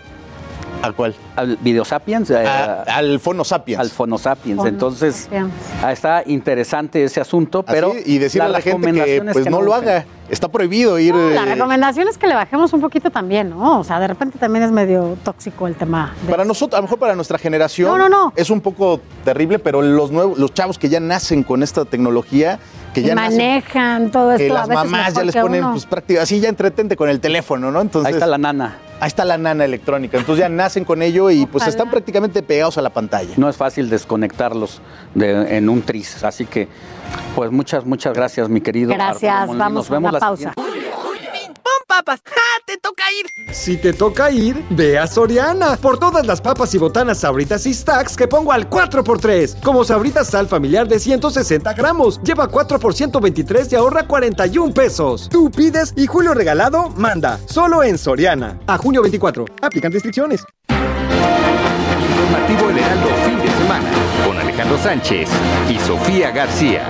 [SPEAKER 34] ¿Al cual?
[SPEAKER 8] Al Video Sapiens. eh,
[SPEAKER 34] al Fono Sapiens.
[SPEAKER 8] Al Fono Sapiens.
[SPEAKER 7] Fono
[SPEAKER 8] Entonces,
[SPEAKER 7] Sapiens.
[SPEAKER 8] ah, está interesante ese asunto, pero.
[SPEAKER 34] Así, y decirle a la gente que pues
[SPEAKER 8] que
[SPEAKER 34] no lo haga. Está prohibido ir.
[SPEAKER 7] La
[SPEAKER 34] eh,
[SPEAKER 7] recomendación es que le bajemos un poquito también, ¿no? O sea, de repente también es medio tóxico el tema.
[SPEAKER 34] Para nosotros, a lo mejor para nuestra generación
[SPEAKER 7] No, no, no.
[SPEAKER 34] es un poco terrible, pero los nuevos, los chavos que ya nacen con esta tecnología, que ya nacen
[SPEAKER 7] manejan todo esto.
[SPEAKER 34] que
[SPEAKER 7] a
[SPEAKER 34] las
[SPEAKER 7] veces
[SPEAKER 34] mamás
[SPEAKER 7] mejor
[SPEAKER 34] ya les ponen
[SPEAKER 7] uno.
[SPEAKER 34] pues práctica, así ya entretente con el teléfono, ¿no? Entonces
[SPEAKER 8] Ahí está la nana.
[SPEAKER 34] ahí está la nana electrónica, entonces ya nacen con ello y pues
[SPEAKER 7] Ojalá.
[SPEAKER 34] están prácticamente pegados a la pantalla.
[SPEAKER 8] No es fácil desconectarlos de- en un tris. Así que, pues muchas, muchas gracias, mi querido.
[SPEAKER 7] Gracias,
[SPEAKER 8] Arturo
[SPEAKER 7] vamos
[SPEAKER 8] Nos
[SPEAKER 7] a
[SPEAKER 8] vemos
[SPEAKER 7] una
[SPEAKER 8] la
[SPEAKER 7] pausa.
[SPEAKER 20] ¡Pum, papas! ¡Ja! ¡Te toca ir!
[SPEAKER 21] Si te toca ir, ve a Soriana. Por todas las papas y botanas sabritas y stacks que pongo al 4x3. Como sabritas sal familiar de 160 gramos. Lleva 4 por 123 y ahorra 41 pesos. Tú pides y Julio Regalado manda. Solo en Soriana. A junio 24. Aplican restricciones.
[SPEAKER 28] Informativo El Heraldo fin de semana con Alejandro Sánchez y Sofía García.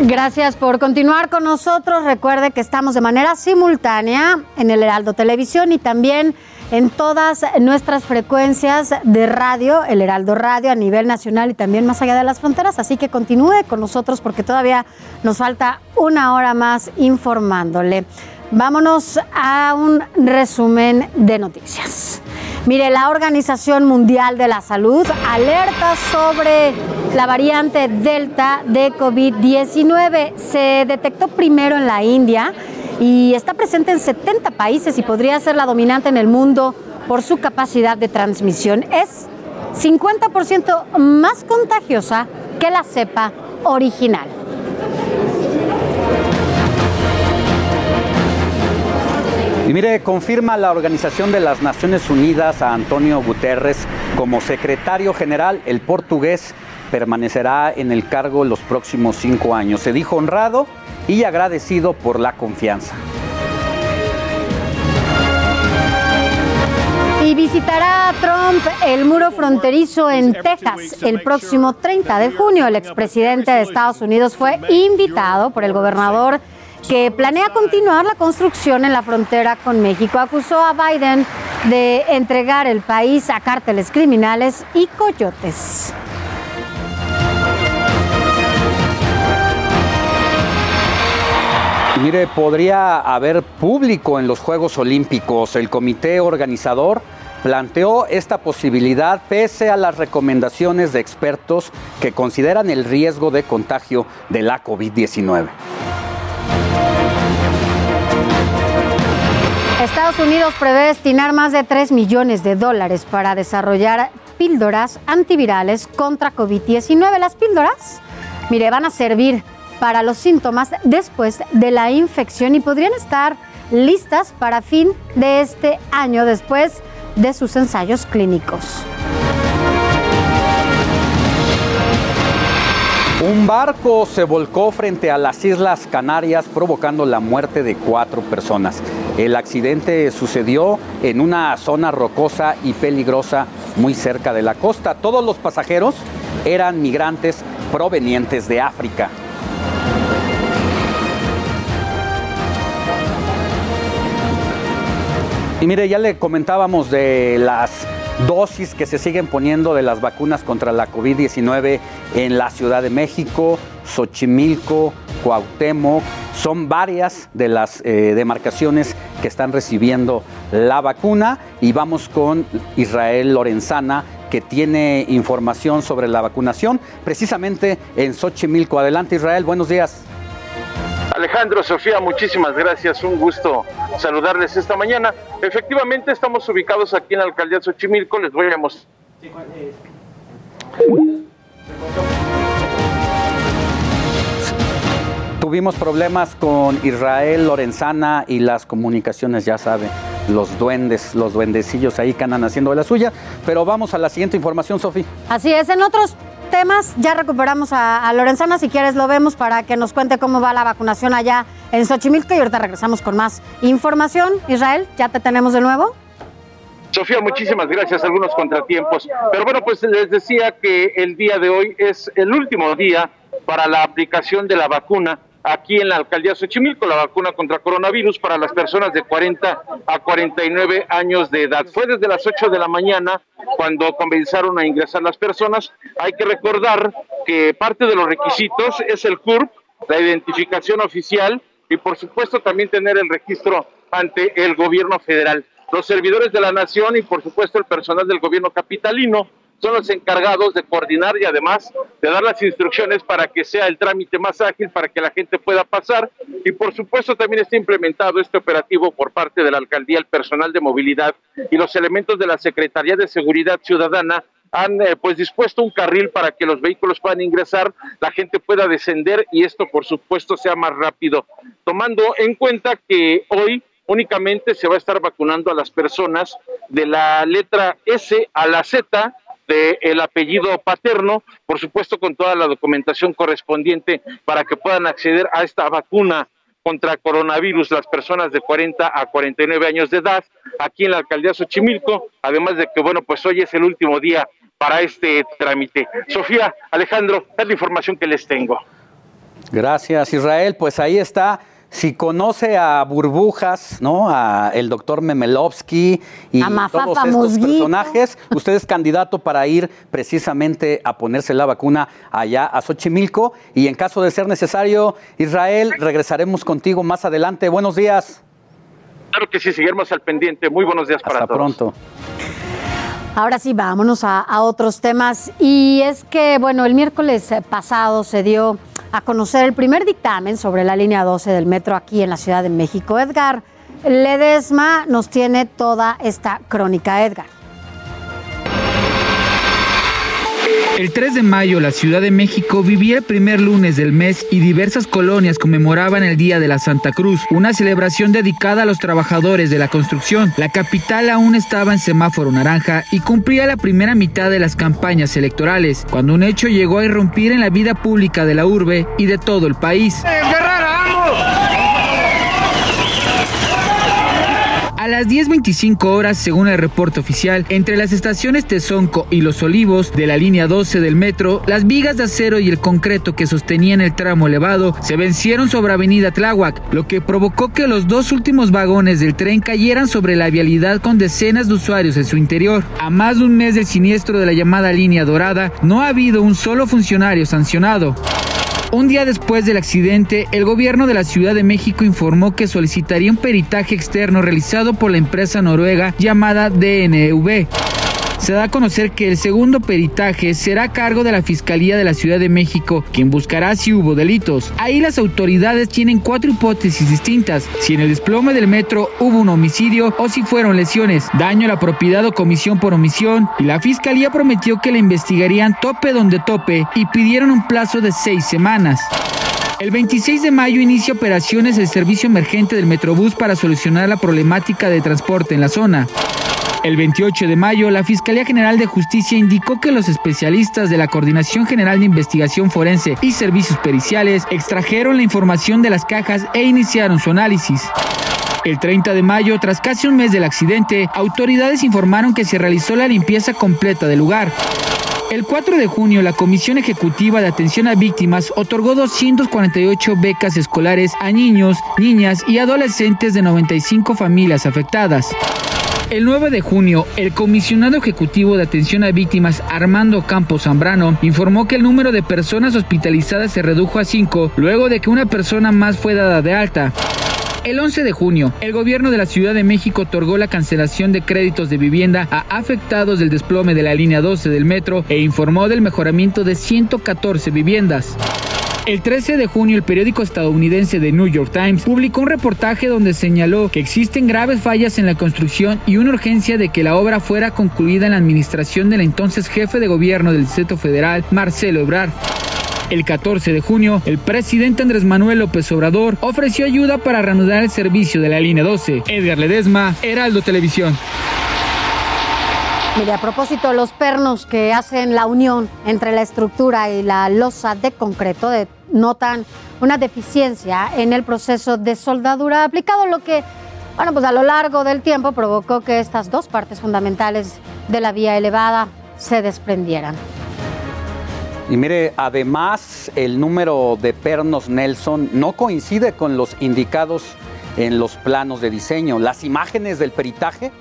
[SPEAKER 7] Gracias por continuar con nosotros. Recuerde que estamos de manera simultánea en el Heraldo Televisión y también en todas nuestras frecuencias de radio, el Heraldo Radio a nivel nacional y también más allá de las fronteras. Así que continúe con nosotros porque todavía nos falta una hora más informándole. Vámonos a un resumen de noticias. Mire, la Organización Mundial de la Salud alerta sobre la variante Delta de COVID-19. Se detectó primero en la India y está presente en 70 países y podría ser la dominante en el mundo por su capacidad de transmisión. Es 50% más contagiosa que la cepa original.
[SPEAKER 8] Y mire, confirma la Organización de las Naciones Unidas a Antonio Guterres como secretario general. El portugués permanecerá en el cargo los próximos cinco años. Se dijo honrado y agradecido por la confianza.
[SPEAKER 7] Y visitará Trump el muro fronterizo en Texas el próximo 30 de junio. El expresidente de Estados Unidos fue invitado por el gobernador que planea continuar la construcción en la frontera con México. Acusó a Biden de entregar el país a cárteles criminales y coyotes.
[SPEAKER 8] Mire, podría haber público en los Juegos Olímpicos. El comité organizador planteó esta posibilidad pese a las recomendaciones de expertos que consideran el riesgo de contagio de la COVID-19.
[SPEAKER 7] Estados Unidos prevé destinar más de 3 millones de dólares para desarrollar píldoras antivirales contra COVID-19. Las píldoras, mire, van a servir para los síntomas después de la infección y podrían estar listas para fin de este año después de sus ensayos clínicos.
[SPEAKER 8] Un barco se volcó frente a las Islas Canarias provocando la muerte de cuatro personas. El accidente sucedió en una zona rocosa y peligrosa muy cerca de la costa. Todos los pasajeros eran migrantes provenientes de África. Y mire, ya le comentábamos de las dosis que se siguen poniendo de las vacunas contra la COVID-19 en la Ciudad de México, Xochimilco, Cuauhtémoc. Son varias de las eh, demarcaciones que están recibiendo la vacuna y vamos con Israel Lorenzana que tiene información sobre la vacunación precisamente en Xochimilco. Adelante Israel, buenos días.
[SPEAKER 24] Alejandro, Sofía, muchísimas gracias. Un gusto saludarles esta mañana. Efectivamente, estamos ubicados aquí en la alcaldía de Xochimilco. Les voy a mostrar.
[SPEAKER 8] Tuvimos problemas con Israel Lorenzana y las comunicaciones, ya sabe, los duendes, los duendecillos ahí que andan haciendo de la suya. Pero vamos a la siguiente información, Sofía.
[SPEAKER 7] Así es, en otros temas. Ya recuperamos a, Lorenzana, si quieres lo vemos para que nos cuente cómo va la vacunación allá en Xochimilco y ahorita regresamos con más información. Israel, ¿ya te tenemos de nuevo?
[SPEAKER 24] Sofía, muchísimas gracias. Algunos contratiempos. Pero bueno, pues les decía que el día de hoy es el último día para la aplicación de la vacuna aquí en la alcaldía Xochimilco, la vacuna contra coronavirus para las personas de 40 a 49 años de edad. Fue desde las 8 de la mañana cuando comenzaron a ingresar las personas. Hay que recordar que parte de los requisitos es el CURP, la identificación oficial y por supuesto también tener el registro ante el gobierno federal. Los servidores de la nación y por supuesto el personal del gobierno capitalino son los encargados de coordinar y además de dar las instrucciones para que sea el trámite más ágil, para que la gente pueda pasar. Y por supuesto también está implementado este operativo por parte de la alcaldía, el personal de movilidad y los elementos de la Secretaría de Seguridad Ciudadana han eh, pues dispuesto un carril para que los vehículos puedan ingresar, la gente pueda descender y esto por supuesto sea más rápido, tomando en cuenta que hoy únicamente se va a estar vacunando a las personas de la letra S a la Z del apellido paterno, por supuesto con toda la documentación correspondiente para que puedan acceder a esta vacuna contra coronavirus las personas de 40 a 49 años de edad aquí en la alcaldía Xochimilco, además de que bueno, pues hoy es el último día para este trámite. Sofía, Alejandro, es la información que les tengo.
[SPEAKER 8] Gracias, Israel. Pues ahí está si conoce a Burbujas, ¿no? A el doctor Memelovsky y todos estos personajes, usted es candidato para ir precisamente a ponerse la vacuna allá a Xochimilco y en caso de ser necesario, Israel, regresaremos contigo más adelante. Buenos días.
[SPEAKER 24] Claro que sí, seguiremos al pendiente. Muy buenos días para
[SPEAKER 8] todos. Hasta pronto.
[SPEAKER 7] Ahora sí, vámonos a, otros temas. Y es que, bueno, el miércoles pasado se dio a conocer el primer dictamen sobre la línea 12 del metro aquí en la Ciudad de México. Edgar Ledesma nos tiene toda esta crónica, Edgar.
[SPEAKER 26] El 3 de mayo la Ciudad de México vivía el primer lunes del mes y diversas colonias conmemoraban el Día de la Santa Cruz, una celebración dedicada a los trabajadores de la construcción. La capital aún estaba en semáforo naranja y cumplía la primera mitad de las campañas electorales, cuando un hecho llegó a irrumpir en la vida pública de la urbe y de todo el país. Las 10.25 horas, según el reporte oficial, entre las estaciones Tezonco y Los Olivos de la línea 12 del metro, las vigas de acero y el concreto que sostenían el tramo elevado se vencieron sobre Avenida Tláhuac, lo que provocó que los dos últimos vagones del tren cayeran sobre la vialidad con decenas de usuarios en su interior. A más de un mes del siniestro de la llamada línea dorada, no ha habido un solo funcionario sancionado. Un día después del accidente, el gobierno de la Ciudad de México informó que solicitaría un peritaje externo realizado por la empresa noruega llamada DNV se da a conocer que el segundo peritaje será a cargo de la Fiscalía de la Ciudad de México, quien buscará si hubo delitos. Ahí las autoridades tienen cuatro hipótesis distintas, si en el desplome del metro hubo un homicidio o si fueron lesiones, daño a la propiedad o comisión por omisión, y la Fiscalía prometió que la investigarían tope donde tope y pidieron un plazo de seis semanas. El 26 de mayo inicia operaciones el servicio emergente del Metrobús para solucionar la problemática de transporte en la zona. El 28 de mayo, la Fiscalía General de Justicia indicó que los especialistas de la Coordinación General de Investigación Forense y Servicios Periciales extrajeron la información de las cajas e iniciaron su análisis. El 30 de mayo, tras casi un mes del accidente, autoridades informaron que se realizó la limpieza completa del lugar. El 4 de junio, la Comisión Ejecutiva de Atención a Víctimas otorgó 248 becas escolares a niños, niñas y adolescentes de 95 familias afectadas. El 9 de junio, el comisionado ejecutivo de atención a víctimas Armando Campos Zambrano informó que el número de personas hospitalizadas se redujo a 5 luego de que una persona más fue dada de alta. El 11 de junio, el gobierno de la Ciudad de México otorgó la cancelación de créditos de vivienda a afectados del desplome de la línea 12 del metro e informó del mejoramiento de 114 viviendas. El 13 de junio el periódico estadounidense The New York Times publicó un reportaje donde señaló que existen graves fallas en la construcción y una urgencia de que la obra fuera concluida en la administración del entonces jefe de gobierno del Distrito Federal, Marcelo Ebrard. El 14 de junio, el presidente Andrés Manuel López Obrador ofreció ayuda para reanudar el servicio de la línea 12. Edgar Ledesma, Heraldo Televisión.
[SPEAKER 7] Mire, a propósito, los pernos que hacen la unión entre la estructura y la losa de concreto notan una deficiencia en el proceso de soldadura aplicado, lo que, bueno, pues a lo largo del tiempo provocó que estas dos partes fundamentales de la vía elevada se desprendieran.
[SPEAKER 8] Y mire, además el número de pernos Nelson no coincide con los indicados en los planos de diseño. Las imágenes del peritaje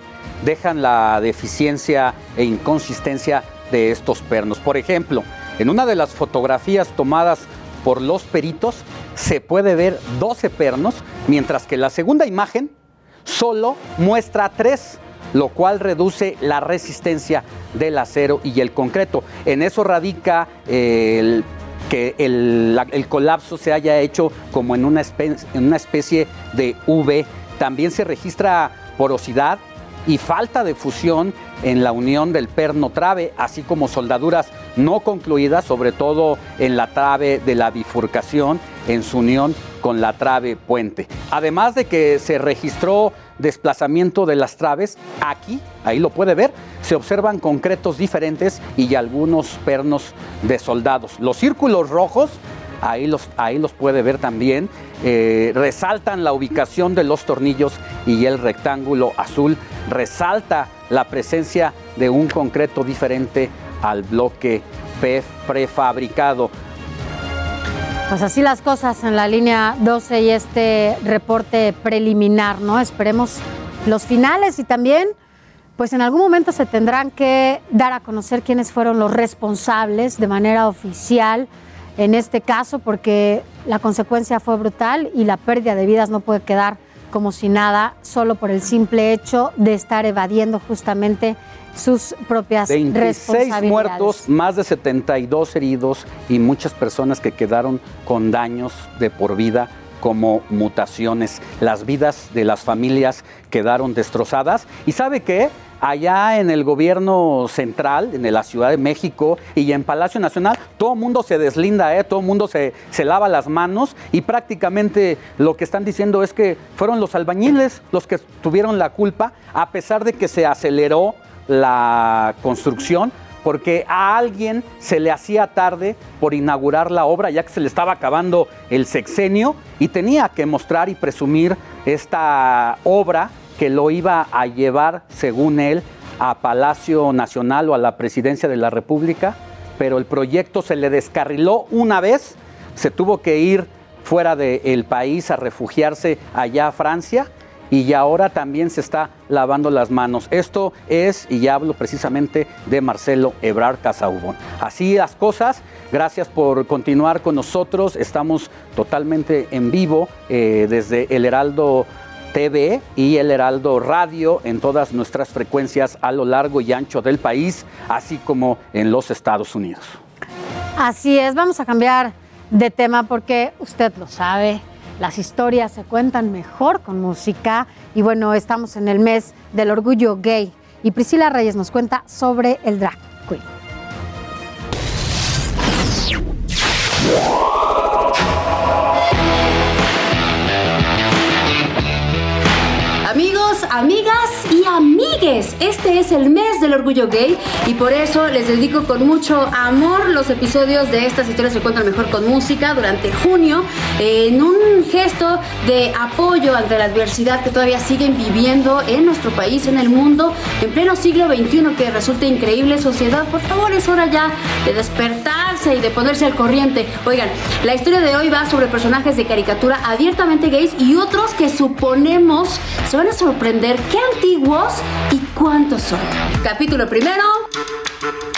[SPEAKER 8] dejan la deficiencia e inconsistencia de estos pernos. Por ejemplo, en una de las fotografías tomadas por los peritos se puede ver 12 pernos, mientras que la segunda imagen solo muestra 3, lo cual reduce la resistencia del acero y el concreto. En eso radica el que el, colapso se haya hecho como en una, en una especie de V. También se registra porosidad y falta de fusión en la unión del perno trave, así como soldaduras no concluidas, sobre todo en la trave de la bifurcación, en su unión con la trave puente. Además de que se registró desplazamiento de las traves, aquí, ahí lo puede ver, se observan concretos diferentes y algunos pernos de soldados. Los círculos rojos ahí los, ahí los puede ver también, eh, resaltan la ubicación de los tornillos y el rectángulo azul resalta la presencia de un concreto diferente al bloque prefabricado.
[SPEAKER 7] Pues así las cosas en la línea 12 y este reporte preliminar, ¿no? Esperemos los finales y también, pues en algún momento se tendrán que dar a conocer quiénes fueron los responsables de manera oficial en este caso, porque la consecuencia fue brutal y la pérdida de vidas no puede quedar como si nada, solo por el simple hecho de estar evadiendo justamente sus propias 26
[SPEAKER 8] muertos, más de 72 heridos y muchas personas que quedaron con daños de por vida como mutaciones. Las vidas de las familias quedaron destrozadas. ¿Y sabe qué? Allá en el gobierno central, en la Ciudad de México y en Palacio Nacional, todo el mundo se deslinda, ¿eh? todo el mundo se, se, lava las manos y prácticamente lo que están diciendo es que fueron los albañiles los que tuvieron la culpa, a pesar de que se aceleró la construcción, porque a alguien se le hacía tarde por inaugurar la obra, ya que se le estaba acabando el sexenio y tenía que mostrar y presumir esta obra que lo iba a llevar, según él, a Palacio Nacional o a la presidencia de la República, pero el proyecto se le descarriló una vez, se tuvo que ir fuera del país a refugiarse allá a Francia y ahora también se está lavando las manos. Esto es, y ya hablo precisamente de Marcelo Ebrard Casaubon. Así las cosas, gracias por continuar con nosotros, estamos totalmente en vivo eh, desde el Heraldo TV y el Heraldo Radio en todas nuestras frecuencias a lo largo y ancho del país, así como en los Estados Unidos.
[SPEAKER 7] Así es, vamos a cambiar de tema porque usted lo sabe, las historias se cuentan mejor con música y bueno, estamos en el mes del orgullo gay y Priscila Reyes nos cuenta sobre el drag queen.
[SPEAKER 35] Amigas y amigos amigues, este es el mes del orgullo gay y por eso les dedico con mucho amor los episodios de estas historias se encuentran mejor con música durante junio en un gesto de apoyo ante la adversidad que todavía siguen viviendo en nuestro país, en el mundo, en pleno siglo XXI que resulta increíble sociedad. Por favor, es hora ya de despertarse y de ponerse al corriente. Oigan, la historia de hoy va sobre personajes de caricatura abiertamente gays y otros que suponemos se van a sorprender qué y cuántos son. Capítulo primero,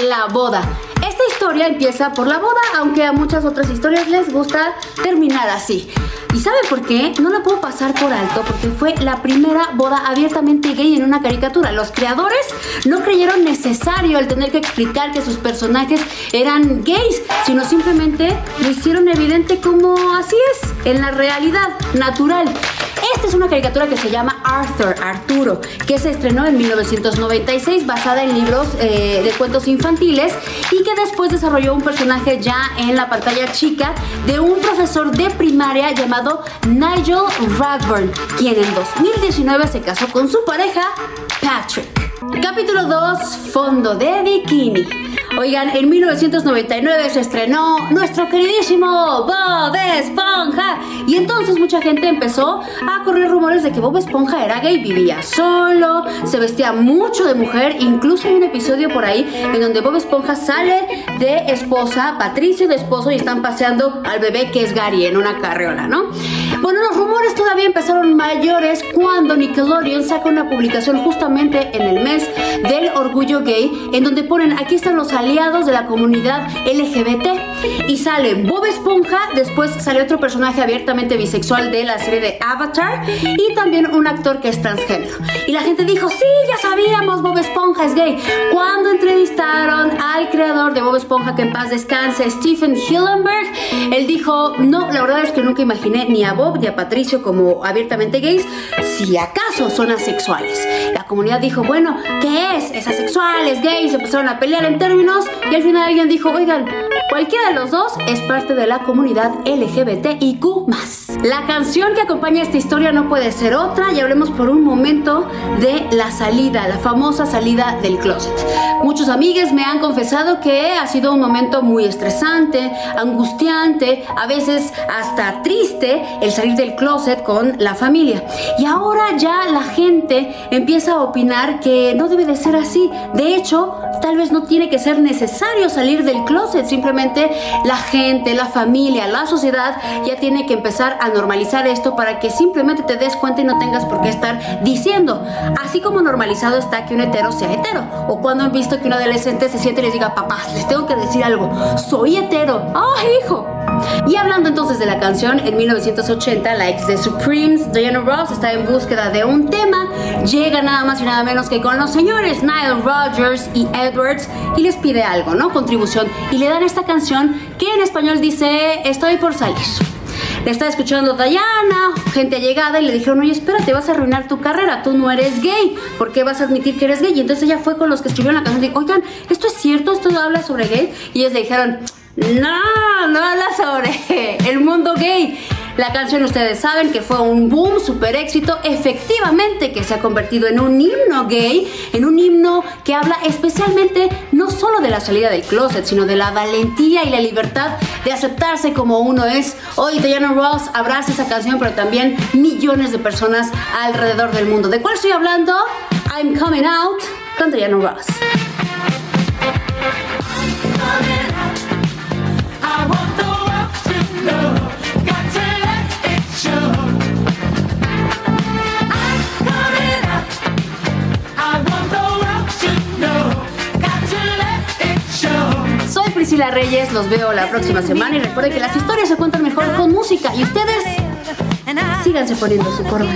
[SPEAKER 35] la boda. Esta historia empieza por la boda, aunque a muchas otras historias les gusta terminar así. ¿Y sabe por qué? No la puedo pasar por alto porque fue la primera boda abiertamente gay en una caricatura. Los creadores no creyeron necesario el tener que explicar que sus personajes eran gays, sino simplemente lo hicieron evidente como así es, en la realidad natural. Esta es una caricatura que se llama Arthur, Arturo, que se estrenó en 1996 basada en libros eh, de cuentos infantiles y que después desarrolló un personaje ya en la pantalla chica de un profesor de primaria llamado Nigel Radburn, quien en 2019 se casó con su pareja Patrick. Capítulo 2, Fondo de Bikini. Oigan, en 1999 se estrenó nuestro queridísimo Bob Esponja. Y entonces mucha gente empezó a correr rumores de que Bob Esponja era gay, vivía solo, se vestía mucho de mujer. Incluso hay un episodio por ahí en donde Bob Esponja sale de esposa, Patricio de esposo, y están paseando al bebé que es Gary en una carriola, ¿no? Bueno, los rumores todavía empezaron mayores cuando Nickelodeon saca una publicación justamente en el mes del orgullo gay, en donde ponen aquí están los aliados de la comunidad LGBT. Y sale Bob Esponja, después sale otro personaje abiertamente bisexual de la serie de Avatar y también un actor que es transgénero. Y la gente dijo, sí, ya sabíamos, Bob Esponja es gay. Cuando entrevistaron al creador de Bob Esponja, que en paz descanse, Stephen Hillenberg, él dijo, no, la verdad es que nunca imaginé ni a Bob ni a Patricio como abiertamente gays, si acaso son asexuales. La comunidad dijo, bueno, ¿qué es? ¿Es asexual? ¿Es gay? Se empezaron a pelear en términos y al final alguien dijo, oigan, cualquiera de los dos es parte de la comunidad LGBTIQ. La canción que acompaña esta historia no puede ser otra y hablemos por un momento de la salida, la famosa salida del closet. Muchos amigues me han confesado que ha sido un momento muy estresante, angustiante, a veces hasta triste el salir del closet con la familia. Y ahora ya la gente empieza a opinar que no debe de ser así. De hecho, tal vez no tiene que ser necesario salir del closet, simplemente la gente, la familia, la sociedad ya tiene que empezar a normalizar esto para que simplemente te des cuenta y no tengas por qué estar diciendo. Así como normalizado está que un hetero sea hetero. O cuando han visto que un adolescente se siente y les diga, papás, les tengo que decir algo, soy hetero. ¡Ay, hijo! Y hablando entonces de la canción, en 1980 la ex de Supremes, Diana Ross, está en búsqueda de un tema, llega nada más y nada menos que con los señores Nile Rodgers y Edwards y les pide algo, ¿no? Contribución. Y le dan esta canción que en español dice, estoy por salir. Le está escuchando Diana, gente allegada, y le dijeron, oye, espérate, vas a arruinar tu carrera, tú no eres gay, ¿por qué vas a admitir que eres gay? Y entonces ella fue con los que escribieron la canción y dijo, oigan, ¿esto es cierto? ¿Esto habla sobre gay? Y ellos le dijeron, no, no habla sobre el mundo gay. La canción ustedes saben que fue un boom, super éxito, efectivamente que se ha convertido en un himno gay, en un himno que habla especialmente no solo de la salida del closet, sino de la valentía y la libertad de aceptarse como uno es. Hoy Diana Ross abraza esa canción, pero también millones de personas alrededor del mundo. ¿De cuál estoy hablando? I'm Coming Out con Diana Ross. Priscila Reyes, los veo la próxima semana y recuerden que las historias se cuentan mejor con música y ustedes síganse poniendo su corona.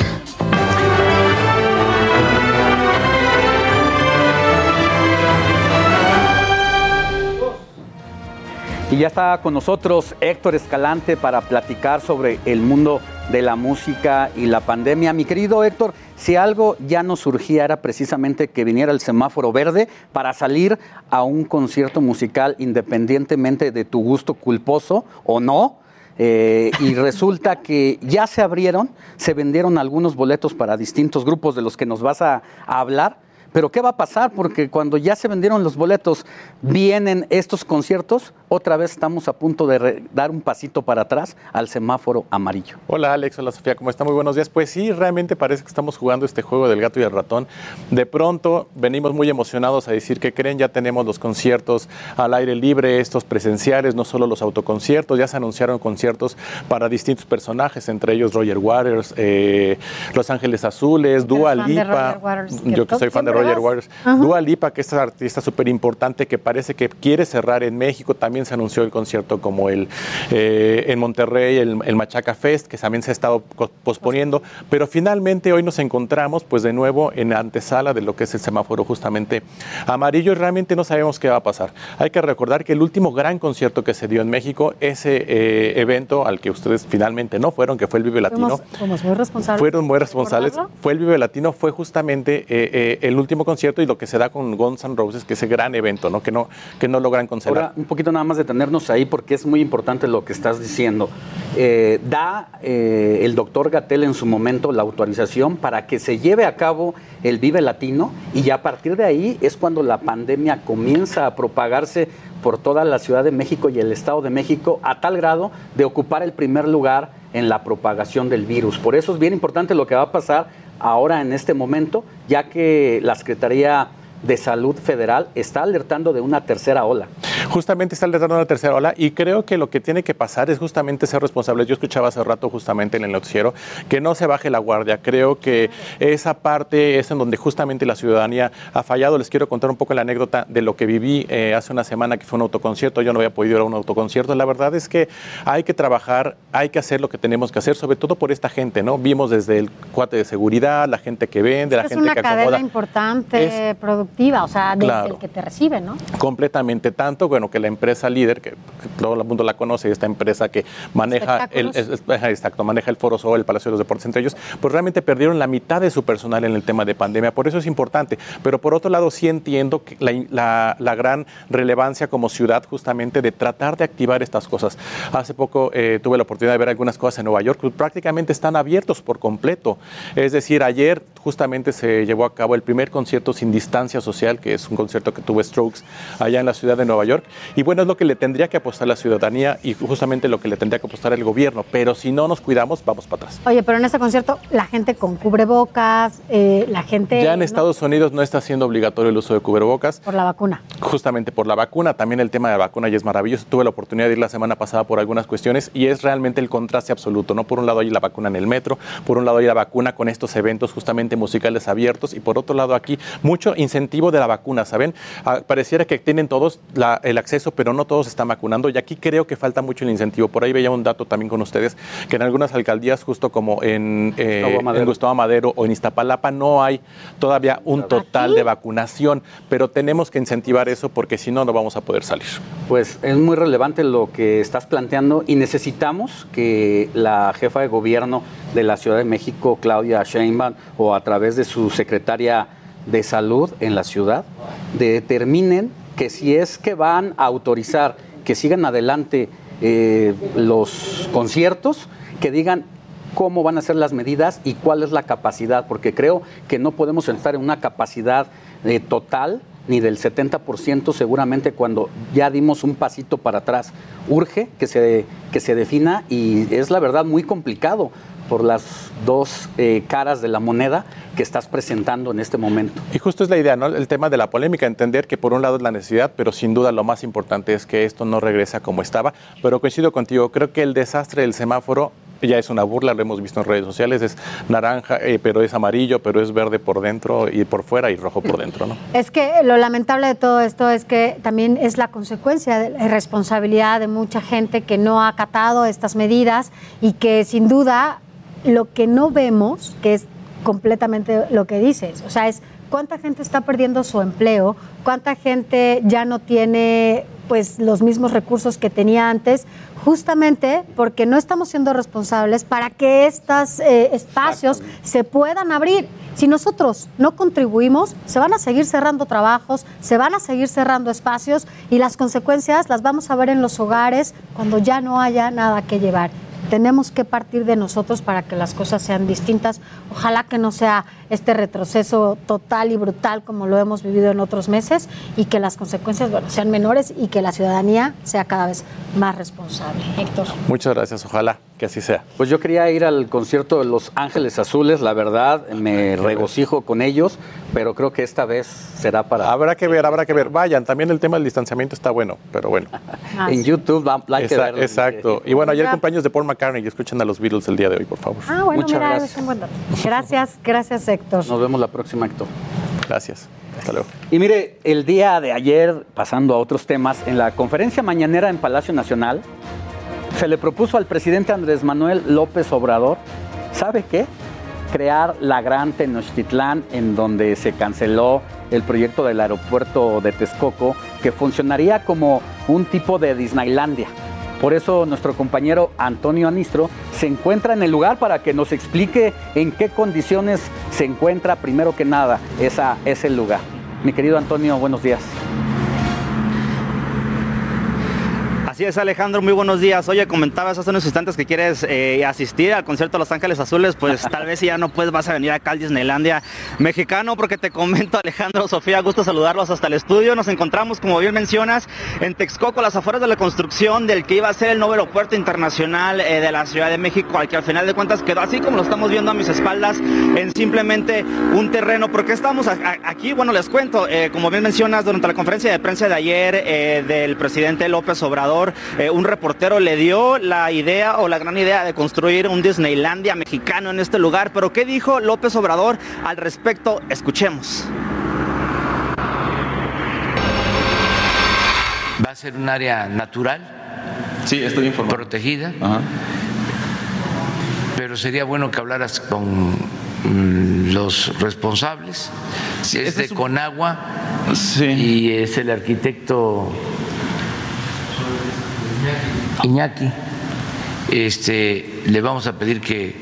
[SPEAKER 8] Y ya está con nosotros Héctor Escalante para platicar sobre el mundo de la música y la pandemia. Mi querido Héctor, si algo ya nos surgía era precisamente que viniera el semáforo verde para salir a un concierto musical independientemente de tu gusto culposo o no. Eh, y resulta que ya se abrieron, se vendieron algunos boletos para distintos grupos de los que nos vas a, a hablar Pero ¿qué va a pasar? Porque cuando ya se vendieron los boletos, vienen estos conciertos, otra vez estamos a punto de dar un pasito para atrás al semáforo amarillo.
[SPEAKER 36] Hola Alex, hola Sofía, ¿cómo está? Muy buenos días. Pues sí, realmente parece que estamos jugando este juego del gato y el ratón. De pronto venimos muy emocionados a decir que creen, ya tenemos los conciertos al aire libre, estos presenciales, no solo los autoconciertos, ya se anunciaron conciertos para distintos personajes, entre ellos Roger Waters, eh, Los Ángeles Azules, Dua Lipa,
[SPEAKER 7] Roger Waters,
[SPEAKER 36] yo que soy fan de
[SPEAKER 7] siempre
[SPEAKER 36] Roger. Waters,
[SPEAKER 7] Ajá.
[SPEAKER 36] Dua Lipa, que es artista súper importante que parece que quiere cerrar en México, también se anunció el concierto como el eh, en Monterrey, el, el Machaca Fest, que también se ha estado posponiendo, pero finalmente hoy nos encontramos pues de nuevo en la antesala de lo que es el semáforo justamente amarillo y realmente no sabemos qué va a pasar. Hay que recordar que el último gran concierto que se dio en México, ese eh, evento al que ustedes finalmente no fueron, que fue el Vive Latino,
[SPEAKER 7] Fuimos, fuimos muy responsables.
[SPEAKER 36] fueron muy responsables.
[SPEAKER 7] ¿Recordarlo?
[SPEAKER 36] Fue el Vive Latino, fue justamente eh, eh, el último concierto y lo que se da con Guns N' Roses, que es ese gran evento, ¿no? Que no, que no logran cancelar.
[SPEAKER 8] Ahora, un poquito nada más detenernos ahí porque es muy importante lo que estás diciendo. Eh, da eh, el doctor Gatel en su momento la autorización para que se lleve a cabo el Vive Latino y ya a partir de ahí es cuando la pandemia comienza a propagarse por toda la Ciudad de México y el Estado de México a tal grado de ocupar el primer lugar en la propagación del virus. Por eso es bien importante lo que va a pasar ahora en este momento, ya que la Secretaría de Salud Federal está alertando de una tercera ola.
[SPEAKER 36] Justamente está alertando una tercera ola y creo que lo que tiene que pasar es justamente ser responsables. Yo escuchaba hace rato justamente en el noticiero que no se baje la guardia. Creo que esa parte es en donde justamente la ciudadanía ha fallado. Les quiero contar un poco la anécdota de lo que viví eh, hace una semana que fue un autoconcierto. Yo no había podido ir a un autoconcierto. La verdad es que hay que trabajar, hay que hacer lo que tenemos que hacer, sobre todo por esta gente, ¿no? Vimos desde el cuate de seguridad, la gente que vende, la
[SPEAKER 7] es
[SPEAKER 36] gente
[SPEAKER 7] una
[SPEAKER 36] que
[SPEAKER 7] cadena
[SPEAKER 36] acomoda.
[SPEAKER 7] importante, productiva, o sea, desde
[SPEAKER 36] Claro.
[SPEAKER 7] el que te recibe, ¿no?
[SPEAKER 36] Completamente, tanto bueno que la empresa líder, que, que todo el mundo la conoce, esta empresa que maneja el, exacto, maneja el Foro Sol, el Palacio de los Deportes, entre ellos, pues realmente perdieron la mitad de su personal en el tema de pandemia, por eso es importante. Pero por otro lado, sí entiendo que la, la- la gran relevancia como ciudad justamente de tratar de activar estas cosas. Hace poco eh, tuve la oportunidad de ver algunas cosas en Nueva York, que prácticamente están abiertos por completo. Es decir, ayer justamente se llevó a cabo el primer concierto sin distancia social, que es un concierto que tuvo Strokes allá en la ciudad de Nueva York. Y bueno, es lo que le tendría que apostar la ciudadanía y justamente lo que le tendría que apostar el gobierno. Pero si no nos cuidamos, vamos para atrás.
[SPEAKER 7] Oye, pero en este concierto la gente con cubrebocas, eh, la gente
[SPEAKER 36] Ya en
[SPEAKER 7] ¿no?
[SPEAKER 36] Estados Unidos no está siendo obligatorio el uso de cubrebocas.
[SPEAKER 7] por la vacuna.
[SPEAKER 36] justamente por la vacuna. También el tema de la vacuna ya es maravilloso. Tuve la oportunidad de ir la semana pasada por algunas cuestiones y es realmente el contraste absoluto. ¿no? Por un lado hay la vacuna en el metro, por un lado hay la vacuna con estos eventos justamente musicales abiertos y por otro lado aquí mucho incentivo de la vacuna, ¿saben? Ah, pareciera que tienen todos la- el acceso, pero no todos están vacunando y aquí creo que falta mucho el incentivo. Por ahí veía un dato también con ustedes que en algunas alcaldías, justo como en, eh,
[SPEAKER 8] Gustavo
[SPEAKER 36] en
[SPEAKER 8] Madero.
[SPEAKER 36] Gustavo Madero o en Iztapalapa, no hay todavía un total de vacunación, pero tenemos que incentivar eso porque si no, no vamos a poder salir.
[SPEAKER 8] Pues es muy relevante lo que estás planteando y necesitamos que la jefa de gobierno de la Ciudad de México, Claudia Sheinbaum, o a través de su secretaria de salud en la ciudad, determinen que si es que van a autorizar que sigan adelante eh, los conciertos, que digan cómo van a ser las medidas y cuál es la capacidad, porque creo que no podemos estar en una capacidad eh, total ni del 70% seguramente cuando ya dimos un pasito para atrás. Urge que se, que se defina y es la verdad muy complicado por las dos eh, caras de la moneda que estás presentando en este momento.
[SPEAKER 36] Y justo es la idea, ¿no? El tema de la polémica, entender que por un lado es la necesidad, pero sin duda lo más importante es que esto no regresa como estaba. Pero coincido contigo, creo que el desastre del semáforo ya es una burla, lo hemos visto en redes sociales, es naranja, eh, pero es amarillo, pero es verde por dentro y por fuera y rojo por dentro, ¿no?
[SPEAKER 7] Es que lo lamentable de todo esto es que también es la consecuencia de la irresponsabilidad de mucha gente que no ha acatado estas medidas y que sin duda lo que no vemos, que es completamente lo que dices, o sea, es cuánta gente está perdiendo su empleo, cuánta gente ya no tiene pues los mismos recursos que tenía antes, justamente porque no estamos siendo responsables para que estos eh, espacios se puedan abrir. Si nosotros no contribuimos, se van a seguir cerrando trabajos, se van a seguir cerrando espacios y las consecuencias las vamos a ver en los hogares cuando ya no haya nada que llevar. Tenemos que partir de nosotros para que las cosas sean distintas. Ojalá que no sea este retroceso total y brutal como lo hemos vivido en otros meses y que las consecuencias sean menores y que la ciudadanía sea cada vez más responsable. Héctor.
[SPEAKER 36] Muchas gracias, ojalá que así sea.
[SPEAKER 8] Pues yo quería ir al concierto de Los Ángeles Azules, la verdad, me regocijo con ellos, pero creo que esta vez será para...
[SPEAKER 36] Habrá que ver, habrá que ver. Vayan, también el tema del distanciamiento está bueno, pero bueno.
[SPEAKER 8] Ah, en YouTube hay que verlo.
[SPEAKER 36] Exacto. Y bueno, ayer cumpleaños de Paul McCartney y escuchen a los Beatles el día de hoy, por favor.
[SPEAKER 7] Ah, bueno, Muchas gracias. Gracias, gracias Héctor.
[SPEAKER 8] Nos vemos la próxima, Héctor.
[SPEAKER 36] Gracias. Hasta luego.
[SPEAKER 8] Y mire, el día de ayer, pasando a otros temas, en la conferencia mañanera en Palacio Nacional, se le propuso al presidente Andrés Manuel López Obrador, ¿sabe qué? Crear la Gran Tenochtitlán, en donde se canceló el proyecto del aeropuerto de Texcoco, que funcionaría como un tipo de Disneylandia. Por eso nuestro compañero Antonio Anistro se encuentra en el lugar para que nos explique en qué condiciones se encuentra primero que nada esa, ese lugar. Mi querido Antonio, buenos días.
[SPEAKER 37] Así es, Alejandro, muy buenos días. Oye, comentabas hace unos instantes que quieres eh, asistir al concierto de Los Ángeles Azules, pues tal vez si ya no puedes vas a venir acá al Disneylandia mexicano, porque te comento, Alejandro, Sofía, gusto saludarlos hasta el estudio. Nos encontramos, como bien mencionas, en Texcoco, las afueras de la construcción del que iba a ser el nuevo aeropuerto internacional eh, de la Ciudad de México, al que al final de cuentas quedó así como lo estamos viendo a mis espaldas, en simplemente un terreno. porque estamos aquí? Bueno, les cuento, eh, como bien mencionas, durante la conferencia de prensa de ayer del presidente López Obrador, eh, un reportero le dio la idea o la gran idea de construir un Disneylandia mexicano en este lugar. Pero ¿qué dijo López Obrador al respecto? Escuchemos.
[SPEAKER 38] Va a ser un área natural.
[SPEAKER 36] Sí, estoy informado.
[SPEAKER 38] Protegida. Pero sería bueno que hablaras con mm, los responsables. es de Conagua y es el arquitecto Iñaki, este, le vamos a pedir que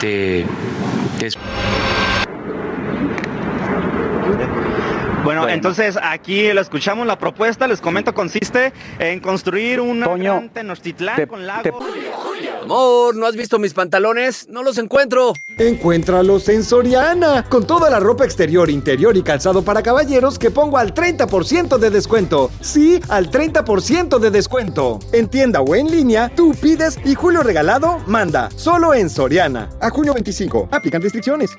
[SPEAKER 38] te,
[SPEAKER 37] Bueno, entonces aquí lo escuchamos, la propuesta, les comento, consiste en construir un gran Tenochtitlán con lago.
[SPEAKER 20] Amor, ¿no has visto mis pantalones? No los encuentro.
[SPEAKER 21] Encuéntralos en Soriana, con toda la ropa exterior, interior y calzado para caballeros que pongo al 30% de descuento. Sí, al 30% de descuento. En tienda o en línea, tú pides y Julio Regalado manda. Solo en Soriana. A junio 25. Aplican restricciones.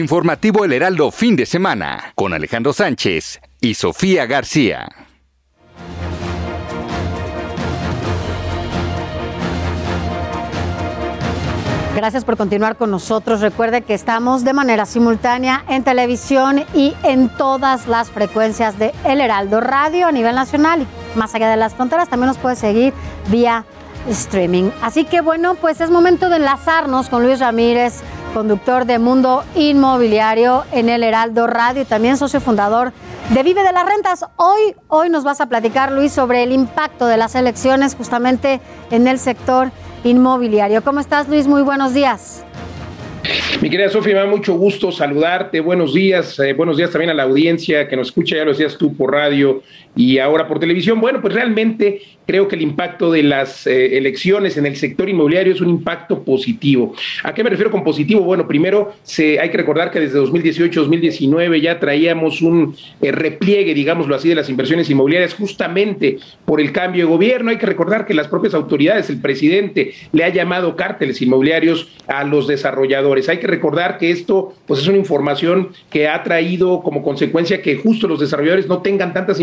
[SPEAKER 28] Informativo El Heraldo fin de semana con Alejandro Sánchez y Sofía García.
[SPEAKER 7] Gracias por continuar con nosotros. Recuerde que estamos de manera simultánea en televisión y en todas las frecuencias de El Heraldo Radio a nivel nacional y más allá de las fronteras. También nos puede seguir vía streaming. Así que bueno, pues es momento de enlazarnos con Luis Ramírez conductor de Mundo Inmobiliario en el Heraldo Radio y también socio fundador de Vive de las Rentas. Hoy, hoy nos vas a platicar, Luis, sobre el impacto de las elecciones justamente en el sector inmobiliario. ¿Cómo estás, Luis? Muy buenos días.
[SPEAKER 39] Mi querida Sofía, me da mucho gusto saludarte. Buenos días, eh, buenos días también a la audiencia que nos escucha, ya lo decías tú por radio y ahora por televisión. Bueno, pues realmente creo que el impacto de las eh, elecciones en el sector inmobiliario es un impacto positivo. ¿A qué me refiero con positivo? Bueno, primero se, hay que recordar que desde 2018-2019 ya traíamos un eh, repliegue, digámoslo así, de las inversiones inmobiliarias justamente por el cambio de gobierno. Hay que recordar que las propias autoridades, el presidente, le ha llamado cárteles inmobiliarios a los desarrolladores. Hay que recordar que esto pues es una información que ha traído como consecuencia que justo los desarrolladores no tengan tantas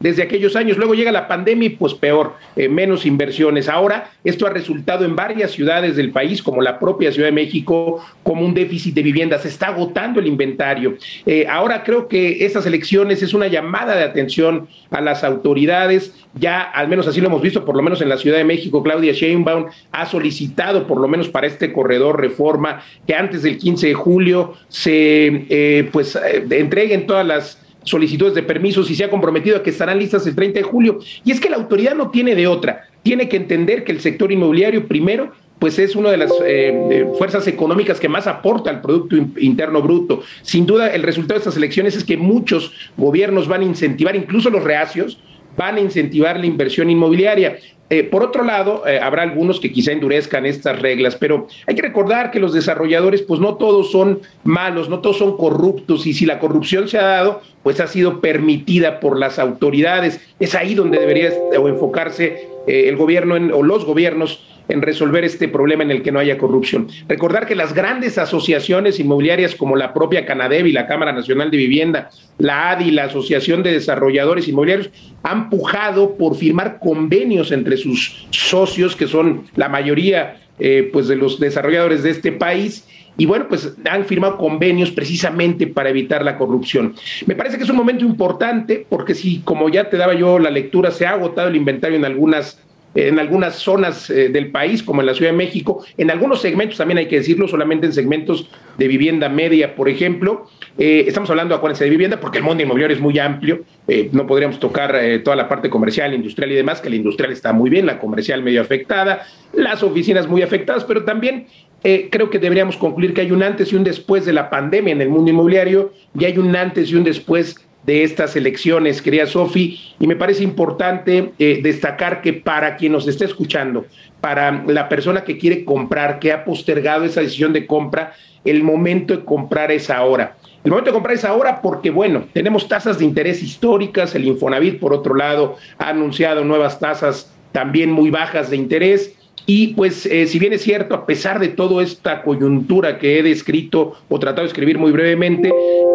[SPEAKER 39] desde aquellos años. Luego llega la pandemia y pues peor, eh, menos inversiones. Ahora, esto ha resultado en varias ciudades del país, como la propia Ciudad de México, como un déficit de viviendas. Se está agotando el inventario. Eh, ahora creo que estas elecciones es una llamada de atención a las autoridades. Ya, al menos así lo hemos visto, por lo menos en la Ciudad de México, Claudia Sheinbaum ha solicitado, por lo menos para este corredor reforma, que antes del 15 de julio se eh, pues entreguen todas las solicitudes de permisos y se ha comprometido a que estarán listas el 30 de julio. Y es que la autoridad no tiene de otra. Tiene que entender que el sector inmobiliario primero pues es una de las eh, fuerzas económicas que más aporta al Producto Interno Bruto. Sin duda, el resultado de estas elecciones es que muchos gobiernos van a incentivar, incluso los reacios, van a incentivar la inversión inmobiliaria. Eh, por otro lado, eh, habrá algunos que quizá endurezcan estas reglas, pero hay que recordar que los desarrolladores, pues no todos son malos, no todos son corruptos, y si la corrupción se ha dado, pues ha sido permitida por las autoridades. Es ahí donde debería enfocarse el gobierno o los gobiernos en resolver este problema en el que no haya corrupción. Recordar que las grandes asociaciones inmobiliarias como la propia Canadev y la Cámara Nacional de Vivienda, la ADI, la Asociación de Desarrolladores Inmobiliarios, han pujado por firmar convenios entre sus socios, que son la mayoría eh, pues de los desarrolladores de este país, y bueno, pues han firmado convenios precisamente para evitar la corrupción. Me parece que es un momento importante porque si, como ya te daba yo la lectura, se ha agotado el inventario en algunas en algunas zonas eh, del país, como en la Ciudad de México, en algunos segmentos también hay que decirlo, solamente en segmentos de vivienda media, por ejemplo. Eh, estamos hablando, acuérdense, de vivienda porque el mundo inmobiliario es muy amplio, eh, no podríamos tocar toda la parte comercial, industrial y demás, que la industrial está muy bien, la comercial medio afectada, las oficinas muy afectadas, pero también creo que deberíamos concluir que hay un antes y un después de la pandemia en el mundo inmobiliario y hay un antes y un después de estas elecciones, querida Sofi, y me parece importante eh, destacar que para quien nos esté escuchando, para la persona que quiere comprar, que ha postergado esa decisión de compra, el momento de comprar es ahora. El momento de comprar es ahora porque, bueno, tenemos tasas de interés históricas, el Infonavit, por otro lado, ha anunciado nuevas tasas también muy bajas de interés. Y pues, eh, si bien es cierto, a pesar de toda esta coyuntura que he descrito o tratado de escribir muy brevemente,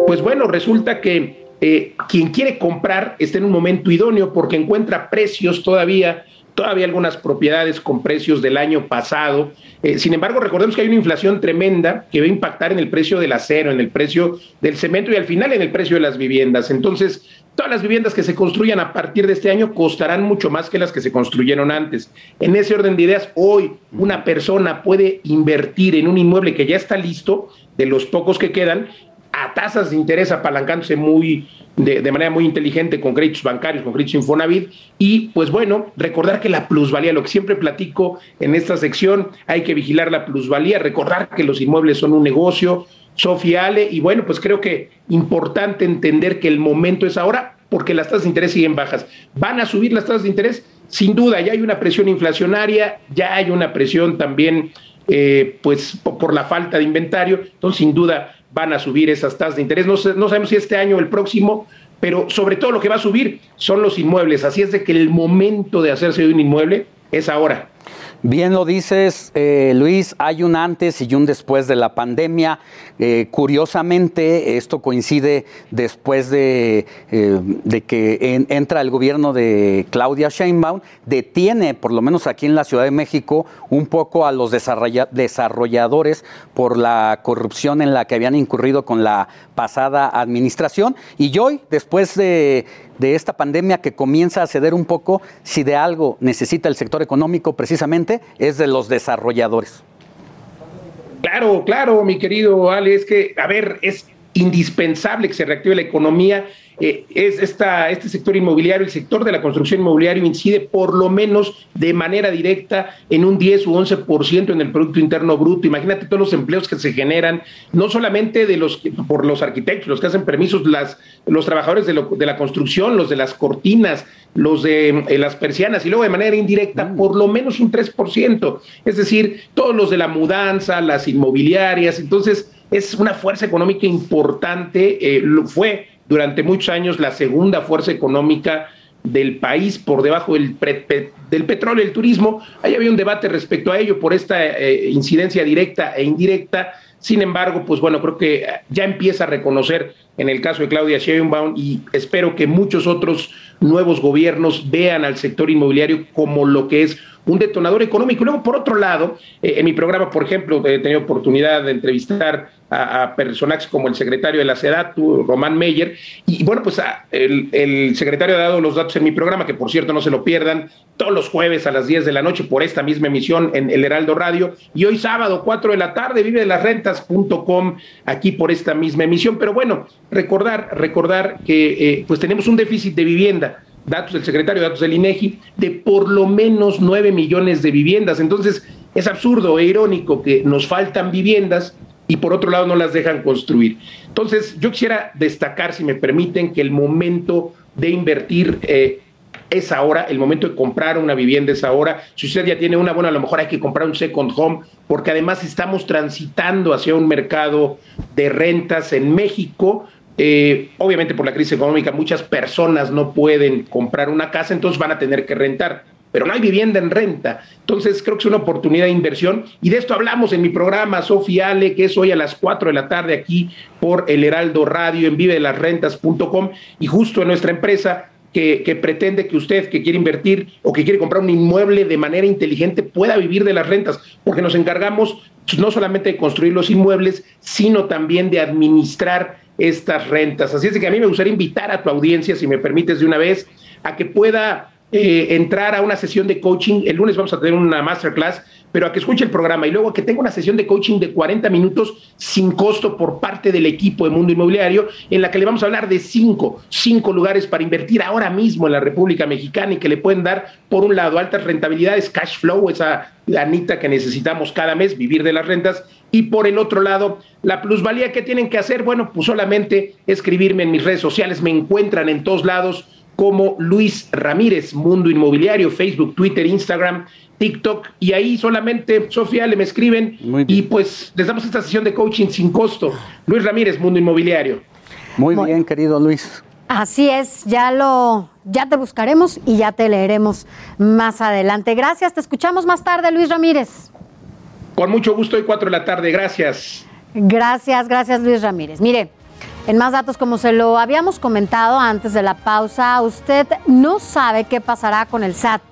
[SPEAKER 39] pues bueno, resulta que eh, quien quiere comprar está en un momento idóneo porque encuentra precios todavía, todavía algunas propiedades con precios del año pasado. Eh, sin embargo, recordemos que hay una inflación tremenda que va a impactar en el precio del acero, en el precio del cemento y al final en el precio de las viviendas. Entonces, todas las viviendas que se construyan a partir de este año costarán mucho más que las que se construyeron antes. En ese orden de ideas, hoy una persona puede invertir en un inmueble que ya está listo, de los pocos que quedan, a tasas de interés apalancándose muy de, manera muy inteligente con créditos bancarios, con créditos Infonavit y pues bueno, recordar que la plusvalía, lo que siempre platico en esta sección, hay que vigilar la plusvalía, recordar que los inmuebles son un negocio, sofiale y bueno, pues creo que importante entender que el momento es ahora porque las tasas de interés siguen bajas. ¿Van a subir las tasas de interés? Sin duda, ya hay una presión inflacionaria, ya hay una presión también eh, pues por la falta de inventario, entonces sin duda van a subir esas tasas de interés. No, no sabemos si este año o el próximo, pero sobre todo lo que va a subir son los inmuebles. Así es de que el momento de hacerse de un inmueble es ahora.
[SPEAKER 8] Bien lo dices, eh, Luis, hay un antes y un después de la pandemia. Eh, curiosamente, esto coincide después de, eh, que entra el gobierno de Claudia Sheinbaum, detiene, por lo menos aquí en la Ciudad de México, un poco a los desarrolladores por la corrupción en la que habían incurrido con la pasada administración. Y hoy, después de de esta pandemia que comienza a ceder un poco, si de algo necesita el sector económico precisamente, es de los desarrolladores.
[SPEAKER 39] Claro, claro, mi querido Ale, es que, a ver, es indispensable que se reactive la economía eh, es esta, este sector inmobiliario, el sector de la construcción inmobiliario incide por lo menos de manera directa en un 10 u 11% en el Producto Interno Bruto. Imagínate todos los empleos que se generan, no solamente de los por los arquitectos, los que hacen permisos, las, los trabajadores de, de la construcción, los de las cortinas, los de eh, las persianas y luego de manera indirecta mm. por lo menos un 3%. Es decir, todos los de la mudanza, las inmobiliarias. Entonces, es una fuerza económica importante, eh, fue durante muchos años la segunda fuerza económica del país por debajo del, del petróleo y el turismo. Ahí había un debate respecto a ello por esta eh, incidencia directa e indirecta. Sin embargo, pues bueno, creo que ya empieza a reconocer en el caso de Claudia Sheinbaum y espero que muchos otros nuevos gobiernos vean al sector inmobiliario como lo que es un detonador económico. Y luego, por otro lado, eh, en mi programa, por ejemplo, he tenido oportunidad de entrevistar a, personajes como el secretario de la SEDATU, Román Meyer, y bueno, pues el, secretario ha dado los datos en mi programa, que por cierto no se lo pierdan, todos los jueves a las 10 de la noche por esta misma emisión en el Heraldo Radio, y hoy sábado 4 de la tarde, vive de las rentas.com, aquí por esta misma emisión. Pero bueno, recordar, recordar que eh, pues tenemos un déficit de vivienda datos del secretario, datos del INEGI, de por lo menos 9 millones de viviendas. Entonces, es absurdo e irónico que nos faltan viviendas y por otro lado no las dejan construir. Entonces, yo quisiera destacar, si me permiten, que el momento de invertir eh, es ahora, el momento de comprar una vivienda es ahora. Si usted ya tiene una, bueno, a lo mejor hay que comprar un second home, porque además estamos transitando hacia un mercado de rentas en México. Eh, obviamente por la crisis económica muchas personas no pueden comprar una casa, entonces van a tener que rentar pero no hay vivienda en renta. Entonces creo que es una oportunidad de inversión y de esto hablamos en mi programa Sofía Ale, que es hoy a las 4 de la tarde aquí por el Heraldo Radio en vivelasrentas.com y justo en nuestra empresa que, que, pretende que usted que quiere invertir o que quiere comprar un inmueble de manera inteligente pueda vivir de las rentas, porque nos encargamos no solamente de construir los inmuebles, sino también de administrar estas rentas. Así es que a mí me gustaría invitar a tu audiencia, si me permites de una vez, a que pueda eh, entrar a una sesión de coaching. El lunes vamos a tener una masterclass, pero a que escuche el programa. Y luego a que tenga una sesión de coaching de 40 minutos sin costo por parte del equipo de Mundo Inmobiliario, en la que le vamos a hablar de cinco, cinco lugares para invertir ahora mismo en la República Mexicana y que le pueden dar, por un lado, altas rentabilidades, cash flow, esa lanita que necesitamos cada mes, vivir de las rentas, y por el otro lado, la plusvalía que tienen que hacer, bueno, pues solamente escribirme en mis redes sociales, me encuentran en todos lados como Luis Ramírez, Mundo Inmobiliario, Facebook, Twitter, Instagram, TikTok, y ahí solamente, Sofía, le me escriben y pues les damos esta sesión de coaching sin costo. Luis Ramírez, Mundo Inmobiliario.
[SPEAKER 8] Muy bien, querido Luis.
[SPEAKER 7] Así es, ya lo, ya te buscaremos y ya te leeremos más adelante. Gracias, te escuchamos más tarde, Luis Ramírez.
[SPEAKER 39] Con mucho gusto, hoy cuatro de la tarde, gracias.
[SPEAKER 7] Gracias, gracias, Luis Ramírez. Mire, en más datos, como se lo habíamos comentado antes de la pausa, usted no sabe qué pasará con el SAT.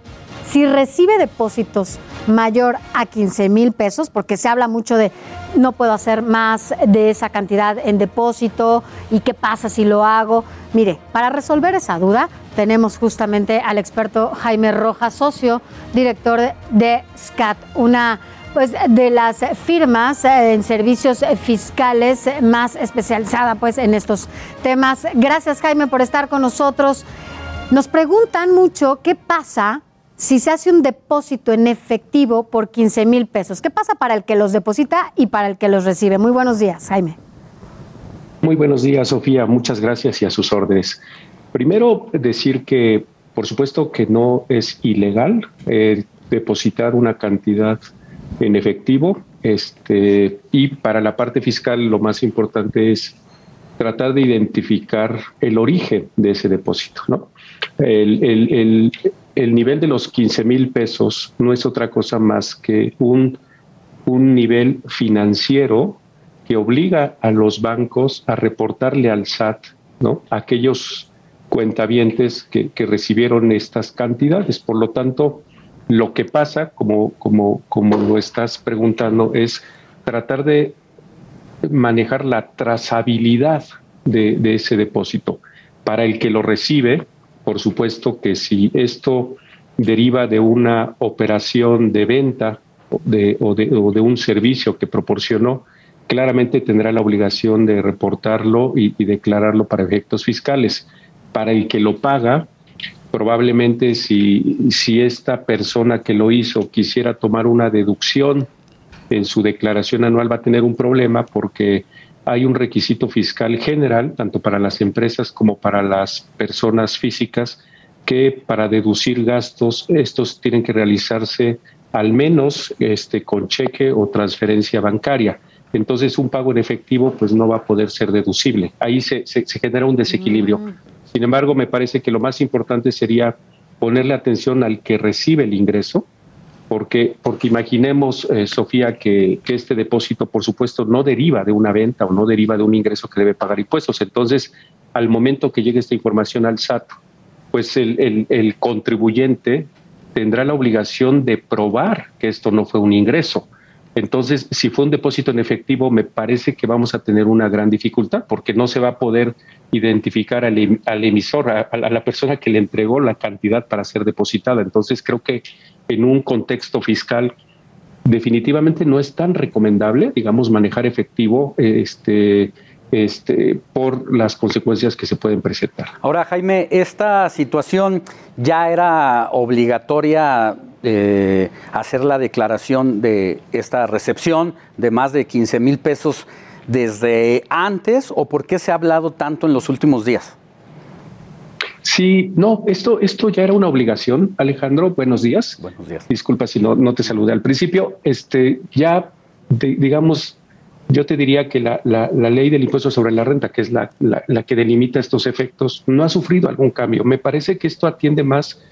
[SPEAKER 7] Si recibe depósitos mayor a 15 mil pesos, porque se habla mucho de no puedo hacer más de esa cantidad en depósito y qué pasa si lo hago. Mire, para resolver esa duda tenemos justamente al experto Jaime Rojas, socio, director de SCAT, una pues de las firmas eh, en servicios fiscales más especializada pues en estos temas. Gracias Jaime por estar con nosotros. Nos preguntan mucho qué pasa si se hace un depósito en efectivo por 15 mil pesos. ¿Qué pasa para el que los deposita y para el que los recibe? Muy buenos días, Jaime.
[SPEAKER 40] Muy buenos días, Sofía. Muchas gracias y a sus órdenes. Primero, decir que, por supuesto, que no es ilegal eh, depositar una cantidad en efectivo. Este, y para la parte fiscal lo más importante es tratar de identificar el origen de ese depósito. ¿no? El, el, el, nivel de los 15 mil pesos no es otra cosa más que un, un nivel financiero que obliga a los bancos a reportarle al SAT ¿no? aquellos cuentavientes que, que recibieron estas cantidades. Por lo tanto, lo que pasa, como, como, como lo estás preguntando, es tratar de manejar la trazabilidad de, ese depósito. Para el que lo recibe, por supuesto que si esto deriva de una operación de venta de, o, de, o, de, un servicio que proporcionó, claramente tendrá la obligación de reportarlo y, declararlo para efectos fiscales. Para el que lo paga, probablemente si esta persona que lo hizo quisiera tomar una deducción en su declaración anual va a tener un problema porque hay un requisito fiscal general, tanto para las empresas como para las personas físicas, que para deducir gastos estos tienen que realizarse al menos este, con cheque o transferencia bancaria. Entonces un pago en efectivo pues no va a poder ser deducible. Ahí se, se, genera un desequilibrio. Mm. Sin embargo, me parece que lo más importante sería ponerle atención al que recibe el ingreso, porque, porque imaginemos, eh, Sofía, que, este depósito, por supuesto, no deriva de una venta o no deriva de un ingreso que debe pagar impuestos. Entonces, al momento que llegue esta información al SAT, pues el, el contribuyente tendrá la obligación de probar que esto no fue un ingreso. Entonces, si fue un depósito en efectivo, me parece que vamos a tener una gran dificultad porque no se va a poder identificar al, em, emisor, a, la persona que le entregó la cantidad para ser depositada. Entonces, creo que en un contexto fiscal definitivamente no es tan recomendable, digamos, manejar efectivo este, este, por las consecuencias que se pueden presentar.
[SPEAKER 8] Ahora, Jaime, esta situación ya era obligatoria eh, hacer la declaración de esta recepción de más de 15 mil pesos desde antes o por qué se ha hablado tanto en los últimos días?
[SPEAKER 40] Sí, no, esto, esto ya era una obligación, Alejandro. Buenos días.
[SPEAKER 8] Buenos días.
[SPEAKER 40] Disculpa si no, no te saludé al principio. Este, ya, digamos, yo te diría que la, la, ley del impuesto sobre la renta, que es la, la, que delimita estos efectos, no ha sufrido algún cambio. Me parece que esto atiende más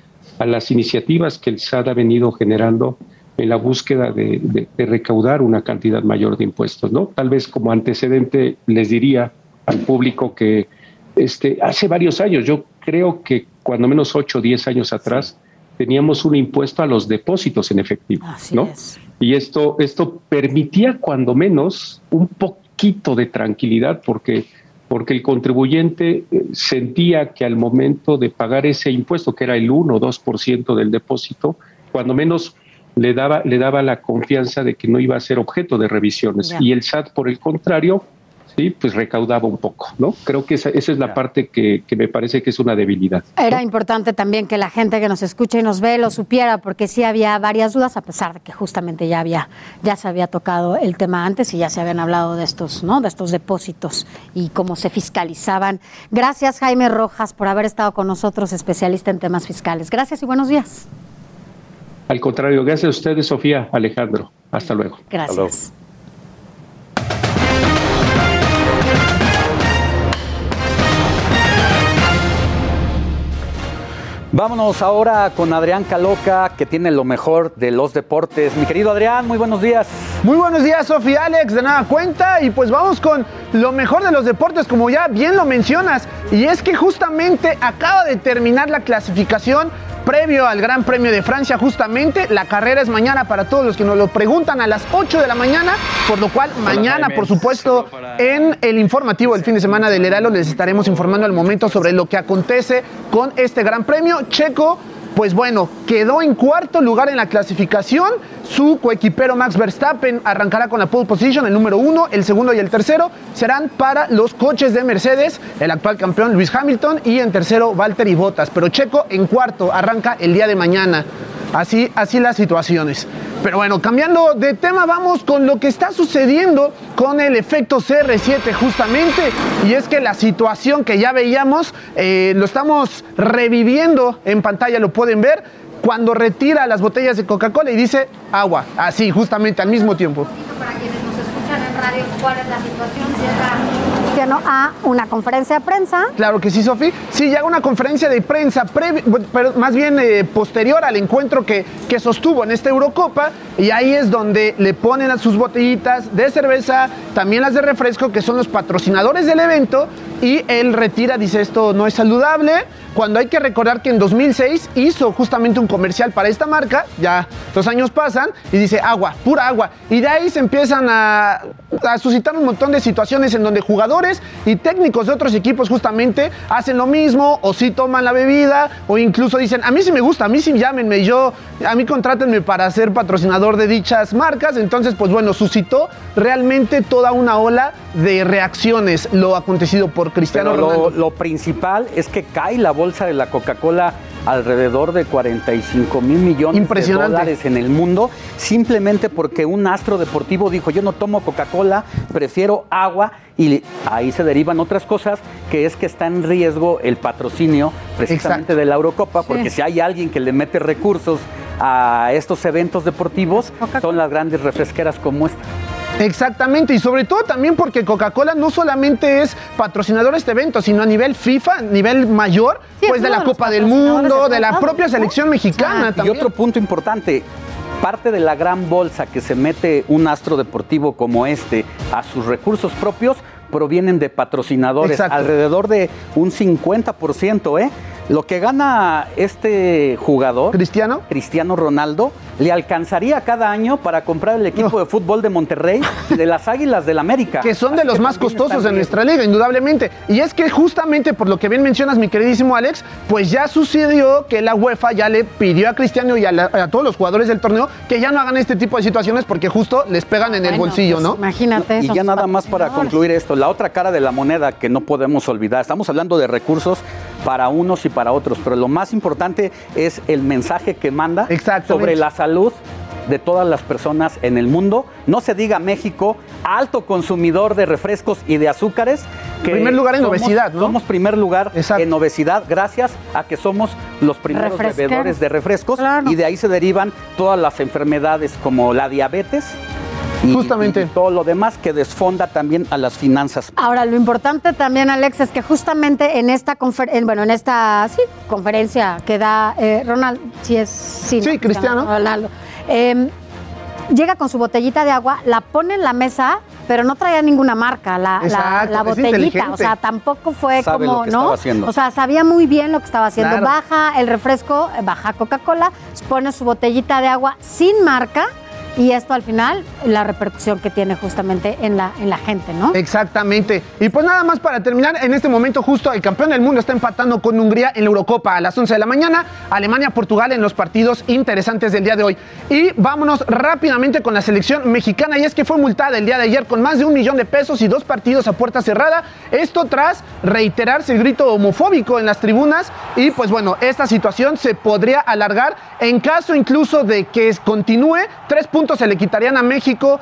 [SPEAKER 40] a las iniciativas que el SAT ha venido generando en la búsqueda de, de, recaudar una cantidad mayor de impuestos, ¿no? Tal vez como antecedente les diría al público que este, hace varios años, yo creo que cuando menos 8 o 10 años atrás, teníamos un impuesto a los depósitos en efectivo, ¿no? Y esto, esto permitía cuando menos un poquito de tranquilidad porque, porque el contribuyente eh, sentía que al momento de pagar ese impuesto, que era el 1 o 2% del depósito, cuando menos le daba, le daba la confianza de que no iba a ser objeto de revisiones. Y el SAT, por el contrario, sí, pues recaudaba un poco, ¿no? Creo que esa, esa es la parte que, que, me parece que es una debilidad.
[SPEAKER 7] Era importante también que la gente que nos escucha y nos ve lo supiera, porque sí había varias dudas, a pesar de que justamente ya había, ya se había tocado el tema antes y ya se habían hablado de estos, ¿no? De estos depósitos y cómo se fiscalizaban. Gracias, Jaime Rojas, por haber estado con nosotros, especialista en temas fiscales. Gracias y buenos días.
[SPEAKER 40] Al contrario, gracias a ustedes, Sofía, Alejandro. Hasta luego.
[SPEAKER 7] Gracias.
[SPEAKER 8] Vámonos ahora con Adrián Caloca, que tiene lo mejor de los deportes. Mi querido Adrián, muy buenos días.
[SPEAKER 11] Muy buenos días, Sofía Alex, de nada cuenta. Y pues vamos con lo mejor de los deportes, como ya bien lo mencionas. Y es que justamente acaba de terminar la clasificación previo al Gran Premio de Francia justamente. La carrera es mañana para todos los que nos lo preguntan a las 8 de la mañana, por lo cual mañana, por supuesto, en el informativo del fin de semana del Heralo les estaremos informando al momento sobre lo que acontece con este Gran Premio. Checo pues bueno, quedó en cuarto lugar en la clasificación. Su coequipero Max Verstappen arrancará con la pole position, el número uno, el segundo y el tercero serán para los coches de Mercedes, el actual campeón Luis Hamilton y en tercero Valtteri Bottas. Pero Checo en cuarto arranca el día de mañana. Así, así las situaciones. Pero bueno, cambiando de tema, vamos con lo que está sucediendo con el efecto CR7 justamente. Y es que la situación que ya veíamos, eh, lo estamos reviviendo en pantalla, lo pueden ver, cuando retira las botellas de Coca-Cola y dice agua, así justamente al mismo tiempo.
[SPEAKER 7] Para quienes nos escuchan en radio, ¿cuál es la situación? A una conferencia de prensa.
[SPEAKER 11] Claro que sí, Sofi. Sí, llega una conferencia de prensa, pero más bien eh, posterior al encuentro que, que sostuvo en esta Eurocopa, y ahí es donde le ponen a sus botellitas de cerveza, también las de refresco, que son los patrocinadores del evento, y él retira, dice esto no es saludable, cuando hay que recordar que en 2006 hizo justamente un comercial para esta marca, ya dos años pasan, y dice agua, pura agua. Y de ahí se empiezan a, suscitar un montón de situaciones en donde jugadores y técnicos de otros equipos justamente hacen lo mismo, o sí toman la bebida, o incluso dicen, a mí sí me gusta, a mí sí llámenme, yo, a mí contrátenme para ser patrocinador de dichas marcas. Entonces, pues bueno, suscitó realmente toda una ola de reacciones lo acontecido por Cristiano Ronaldo.
[SPEAKER 8] Lo, principal es que cae la bolsa de la Coca-Cola alrededor de 45 mil millones de dólares en el mundo, simplemente porque un astro deportivo dijo yo no tomo Coca-Cola, prefiero agua y ahí se derivan otras cosas, que es que está en riesgo el patrocinio precisamente de la Eurocopa, porque si hay alguien que le mete recursos a estos eventos deportivos, son las grandes refresqueras como esta.
[SPEAKER 11] Exactamente, y sobre todo también porque Coca-Cola no solamente es patrocinador de este evento, sino a nivel FIFA, a nivel mayor, pues de la Copa del Mundo, de, la propia selección mexicana.
[SPEAKER 8] Y otro punto importante, parte de la gran bolsa que se mete un astro deportivo como este a sus recursos propios provienen de patrocinadores, alrededor de un 50%, ¿eh? Lo que gana este jugador,
[SPEAKER 11] Cristiano,
[SPEAKER 8] Cristiano Ronaldo, le alcanzaría cada año para comprar el equipo de fútbol de Monterrey de las Águilas del América.
[SPEAKER 11] Que son de los más costosos de nuestra liga, indudablemente. Y es que justamente por lo que bien mencionas, mi queridísimo Alex, pues ya sucedió que la UEFA ya le pidió a Cristiano y a, todos los jugadores del torneo que ya no hagan este tipo de situaciones porque justo les pegan en el bolsillo,
[SPEAKER 7] pues
[SPEAKER 11] ¿no?
[SPEAKER 7] Imagínate.
[SPEAKER 8] y ya nada más para concluir esto, la otra cara de la moneda que no podemos olvidar, estamos hablando de recursos para unos y para otros, pero lo más importante es el mensaje que manda sobre la salud de todas las personas en el mundo. No se diga México, alto consumidor de refrescos y de azúcares.
[SPEAKER 11] Que primer lugar en obesidad, ¿no?
[SPEAKER 8] Somos primer lugar en obesidad gracias a que somos los primeros bebedores de refrescos y de ahí se derivan todas las enfermedades como la diabetes, y,
[SPEAKER 11] justamente.
[SPEAKER 8] todo lo demás que desfonda también a las finanzas.
[SPEAKER 7] Ahora, lo importante también, Alex, es que justamente en esta conferencia, bueno, en esta conferencia que da eh, Ronald, si es
[SPEAKER 11] sí, Cristiano.
[SPEAKER 7] Ronaldo, em, llega con su botellita de agua, la pone en la mesa, pero no traía ninguna marca, la, la, botellita. O sea, tampoco fue como, ¿no? O sea, sabía muy bien lo que estaba haciendo. Baja el refresco, baja Coca-Cola, pone su botellita de agua sin marca y esto al final, la repercusión que tiene justamente en la, en la gente, ¿no?
[SPEAKER 11] Exactamente. Y pues nada más para terminar, en este momento justo el campeón del mundo está empatando con Hungría en la Eurocopa a las 11 de la mañana, Alemania-Portugal en los partidos interesantes del día de hoy. Y vámonos rápidamente con la selección mexicana, y es que fue multada el día de ayer con más de un millón de pesos y dos partidos a puerta cerrada. Esto tras reiterarse el grito homofóbico en las tribunas y pues bueno, esta situación se podría alargar en caso incluso de que continúe tres puntos se le quitarían a México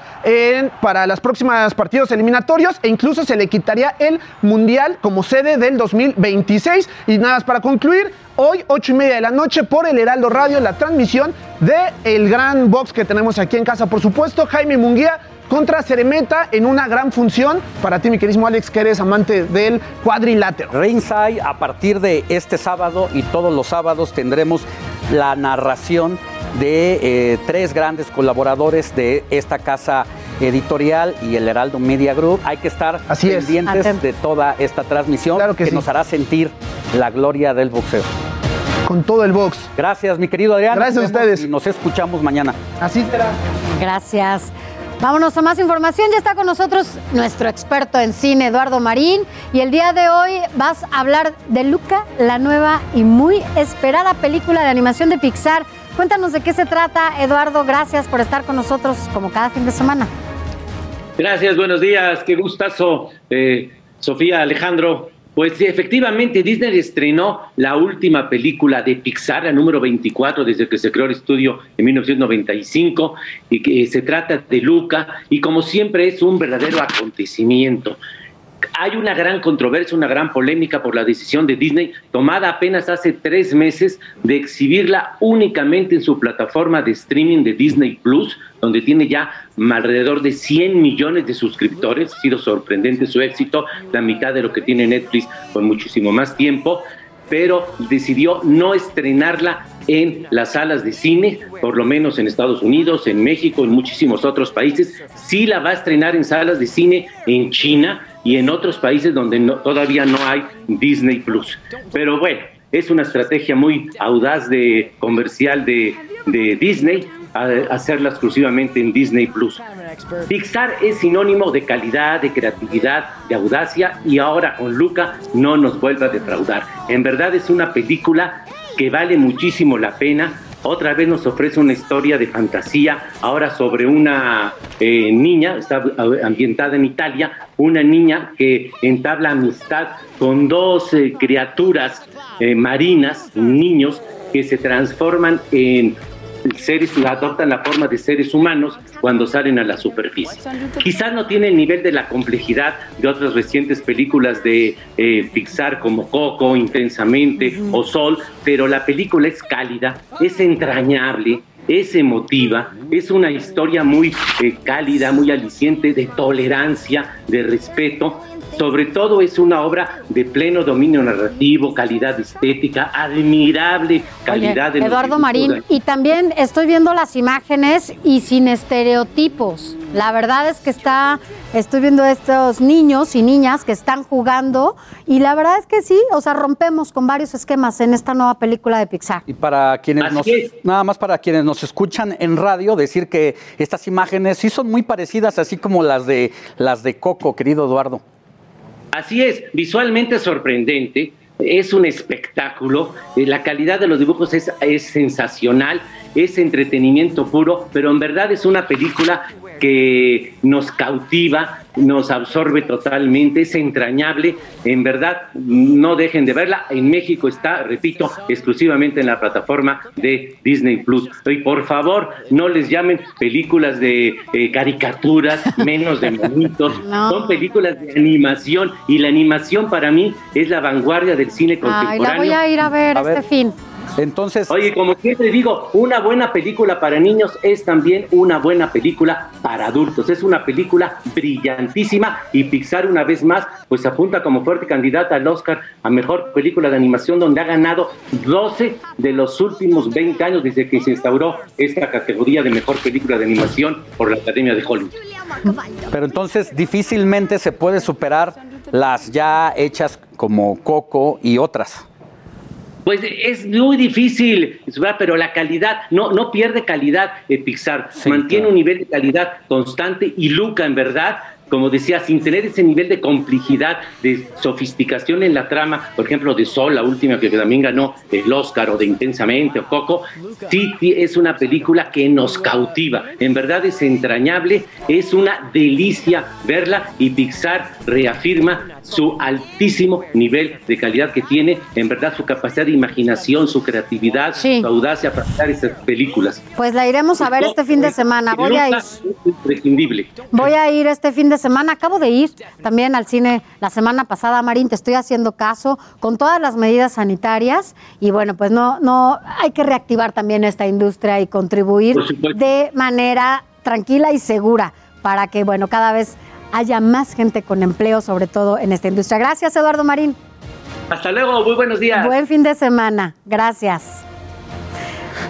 [SPEAKER 11] para las próximas partidos eliminatorios e incluso se le quitaría el Mundial como sede del 2026. Y nada más para concluir, hoy, ocho y media de la noche, por el Heraldo Radio, la transmisión de el gran box que tenemos aquí en casa, por supuesto, Jaime Munguía contra Ceremeta en una gran función para ti, mi querísimo Alex, que eres amante del cuadrilátero.
[SPEAKER 8] Ringside, a partir de este sábado y todos los sábados tendremos la narración de eh, tres grandes colaboradores de esta casa editorial y el Heraldo Media Group. Hay que estar pendientes de toda esta transmisión que, nos hará sentir la gloria del boxeo.
[SPEAKER 11] Con todo el box.
[SPEAKER 8] Gracias, mi querido Adrián.
[SPEAKER 11] Gracias a ustedes.
[SPEAKER 8] Y nos escuchamos mañana.
[SPEAKER 11] Así será.
[SPEAKER 7] Gracias. Vámonos a más información. Ya está con nosotros nuestro experto en cine, Eduardo Marín. Y el día de hoy vas a hablar de Luca, la nueva y muy esperada película de animación de Pixar. Cuéntanos de qué se trata, Eduardo. Gracias por estar con nosotros como cada fin de semana.
[SPEAKER 41] Gracias, buenos días. Qué gustazo, eh, Sofía, Alejandro. Pues efectivamente, Disney estrenó la última película de Pixar, la número 24, desde que se creó el estudio en 1995, y que se trata de Luca, y como siempre es un verdadero acontecimiento hay una gran controversia, una gran polémica por la decisión de Disney tomada apenas hace tres meses de exhibirla únicamente en su plataforma de streaming de Disney Plus, donde tiene ya alrededor de 100 millones de suscriptores. Ha sido sorprendente su éxito, la mitad de lo que tiene Netflix con muchísimo más tiempo pero decidió no estrenarla en las salas de cine, por lo menos en Estados Unidos, en México, en muchísimos otros países. Sí la va a estrenar en salas de cine en China y en otros países donde todavía no hay Disney Plus. Pero bueno, es una estrategia muy audaz de comercial de, de Disney hacerla exclusivamente en Disney Plus. Pixar es sinónimo de calidad, de creatividad, de audacia y ahora con Luca no nos vuelve a defraudar. En verdad es una película que vale muchísimo la pena. Otra vez nos ofrece una historia de fantasía, ahora sobre una eh, niña, ambientada en Italia, una niña que entabla amistad con dos eh, criaturas eh, marinas, niños, que se transforman en seres adoptan la forma de seres humanos cuando salen a la superficie. Quizás no tiene el nivel de la complejidad de otras recientes películas de eh, Pixar como Coco, Intensamente o Sol, pero la película es cálida, es entrañable, es emotiva, es una historia muy eh, cálida, muy aliciente, de tolerancia, de respeto, sobre todo es una obra de pleno dominio narrativo, calidad estética, admirable calidad de
[SPEAKER 7] Eduardo Marín, y también estoy viendo las imágenes y sin estereotipos. La verdad es que está, estoy viendo estos niños y niñas que están jugando y la verdad es que sí, o sea, rompemos con varios esquemas en esta nueva película de Pixar.
[SPEAKER 8] Y para quienes nos, nada más para quienes nos escuchan en radio, decir que estas imágenes sí son muy parecidas, así como las de las de Coco, querido Eduardo.
[SPEAKER 41] Así es, visualmente sorprendente, es un espectáculo, eh, la calidad de los dibujos es, es sensacional, es entretenimiento puro, pero en verdad es una película que nos cautiva, nos absorbe totalmente, es entrañable. En verdad, no dejen de verla. En México está, repito, exclusivamente en la plataforma de Disney Plus. Y por favor, no les llamen películas de eh, caricaturas, menos de monitos. Son películas de animación y la animación para mí es la vanguardia del cine contemporáneo.
[SPEAKER 7] Ay, la voy a ir a ver este fin.
[SPEAKER 8] Entonces.
[SPEAKER 41] Oye, como siempre digo, una buena película para niños es también una buena película para adultos. Es una película brillantísima y Pixar, una vez más, pues apunta como fuerte candidata al Oscar a mejor película de animación, donde ha ganado 12 de los últimos 20 años desde que se instauró esta categoría de mejor película de animación por la Academia de Hollywood.
[SPEAKER 8] Pero entonces difícilmente se puede superar las ya hechas como Coco y otras.
[SPEAKER 41] Pues es muy difícil, pero la calidad, no, no pierde calidad eh, Pixar, mantiene un nivel de calidad constante y Luca, en verdad, como decía, sin tener ese nivel de complejidad, de sofisticación en la trama, por ejemplo, de Sol, la última que también ganó el Oscar, o de Intensamente, o Coco, sí es una película que nos cautiva. En verdad es entrañable, es una delicia verla y Pixar reafirma su altísimo nivel de calidad que tiene, en verdad su capacidad de imaginación, su creatividad, su audacia para hacer estas películas.
[SPEAKER 7] Pues la iremos a ver este fin de semana. Voy a ir.
[SPEAKER 41] Imprescindible.
[SPEAKER 7] Voy a ir este fin de semana. Acabo de ir también al cine la semana pasada, Marín. Te estoy haciendo caso con todas las medidas sanitarias y bueno, pues no, no hay que reactivar también esta industria y contribuir de manera tranquila y segura para que bueno cada vez haya más gente con empleo, sobre todo en esta industria. Gracias, Eduardo Marín.
[SPEAKER 41] Hasta luego, muy buenos días.
[SPEAKER 7] Buen fin de semana. Gracias.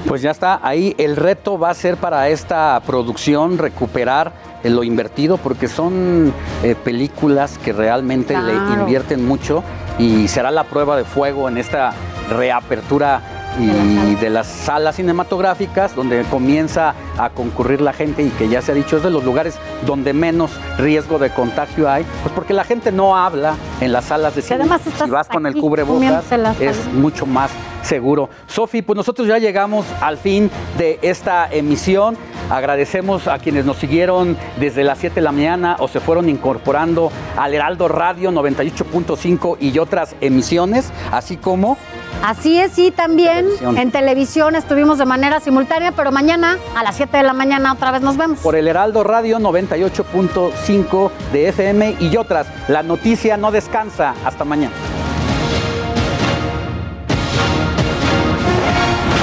[SPEAKER 8] Pues ya está, ahí el reto va a ser para esta producción recuperar lo invertido porque son eh, películas que realmente le invierten mucho y será la prueba de fuego en esta reapertura y de las salas cinematográficas donde comienza a concurrir la gente y que ya se ha dicho es de los lugares donde menos riesgo de contagio hay, pues porque la gente no habla en las salas de cine.
[SPEAKER 7] Además
[SPEAKER 8] si vas con el cubrebocas es mucho más seguro. Sofi, pues nosotros ya llegamos al fin de esta emisión. Agradecemos a quienes nos siguieron desde las 7 de la mañana o se fueron incorporando al Heraldo Radio 98.5 y otras emisiones, así como
[SPEAKER 7] Así es, sí, también en televisión estuvimos de manera simultánea, pero mañana a las 7 de la mañana otra vez nos vemos.
[SPEAKER 8] Por el Heraldo Radio 98.5 de FM y otras. La noticia no descansa. Hasta mañana.